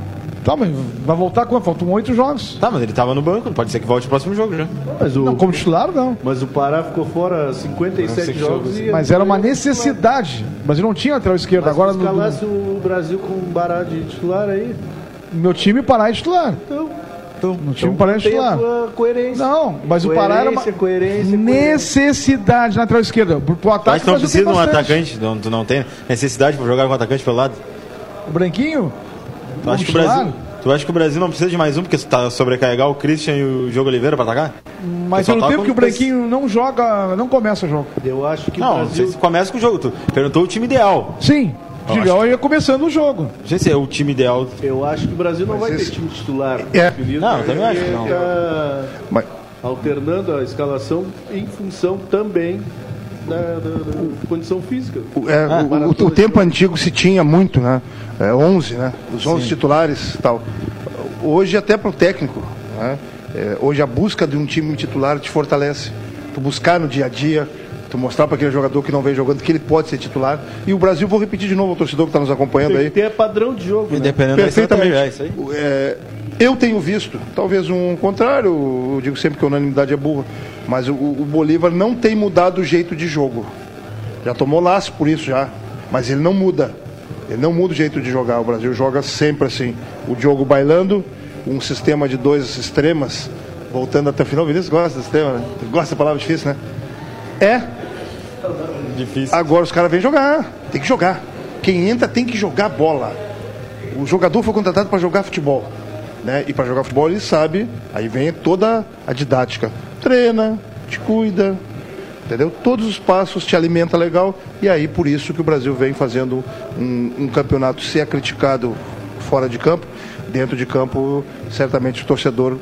Tá, mas vai voltar quando? Faltam oito jogos. Tá, mas ele tava no banco, pode ser que volte o próximo jogo já. Mas o, Não, como titular, não. mas o Pará ficou fora 57 Seis jogos. jogos. e Mas era uma necessidade. Mas não tinha lateral esquerdo. Mas Agora se no, escalasse o Brasil com um Bará de titular aí. no meu time Pará é titular. Então, No time Pará é tem a titular. tua coerência. Não, mas o Pará era uma Coerência, coerência, necessidade na lateral esquerda. Pro, pro Tu ataque que não precisa de um atacante? Não, tu não tem necessidade pra jogar com um atacante pelo lado? O Branquinho? Tu acha, que o? Brasil, tu acha que o Brasil não precisa de mais um porque tá sobrecarregar o Christian e o Diogo Oliveira pra atacar? Mas Só pelo tá tempo que o Branquinho não joga, não começa o jogo. Eu acho que o Não, não sei Brasil. se começa com o jogo. Tu perguntou o time ideal. Sim, Digão ia começando o jogo. Não sei se é o time ideal. Eu acho que o Brasil não vai esse- ter time titular. É. definido, Não, eu também acho que não. tá Mas, alternando a escalação em função também da, da- da condição física. o- é, o, o- o tempo antigo se tinha muito, né? É, 11, né? Os 11 titulares e tal. Hoje até para o técnico, né? É, hoje a busca de um time titular te fortalece. Tu buscar no dia a dia, tu mostrar para aquele jogador que não vem jogando que ele pode ser titular. E o Brasil, vou repetir de novo, o torcedor que está nos acompanhando Tem aí. que ter padrão de jogo. Né? Dependendo da estratégia, é isso aí. É, eu tenho visto, talvez um contrário, eu digo sempre que a unanimidade é burra, mas o, o Bolívar não tem mudado o jeito de jogo. Já tomou laço por isso já, mas ele não muda. Ele não muda o jeito de jogar. O Brasil joga sempre assim. O Diogo bailando, um sistema de dois extremas, voltando até o final. O Vinícius gosta desse sistema, né? Gosta da palavra difícil, né? É Difícil. Agora os caras vêm jogar. Tem que jogar. Quem entra tem que jogar bola. O jogador foi contratado para jogar futebol. Né? E para jogar futebol ele sabe. Aí vem toda a didática. Treina, te cuida. Entendeu? Todos os passos te alimenta legal. E aí por isso que o Brasil vem fazendo um, um campeonato se é criticado fora de campo. Dentro de campo, certamente o torcedor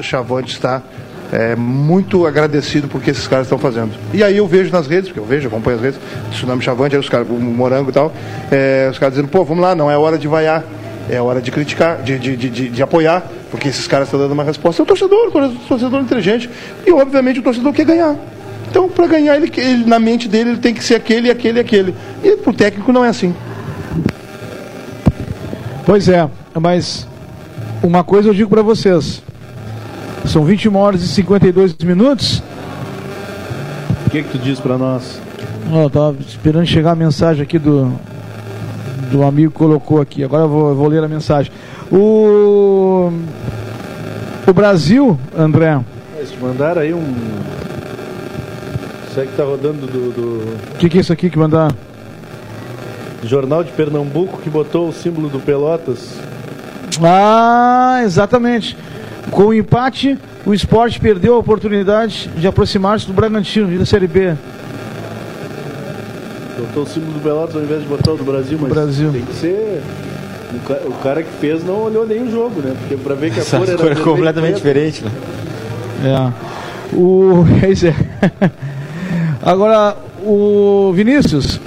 Chavante está é, muito agradecido por que esses caras estão fazendo. E aí eu vejo nas redes, porque eu vejo, acompanho as redes, Tsunami Chavante, os caras, o Morango e tal, é, os caras dizendo, pô, vamos lá, não é hora de vaiar, é hora de criticar, de, de, de, de- apoiar, porque esses caras estão dando uma resposta. É o torcedor, o tor- torcedor inteligente, e obviamente o torcedor quer ganhar. Então, para ganhar, ele, ele- na mente dele, ele tem que ser aquele, aquele, aquele. E pro técnico não é assim. Pois é, mas uma coisa eu digo pra vocês. São 21 horas e 52 minutos. O que, que tu diz pra nós? Eu tava esperando chegar a mensagem aqui do do amigo que colocou aqui. Agora eu vou, eu vou ler a mensagem. O o Brasil, André, Eles mandaram aí um. Isso aí que tá rodando do, do o que, que é isso aqui que mandar? Jornal de Pernambuco que botou o símbolo do Pelotas. Ah, exatamente. Com o empate, o esporte perdeu a oportunidade de aproximar-se do Bragantino e da Série B. Botou o símbolo do Pelotas ao invés de botar o do Brasil, mas Brasil. tem que ser. O ca- o cara que fez não olhou nem o jogo, né? Porque pra ver que a Essa cor era cor é completamente diferente, né? É. O. Pois é. Agora, o Vinícius.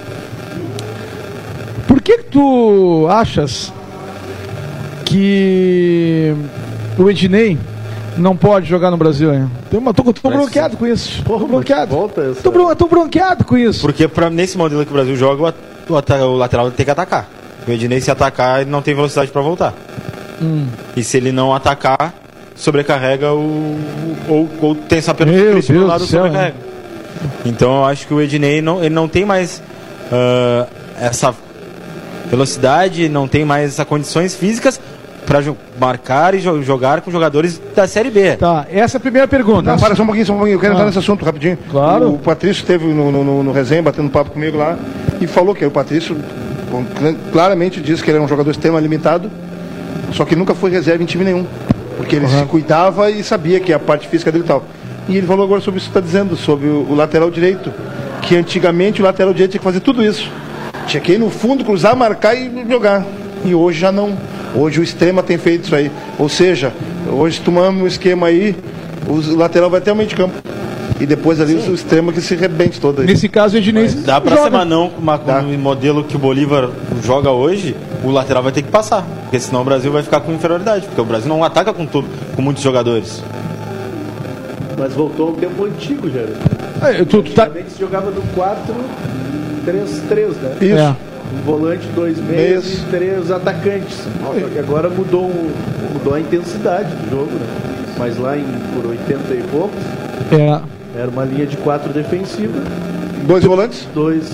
Por que, que tu achas que o Ednei não pode jogar no Brasil? Tem uma, tô, tô Parece bronqueado com isso. Tô bronqueado. Volta essa. Tô, bron, tô bronqueado com isso. Porque pra, nesse modelo que o Brasil joga, o, o lateral tem que atacar. O Ednei, se atacar, ele não tem velocidade pra voltar. Hum. E se ele não atacar, sobrecarrega o. Ou, ou tem essa pena do lado do céu, sobrecarrega. Então eu acho que o Ednei não, ele não tem mais ah, essa velocidade, não tem mais essas condições físicas pra jo- marcar e jo- jogar com jogadores da Série B. Tá, essa é a primeira pergunta. Não, para só um pouquinho, só um pouquinho. Eu quero Ah. entrar nesse assunto rapidinho. Claro. O Patrício esteve no, no, no, no resenha, batendo papo comigo lá, e falou que o Patrício com- claramente disse que ele é um jogador extrema limitado, só que nunca foi reserva em time nenhum. Porque ele se cuidava e sabia que a parte física dele e tal. E ele falou agora sobre isso que está dizendo, sobre o, o lateral direito. Que antigamente o lateral direito tinha que fazer tudo isso. Tinha que ir no fundo, cruzar, marcar e jogar. E hoje já não. Hoje o extrema tem feito isso aí. Ou seja, hoje tomamos um esquema aí, o lateral vai até o meio de campo. E depois ali o extrema que se rebente todo aí. Nesse caso, o Ednei Dá pra joga. ser não com o modelo que o Bolívar joga hoje, o lateral vai ter que passar. Porque senão o Brasil vai ficar com inferioridade. Porque o Brasil não ataca com, tudo, com muitos jogadores. Mas voltou ao tempo antigo, já. É, tu, tu tá, Antigamente se jogava do 4-3-3, né? Isso. É. Um volante, dois meias e três atacantes. Só que agora mudou, um- mudou a intensidade do jogo, né? Mas lá em, por 80 e poucos, É. era uma linha de quatro defensiva, Dois volantes? dois,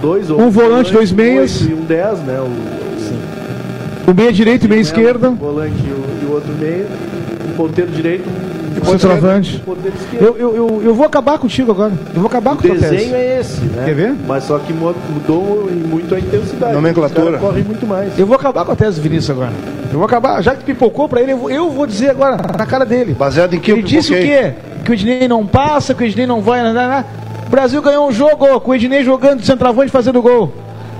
dois Um volante, dois meias. E um 10, né? O, O meia direito e meia um esquerda. volante e o, e o outro meio. Um ponteiro direito, um Centroavante. Eu, eu, eu, eu vou acabar contigo agora. Eu vou acabar O com o desenho tese. é esse, né? Quer ver? Mas só que mu- mudou muito a intensidade. Nomenclatura. Correm muito mais. Eu vou acabar com a tese do Vinícius agora. Eu vou acabar. Já que pipocou pra ele, eu vou, eu vou dizer agora, na cara dele. Baseado em que eu Ele disse o quê? Que o Ednei não passa, que o Ednei não vai. Né, né, né. O Brasil ganhou um jogo com o Ednei jogando de centroavante fazendo gol.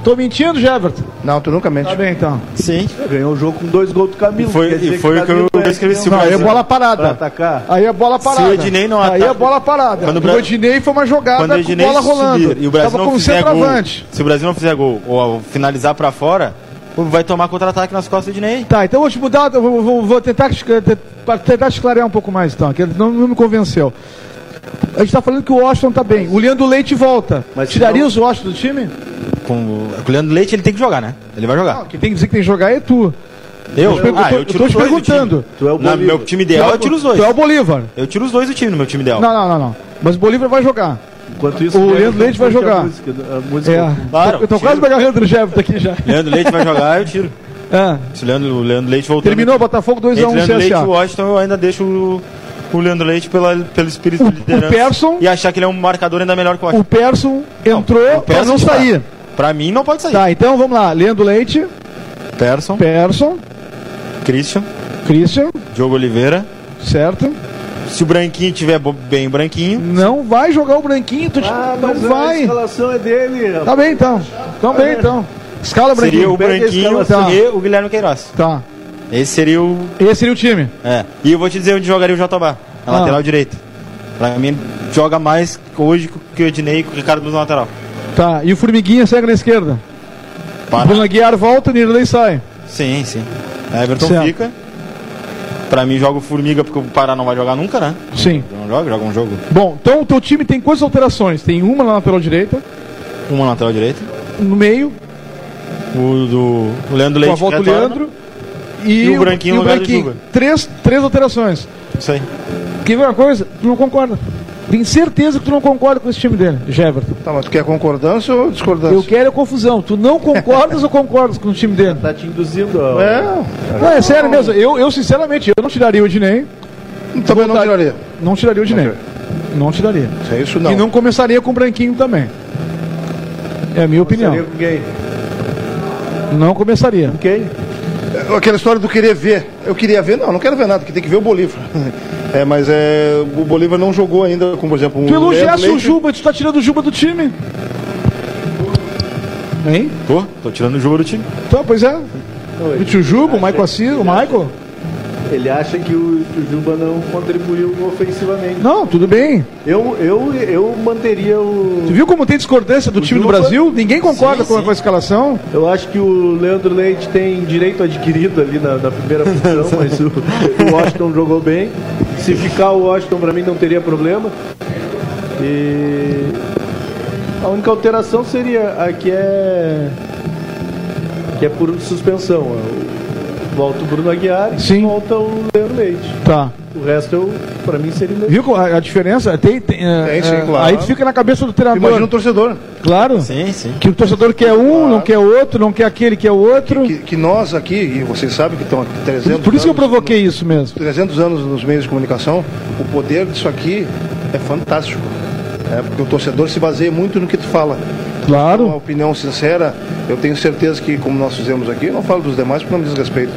Tô mentindo, Jeverton? Não, tu nunca mente. Tá bem então. Sim. Ganhou o jogo com dois gols do Camilo. E foi- e foi o que eu- é escrevi, se o aí é bola parada. atacar. Aí é bola parada. Se o Ednei não Aí ataca- é bola parada. Quando o o Bra- Ednei foi uma jogada Quando o com bola rolando. subir e o Brasil Tava não com fizer gol, se o Brasil não fizer gol ou finalizar pra fora, vai tomar contra-ataque nas costas do Ednei. Tá, então eu vou te mudar, vou, vou- vou tentar, tentar te clarear um pouco mais, então, que não, não me convenceu. A gente tá falando que o Washington tá bem. O Leandro Leite volta. Mas Tiraria não- os Washington do time? Com o com o Leandro Leite ele tem que jogar, né? Ele vai jogar. Não, quem tem que dizer que tem que jogar é tu. Eu? Eu tô- Ah, eu eu tô tiro os te dois perguntando. Tu é o Na Bolívar. meu time ideal, eu tiro os dois. Tu é o Bolívar. Eu tiro os dois do time no meu time ideal. Não, não, não, não. Mas o Bolívar vai jogar. Enquanto isso, O Leandro Leite vai curte a jogar. música, a música É. Claro, eu tô tiro. quase me agarrando no Jefferson aqui já. Leandro Leite vai jogar, eu tiro. É. Se o Leandro, o Leandro Leite voltou. Terminou, Botafogo 2x1 Entre Leandro Leite e o CSA. Washington, eu ainda deixo o, o Leandro Leite pela, pelo espírito O- de liderança. o Persson- E achar que ele é um marcador ainda melhor que o O Washington. Persson entrou o pra Persson não que tá. Pra mim, não pode sair. Tá, então vamos lá. Leandro Leite, Persson, Persson, Christian, Christian, Diogo Oliveira. certo? Se o Branquinho tiver bem branquinho, Não vai jogar o branquinho, tu Ah, não mas a vai. escalação é dele. rapaz. Tá bem então. Então bem então. Escala seria branquinho. o pega a Branquinho escalação. e o Guilherme Queiroz. Tá. Esse seria o. Esse seria o time. É. E eu vou te dizer onde jogaria o Jatobá. Na Ah. lateral direita. Pra mim, joga mais hoje que o Ednei e que o Ricardo Luz na lateral. Tá. E o Formiguinha segue na esquerda. Para. Bruno Aguiar volta, o Nirley sai. Sim, sim. Everton Certo. fica. Pra mim, joga o Formiga, porque o Pará não vai jogar nunca, né? Sim. Não joga, joga um jogo. Bom, então o teu time tem quantas alterações? Tem uma na lateral direita, Uma na lateral direita. no meio, O do o Leandro com a Leite. volta do. Leandro. E, E o Branquinho e de Juba. Três, três alterações. Isso aí. Quer ver uma coisa? Tu não concorda. Tenho certeza que tu não concorda com esse time dele, Jeverton. Tá, mas tu quer concordância ou discordância? Eu quero é confusão. Tu não concordas ou concordas com o time dele? Tá te induzindo. ó. É, Não, é sério mesmo. Eu, eu sinceramente, eu não tiraria o Ednei. também não tiraria. Não tiraria o Ednei. Não tiraria. É isso não. E não começaria com o Branquinho também. É a minha opinião. Com quem? Não começaria. Com quem? Aquela história do querer ver. Eu queria ver, não, não quero ver nada, porque tem que ver o Bolívar. É, mas é, o Bolívar não jogou ainda, como por exemplo, um Tu elogiasse Leandro o Leite. Juba, tu tá tirando o Juba do time. Hein? Tô, tô tirando o jogo do time. Então, pois é. O Juba, o Michael Assis, o Michael. Ele acha que o, o Juba não contribuiu ofensivamente. Não, tudo bem. Eu, eu, eu manteria o. Tu viu como tem discordância do O time do Juba- Brasil? Ninguém concorda Sim, com, a- sim. com a escalação. Eu acho que o Leandro Leite tem direito adquirido ali na, na primeira posição, mas o, o Washington jogou bem. Se ficar o Washington, pra mim não teria problema. E a única alteração seria a que é que é por suspensão. Volta o Bruno Aguiar e Sim. volta o Leandro Leite. Tá. O resto, eu, pra mim, seria mesmo. Viu a, a diferença? Tem, tem, é, Tem, sim, é, claro. Aí fica na cabeça do treinador. Imagina o torcedor. Claro. Sim, sim. Que o torcedor quer um, não quer outro, não quer aquele, quer outro. Que, que nós aqui, e vocês sabem que estão aqui 300 Por isso que eu anos- provoquei isso mesmo. 300 anos nos meios de comunicação, o poder disso aqui é fantástico. É, porque o torcedor se baseia muito no que tu fala. Uma Claro. opinião sincera, eu tenho certeza que, como nós fizemos aqui, eu não falo dos demais porque não me diz respeito.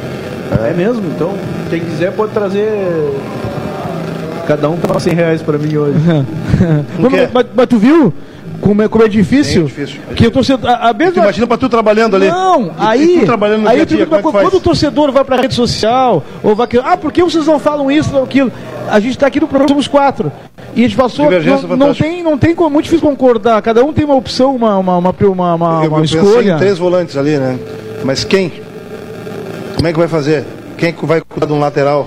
É mesmo? Então, quem quiser pode trazer. Cada um toma 100 reais pra mim hoje. Mas, mas- mas tu viu como é, como é difícil? É difícil. Que o torcedor. A, a Tu mesma... imagina pra tu trabalhando ali. Não, aí. E tu trabalhando no aí dia a dia, é quando o torcedor vai pra rede social, ou vai. Ah, por que vocês não falam isso ou aquilo? A gente tá aqui no programa, somos quatro. E a gente passou. Não, não tem, não tem como, muito difícil concordar. Cada um tem uma opção, uma, uma, uma, uma, uma- Eu uma pensei escolha. em três volantes ali, né? Mas quem? Como é que vai fazer? Quem que vai cuidar de um lateral?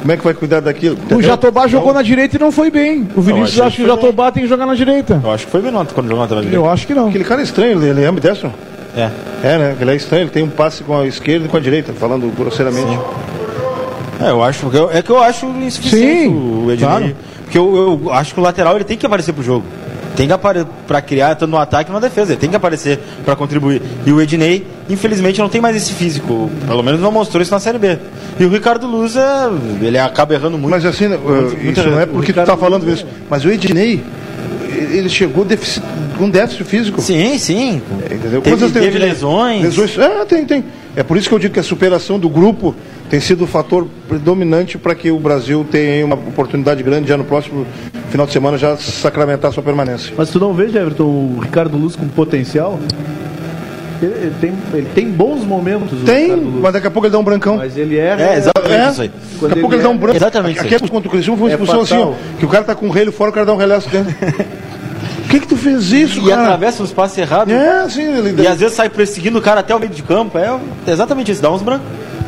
Como é que vai cuidar daquilo? O Entendeu? Jatobá jogou na direita e não foi bem. O Vinícius acha que o Jatobá tem que jogar na direita. Eu acho que foi Benoto quando jogou na direita. Eu acho que não. Aquele cara é estranho, ele, ele é ambidestro? É. É, né? Ele é estranho, ele tem um passe com a esquerda e com a direita, falando grosseiramente. É, eu acho. eu- É que eu acho insuficiente Sim, o Ednei. claro. Porque eu, eu acho que o lateral ele tem que aparecer pro jogo. Tem que aparecer pra criar tanto no ataque e na defesa. Ele tem que aparecer pra contribuir. E o Ednei, infelizmente, não tem mais esse físico. Pelo menos não mostrou isso na Série B. E o Ricardo Luz, é, ele acaba errando muito. Mas assim, uh, isso não é porque tu tá falando isso. Mas o Ednei, ele chegou com déficit físico. Sim, sim. Entendeu? Teve, teve lesões. Lesões. É, tem, tem. É por isso que eu digo que a superação do grupo tem sido o fator predominante para que o Brasil tenha uma oportunidade grande já no próximo final de semana já sacramentar sua permanência. Mas tu não vê, Everton, o Ricardo Luz com potencial? Ele, ele tem, ele tem bons momentos. Tem, mas daqui a pouco ele dá um brancão. Mas ele é. É, exatamente É, isso aí. daqui a pouco ele dá um branco. Exatamente. Aqui contra o Criciúma foi uma É expulsão assim, ó, que o cara tá com o relho fora, o cara dá um relhaço dentro. Por que que tu fez isso, E cara? atravessa os passes errados. É, sim, ele, E às vezes sai perseguindo o cara até o meio de campo. É exatamente isso, dá uns brancos.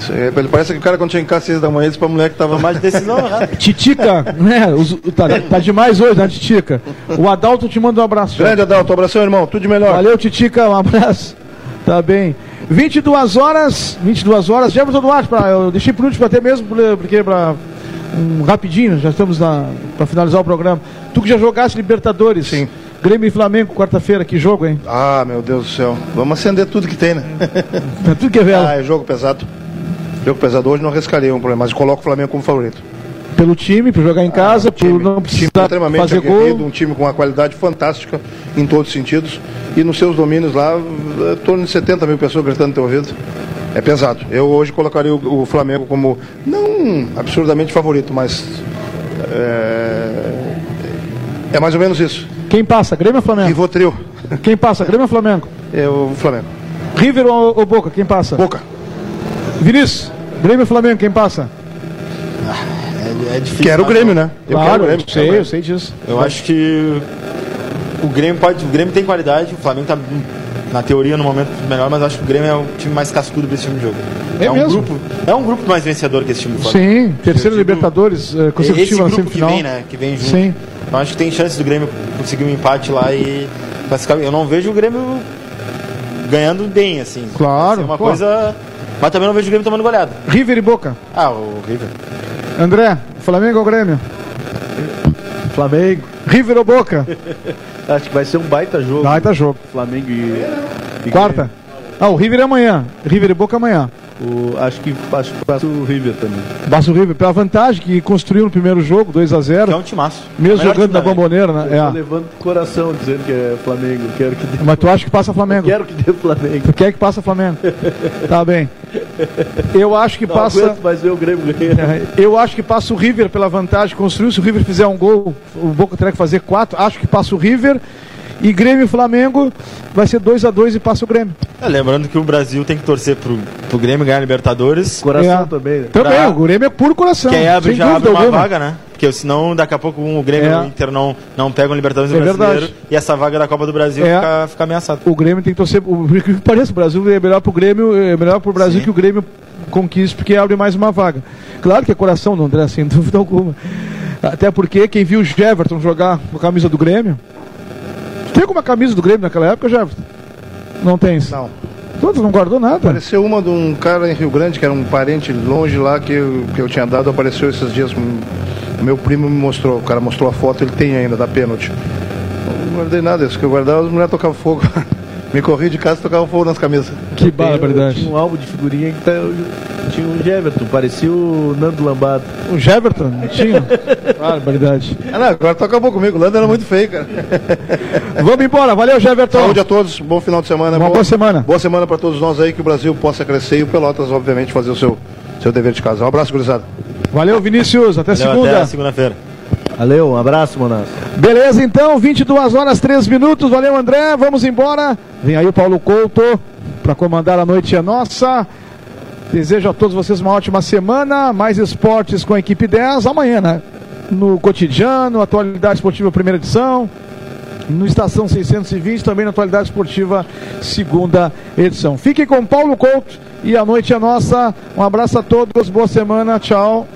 Ele parece que o cara quando chega em casa às seis da manhã disse pra mulher que tava de decisão errada. Titica, né? os- tá, tá demais hoje, né, Titica? O Adalto te manda um abraço. Grande Adalto, abração, irmão, tudo de melhor. Valeu, Titica, um abraço. Tá bem. 22 horas, 22 horas. Jefferson Duarte, pra, eu deixei por último até mesmo, porque para um, rapidinho, já estamos para finalizar o programa. Tu que já jogaste Libertadores. Sim. Grêmio e Flamengo, quarta-feira, que jogo, hein? Ah, meu Deus do céu. Vamos acender tudo que tem, né? Tá tudo que é vela. ah, é jogo pesado. Jogo pesado hoje não arriscaria um problema, mas coloco o Flamengo como favorito. Pelo time, para jogar em casa, por Time, não time precisar extremamente fazer gol. um time com uma qualidade fantástica em todos os sentidos. E nos seus domínios lá, em torno de 70 mil pessoas gritando no teu ouvido. É pesado. Eu hoje colocaria o, o Flamengo como, não absurdamente favorito, mas. É, é mais ou menos isso. Quem passa, Grêmio ou Flamengo? Rivotril. Quem passa, Grêmio ou Flamengo? É o Flamengo. River ou, ou Boca, quem passa? Boca. Vinícius, Grêmio ou Flamengo, quem passa? É, é difícil. Quero o mas Grêmio, né? Eu claro, quero o Grêmio. sei, eu sei disso. Eu acho que o Grêmio pode. O Grêmio tem qualidade, o Flamengo tá na teoria no momento melhor, mas eu acho que o Grêmio é o time mais cascudo pra esse time de jogo. É um mesmo? grupo. É um grupo mais vencedor que esse time do Flamengo. Sim, terceiro Eu Libertadores eh, Esse consecutiva na grupo que semifinal. vem, né? Que vem junto. Sim. Então acho que tem chance do Grêmio conseguir um empate lá e classificar. Eu não vejo o Grêmio ganhando bem, assim. Claro, Vai ser uma pô. coisa. Mas também não vejo o Grêmio tomando goleada. River e Boca. Ah, o River. André, Flamengo ou Grêmio? Flamengo. River ou Boca? Acho que vai ser um baita jogo. Vai, tá jogo. Flamengo e. e Quarta. Ah, o River é amanhã. River e Boca amanhã. O, acho que acho que passa o River também. Basta o River pela vantagem que construiu no primeiro jogo, 2 a Que 0 é um timaço. Mesmo jogando na bomboneira, Eu né? tô É. levando o coração dizendo que é Flamengo. Quero que dê, Mas tu acha que passa Flamengo? quero que dê Flamengo. Tu quer que passa Flamengo? tá bem. Eu acho que Não passa. aguento mais ver o Grêmio ganhando. É, Eu acho que passa o River pela vantagem construiu. Se o River fizer um gol, o Boca terá que fazer quatro. Acho que passa o River. E Grêmio e Flamengo vai ser 2 a 2 e passa o Grêmio. É, lembrando que o Brasil tem que torcer pro, pro Grêmio ganhar a Libertadores. Coração É. também. né? Também, Pra- o Grêmio é puro coração. Que aí abre, já abre uma alguma. vaga, né? Porque senão daqui a pouco um, o Grêmio É. e o Inter não, não pegam o Libertadores É brasileiro verdade. e essa vaga da Copa do Brasil É. fica, fica ameaçada. O Grêmio tem que torcer. O que pareça, o Brasil é melhor pro Grêmio, é melhor pro Brasil Sim. que o Grêmio conquiste, porque abre mais uma vaga. Claro que é coração do André, sem dúvida alguma. Até porque quem viu o Jeverton jogar com a camisa do Grêmio. Tem alguma camisa do Grêmio naquela época, Jeverton? Não tens? Não. Todos não guardou nada. Apareceu uma de um cara em Rio Grande, que era um parente longe lá, que eu, que eu tinha dado, apareceu esses dias. Meu primo me mostrou, o cara mostrou a foto, ele tem ainda, da pênalti. Não guardei nada, isso que eu guardava, as mulheres tocavam fogo. me corri de casa e tocavam fogo nas camisas. Que barbaridade. tinha um álbum de figurinha que tá, tinha um Everton, parecia o Nando Lambado. O Jeverton? não Tinha? barbaridade. Ah, não, agora tu acabou comigo, o Lando era muito feio, cara. Vamos embora. Valeu, Jeverton. Saúde a todos, bom final de semana. Uma boa semana. Boa semana para todos nós aí, que o Brasil possa crescer e o Pelotas, obviamente, fazer o seu, seu dever de casa. Um abraço, gurizada. Valeu, Vinícius. Até Valeu, segunda. Até segunda-feira. Valeu, um abraço, Monas. Beleza, então, 22 horas 3 minutos. Valeu, André. Vamos embora. Vem aí o Paulo Couto para comandar a noite é nossa. Desejo a todos vocês uma ótima semana. Mais esportes com a equipe 10 amanhã, né? No cotidiano, atualidade esportiva primeira edição. No Estação 620, também na atualidade esportiva segunda edição. Fiquem com Paulo Couto e a noite é nossa. Um abraço a todos, boa semana, tchau.